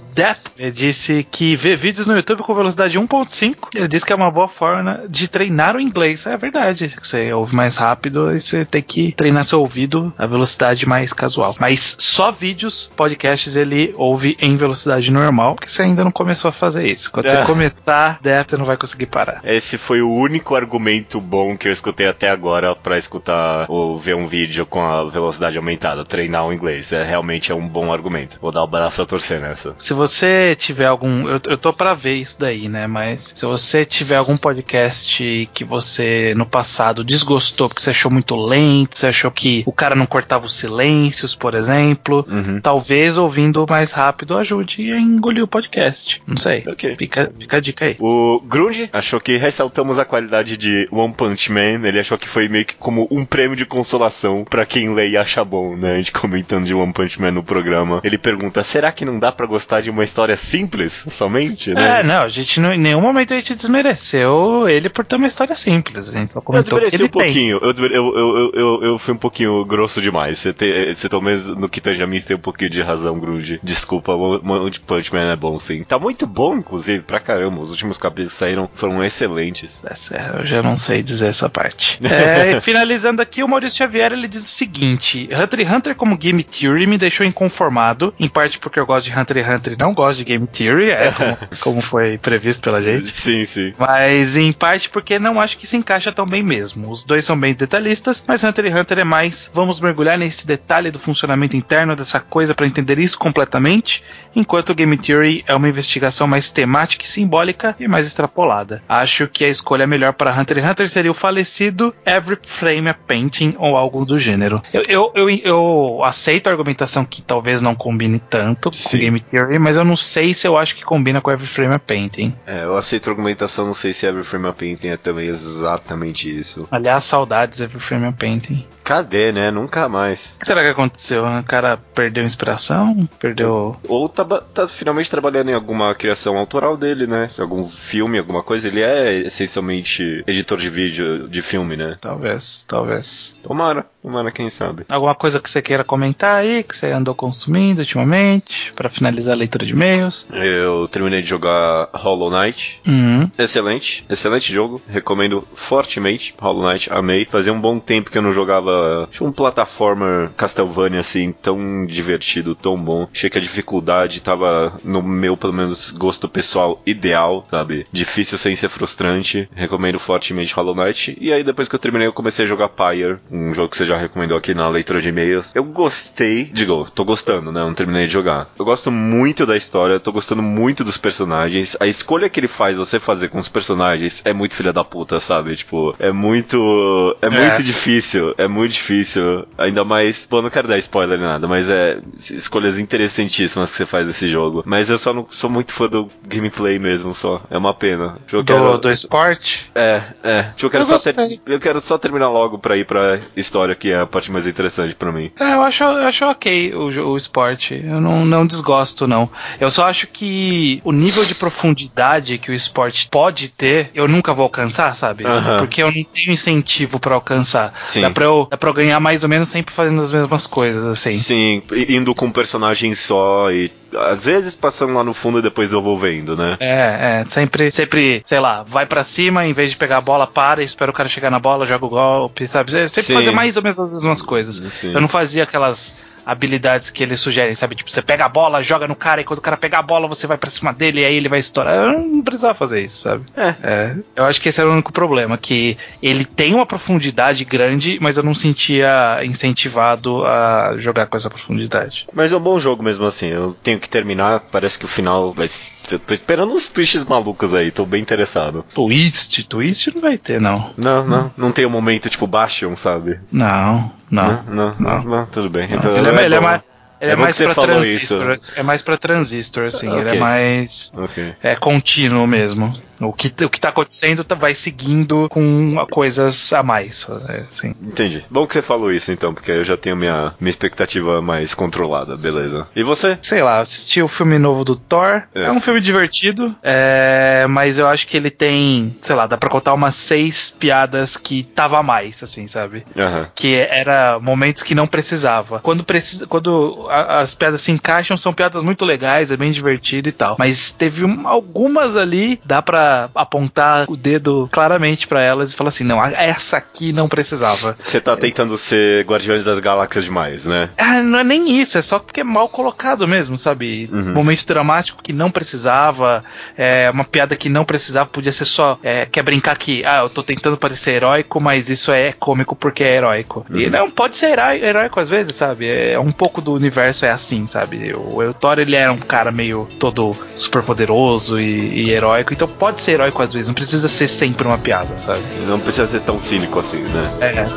ele disse que vê vídeos no YouTube com velocidade 1.5. Ele disse que é uma boa forma de treinar o inglês. É verdade. Você ouve mais rápido e você tem que treinar seu ouvido a velocidade mais casual. Mas só vídeos, podcasts, ele ouve em velocidade normal, porque você ainda não começou a fazer isso. Quando É. você começar, Depp você não vai conseguir parar. Esse foi o único argumento bom que eu escutei até agora pra escutar ou ver um vídeo com a velocidade aumentada, treinar o inglês. É realmente é um bom argumento. Vou dar o braço a torcer nessa. Se você tiver algum. Eu, eu tô pra ver isso daí, né? Mas se você tiver algum podcast que você no passado desgostou porque você achou muito lento, você achou que o cara não cortava os silêncios, por exemplo. Uhum. Talvez ouvindo mais rápido ajude a engolir o podcast. Não sei. Ok. Fica, fica a dica aí. O Grunge achou que ressaltamos a qualidade de One Punch Man. Ele achou que foi meio que como um prêmio de consolação pra quem lê e acha bom, né? A gente comentando de One Punch Man no programa. Ele pergunta: será que não dá pra gostar de uma história simples somente, né? É, não, a gente não, em nenhum momento a gente desmereceu ele por ter uma história simples. A gente só Eu comentou que desmereci ele um pouquinho, eu, eu, eu, eu, eu, eu fui um pouquinho grosso demais. Você, te, você pelo menos no que tange a mim, você tem um pouquinho de razão, Grunge. Desculpa, o One Punch Man é bom sim. Tá muito bom, inclusive, pra caramba. Os últimos capítulos que saíram foram excelentes. É, eu já não sei dizer essa parte. É, finalizando aqui, o Maurício Xavier ele diz o seguinte: Hunter x Hunter como Game Theory me deixou inconformado, em parte porque eu gosto de Hunter x Hunter e não gosto de Game Theory, é como, como foi previsto pela gente. Sim, sim. Mas em parte porque não acho que se encaixa tão bem mesmo. Os dois são bem detalhistas, mas Hunter x Hunter é mais vamos mergulhar nesse esse detalhe do funcionamento interno dessa coisa para entender isso completamente, enquanto Game Theory é uma investigação mais temática e simbólica e mais extrapolada. Acho que a escolha melhor para Hunter x Hunter seria o falecido Every Frame a Painting ou algo do gênero. Eu, eu, eu, eu aceito a argumentação que talvez não combine tanto com Sim. Game Theory, mas eu não sei se eu acho que combina com Every Frame a Painting. É, eu aceito a argumentação, não sei se Every Frame a Painting é também exatamente isso. Aliás, saudades Every Frame a Painting. Cadê, né? Nunca mais. O que será que aconteceu? O cara perdeu inspiração? Perdeu. Ou tá, tá finalmente trabalhando em alguma criação autoral dele, né? Algum filme, alguma coisa. Ele é essencialmente editor de vídeo, de filme, né? Talvez, talvez. Tomara, tomara, quem sabe. Alguma coisa que você queira comentar aí, que você andou consumindo ultimamente, pra finalizar a leitura de e-mails? Eu terminei de jogar Hollow Knight. Hum. Excelente, excelente jogo. Recomendo fortemente. Hollow Knight, amei. Fazia um bom tempo que eu não jogava um plataformer Castlevania assim, tão divertido, tão bom. Achei que a dificuldade tava no meu, pelo menos, gosto pessoal ideal, sabe? Difícil sem ser frustrante. Recomendo fortemente Hollow Knight. E aí, depois que eu terminei, eu comecei a jogar Pyre, um jogo que você já recomendou aqui na leitura de e-mails. Eu gostei, digo, tô gostando, né? Eu não terminei de jogar. Eu gosto muito da história, tô gostando muito dos personagens. A escolha que ele faz você fazer com os personagens é muito filha da puta, sabe? Tipo, é muito. É, muito difícil. É muito difícil. Ainda mais. Bom, não quero dar spoiler nem nada, mas é escolhas interessantíssimas que você faz nesse jogo. Mas eu só não sou muito fã do gameplay mesmo, só. É uma pena. Eu Do, quero- do esporte? é, é. Tipo, eu quero, Eu só ter- eu quero só terminar logo pra ir pra história, que é a parte mais interessante pra mim. É, eu acho, eu acho ok o, o esporte. Eu não, não desgosto, não. Eu só acho que o nível de profundidade que o esporte pode ter, eu nunca vou alcançar, sabe? Aham. Porque eu não tenho incentivo pra alcançar. Sim. Dá pra, eu, dá pra eu ganhar mais ou menos sempre fazendo as mesmas coisas, assim. Sim, indo com um personagem só e às vezes passando lá no fundo e depois devolvendo, né? É, é, sempre, sempre, sei lá, vai pra cima, em vez de pegar a bola, para, espera o cara chegar na bola, joga o golpe, sabe? Sempre Sim. fazer mais ou menos as mesmas coisas. Sim. Eu não fazia aquelas habilidades que eles sugerem, sabe? Tipo, você pega a bola, joga no cara, e quando o cara pegar a bola, você vai pra cima dele, e aí ele vai estourar. Eu não precisava fazer isso, sabe? É. eu acho que esse era o único problema, que ele tem uma profundidade grande, mas eu não sentia incentivado a jogar com essa profundidade. Mas é um bom jogo mesmo assim. Eu tenho que terminar. Parece que o final vai. Eu tô esperando uns twists malucos aí. Tô bem interessado. Twist, twist não vai ter, não. Não, não. Não tem um momento tipo Bastion, sabe? Não, não. Não, não, não. não, tudo bem. Então, ele é, ele é mais, ele É é bom mais falou transistor. É mais pra transistor, assim. Ele Ok. é mais. Ok. É contínuo mesmo. O que, o que tá acontecendo tá, vai seguindo com coisas a mais. Assim. Entendi. Bom que você falou isso então, porque eu já tenho minha, minha expectativa mais controlada, beleza. E você? Sei lá, assisti o filme novo do Thor. É. É, um filme divertido, é, mas eu acho que ele tem, sei lá, dá pra contar umas seis piadas que tava a mais, assim, sabe? Aham. que era momentos que não precisava. Quando precisa, quando a- as piadas se encaixam, são piadas muito legais, é bem divertido e tal. Mas teve um- algumas ali, dá pra apontar o dedo claramente pra elas e falar assim, não, essa aqui não precisava. Você tá tentando ser Guardiões das Galáxias demais, né? Ah, não é nem isso, é só porque é mal colocado mesmo, sabe? Uhum. Momento dramático que não precisava, é uma piada que não precisava, podia ser só. É, quer brincar que, ah, eu tô tentando parecer heróico, mas isso é cômico porque é heróico. E não, pode ser herói- heróico às vezes, sabe? É um pouco do universo é assim, sabe? O, o Thor, ele era um cara meio todo super poderoso e, e heróico, então pode ser heróico às vezes, não precisa ser sempre uma piada, sabe? Não precisa ser tão cínico assim, né? É, é.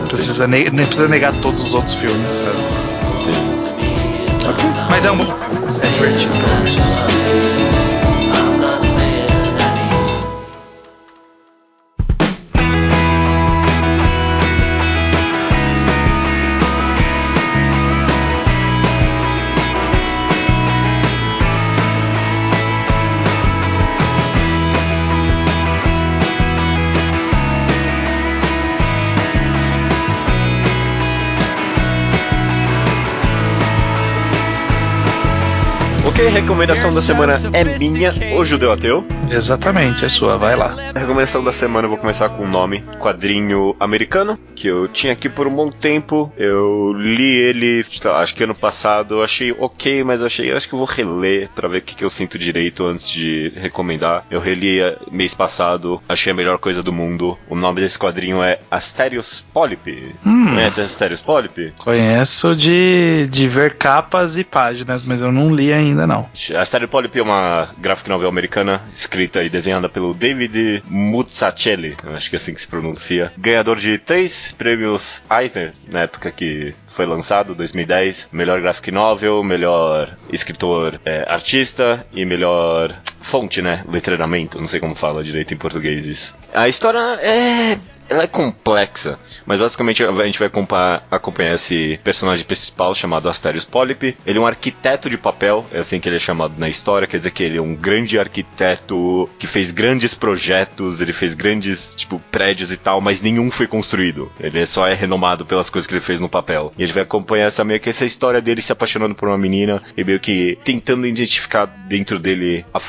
Não precisa, ne- nem precisa negar todos os outros filmes, sabe? Mas é um bom é divertido. pelo menos. Ok, recomendação da semana é minha, o Judeu Ateu. Exatamente, é sua, vai lá. A recomendação da semana eu vou começar com um nome, quadrinho americano, que eu tinha aqui por um bom tempo. Eu li ele, acho que ano passado, eu achei ok, mas eu achei, eu acho que eu vou reler pra ver o que, que eu sinto direito antes de recomendar. Eu reli eh, mês passado, achei a melhor coisa do mundo. O nome desse quadrinho é Asterios Polyp. Hum. Conhece Asterios Polyp? Conheço de, de ver capas e páginas, mas eu não li ainda não. Asterios Polyp é uma graphic novel americana, escrita e desenhada pelo David Muzzacelli, acho que é assim que se pronuncia. Ganhador de três prêmios Eisner, na época que foi lançado, 2010. Melhor graphic novel, melhor escritor é, artista e melhor fonte, né? Letreiramento, não sei como fala direito em português isso. A história é ela é complexa, mas basicamente a gente vai acompanhar, acompanhar esse personagem principal chamado Asterios Polyp. Ele é um arquiteto de papel, é assim que ele é chamado na história, quer dizer que ele é um grande arquiteto que fez grandes projetos, ele fez grandes, tipo, prédios e tal, mas nenhum foi construído. Ele só é renomado pelas coisas que ele fez no papel. E a gente vai acompanhar essa meio que essa história dele se apaixonando por uma menina e meio que tentando identificar dentro dele a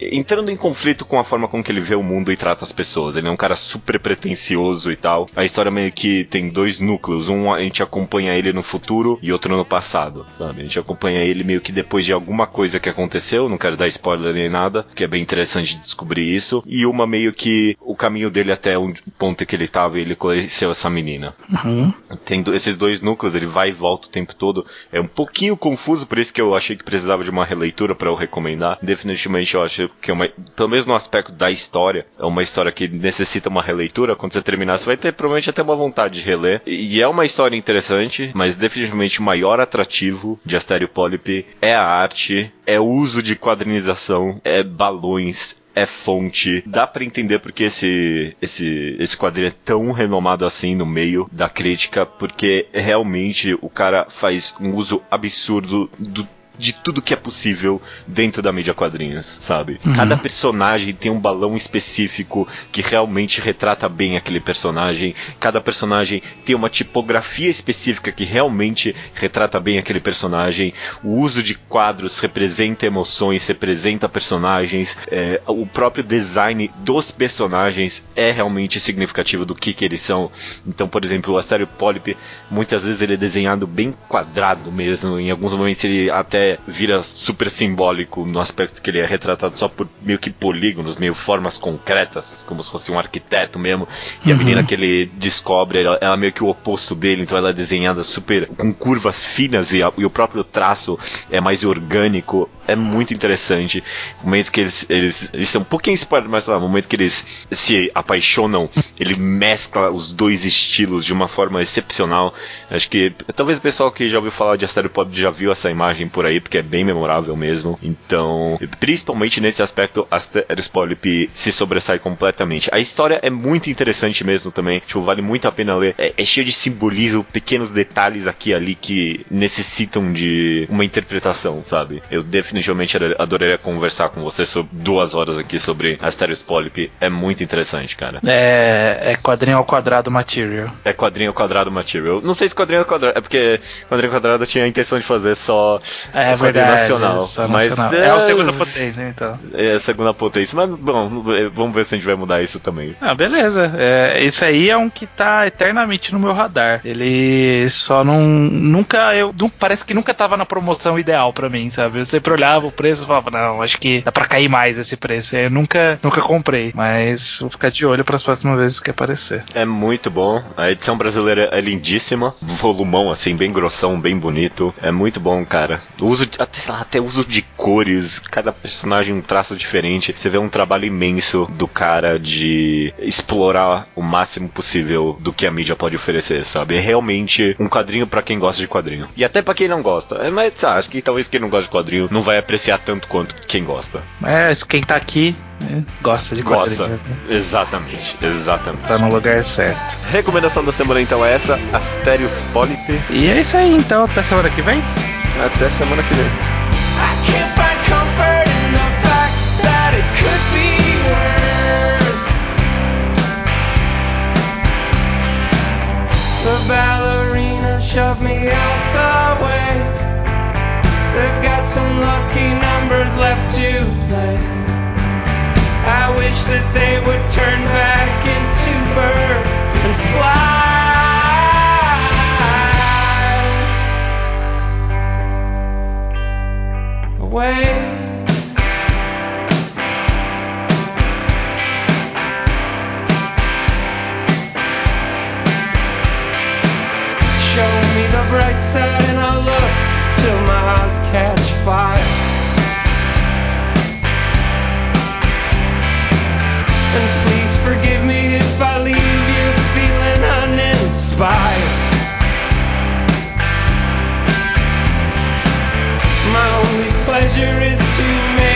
entrando em conflito com a forma com que ele vê o mundo e trata as pessoas. Ele é um cara super pretencioso e tal. A história meio que tem dois núcleos. Um a gente acompanha ele no futuro e outro no passado, sabe? A gente acompanha ele meio que depois de alguma coisa que aconteceu. Não quero dar spoiler nem nada, que é bem interessante descobrir isso. E uma meio que o caminho dele até o ponto que ele tava e ele conheceu essa menina. Uhum. Tem esses dois núcleos, ele vai e volta o tempo todo. É um pouquinho confuso, por isso que eu achei que precisava de uma releitura para eu recomendar. Definitivamente eu acho que é uma, pelo menos no aspecto da história, é uma história que necessita uma releitura. Quando você terminar, você vai ter provavelmente até uma vontade de reler. E é uma história interessante, mas definitivamente o maior atrativo de Astério Polyp é a arte, é o uso de quadrinização, é balões, é fonte. Dá pra entender porque esse, esse, esse quadrinho é tão renomado assim no meio da crítica, porque realmente o cara faz um uso absurdo do de tudo que é possível dentro da mídia quadrinhos, sabe? Cada personagem tem um balão específico que realmente retrata bem aquele personagem. Cada personagem tem uma tipografia específica que realmente retrata bem aquele personagem. O uso de quadros representa emoções, representa personagens. É, o próprio design dos personagens é realmente significativo do que, que eles são. Então, por exemplo, o Astério Polyp, muitas vezes ele é desenhado bem quadrado mesmo. Em alguns momentos ele até vira super simbólico no aspecto que ele é retratado só por meio que polígonos, meio formas concretas, como se fosse um arquiteto mesmo. E a menina que ele descobre, ela, ela é meio que o oposto dele, então ela é desenhada super com curvas finas e, a- e o próprio traço é mais orgânico. É muito interessante. Momentos que eles, eles, são um pouquinho spoiler, mas lá, no momento que eles se apaixonam, ele mescla os dois estilos de uma forma excepcional. Acho que talvez o pessoal que já ouviu falar de Astério Pop já viu essa imagem por aí, porque é bem memorável mesmo. Então, principalmente nesse aspecto, Asterios Polyp se sobressai completamente. A história é muito interessante mesmo também. Tipo, vale muito a pena ler. É, é cheio de simbolismo, pequenos detalhes aqui e ali que necessitam de uma interpretação, sabe? Eu definitivamente ador- adoraria conversar com você sobre duas horas aqui sobre Asterios Polyp. É muito interessante, cara. É, é quadrinho ao quadrado material. É quadrinho ao quadrado material. Não sei se quadrinho ao quadrado. É porque quadrinho ao quadrado eu tinha a intenção de fazer só É quadrinho verdade. nacional. só mas nacional. É, o segunda potência, então. É a segunda potência. Mas, bom, vamos ver se a gente vai mudar isso também. Ah, beleza. É, esse aí é um que tá eternamente no meu radar. Ele só não. Nunca. Eu, parece que nunca tava na promoção ideal pra mim, sabe? Eu sempre olhava o preço e falava, não, acho que dá pra cair mais esse preço. Eu nunca, nunca comprei. Mas vou ficar de olho pras próximas vezes que aparecer. É muito bom. A edição brasileira é lindíssima. Volumão, assim, bem grossão, bem bonito. É muito bom, cara. Uso de, até, até uso de cores. Cada personagem um traço diferente. Você vê um trabalho imenso do cara de explorar o máximo possível do que a mídia pode oferecer, sabe? É realmente um quadrinho pra quem gosta de quadrinho. E até pra quem não gosta. É, Mas sabe, acho que talvez quem não gosta de quadrinho não vai apreciar tanto quanto quem gosta. Mas quem tá aqui né, gosta de Gosta. né? Exatamente, exatamente. Tá no lugar certo. Recomendação da semana então é essa: Asterios Polyp. E é isso aí, então. Até semana que vem. Até semana que vem. I can't find comfort in the fact that it could be worse. The ballerina shoved me out the way. They've got some lucky numbers left to play. I wish that they would turn back into birds and fly away. Show me the bright side and I'll look till my eyes catch fire. And please forgive me if I leave you feeling uninspired. My only pleasure is to make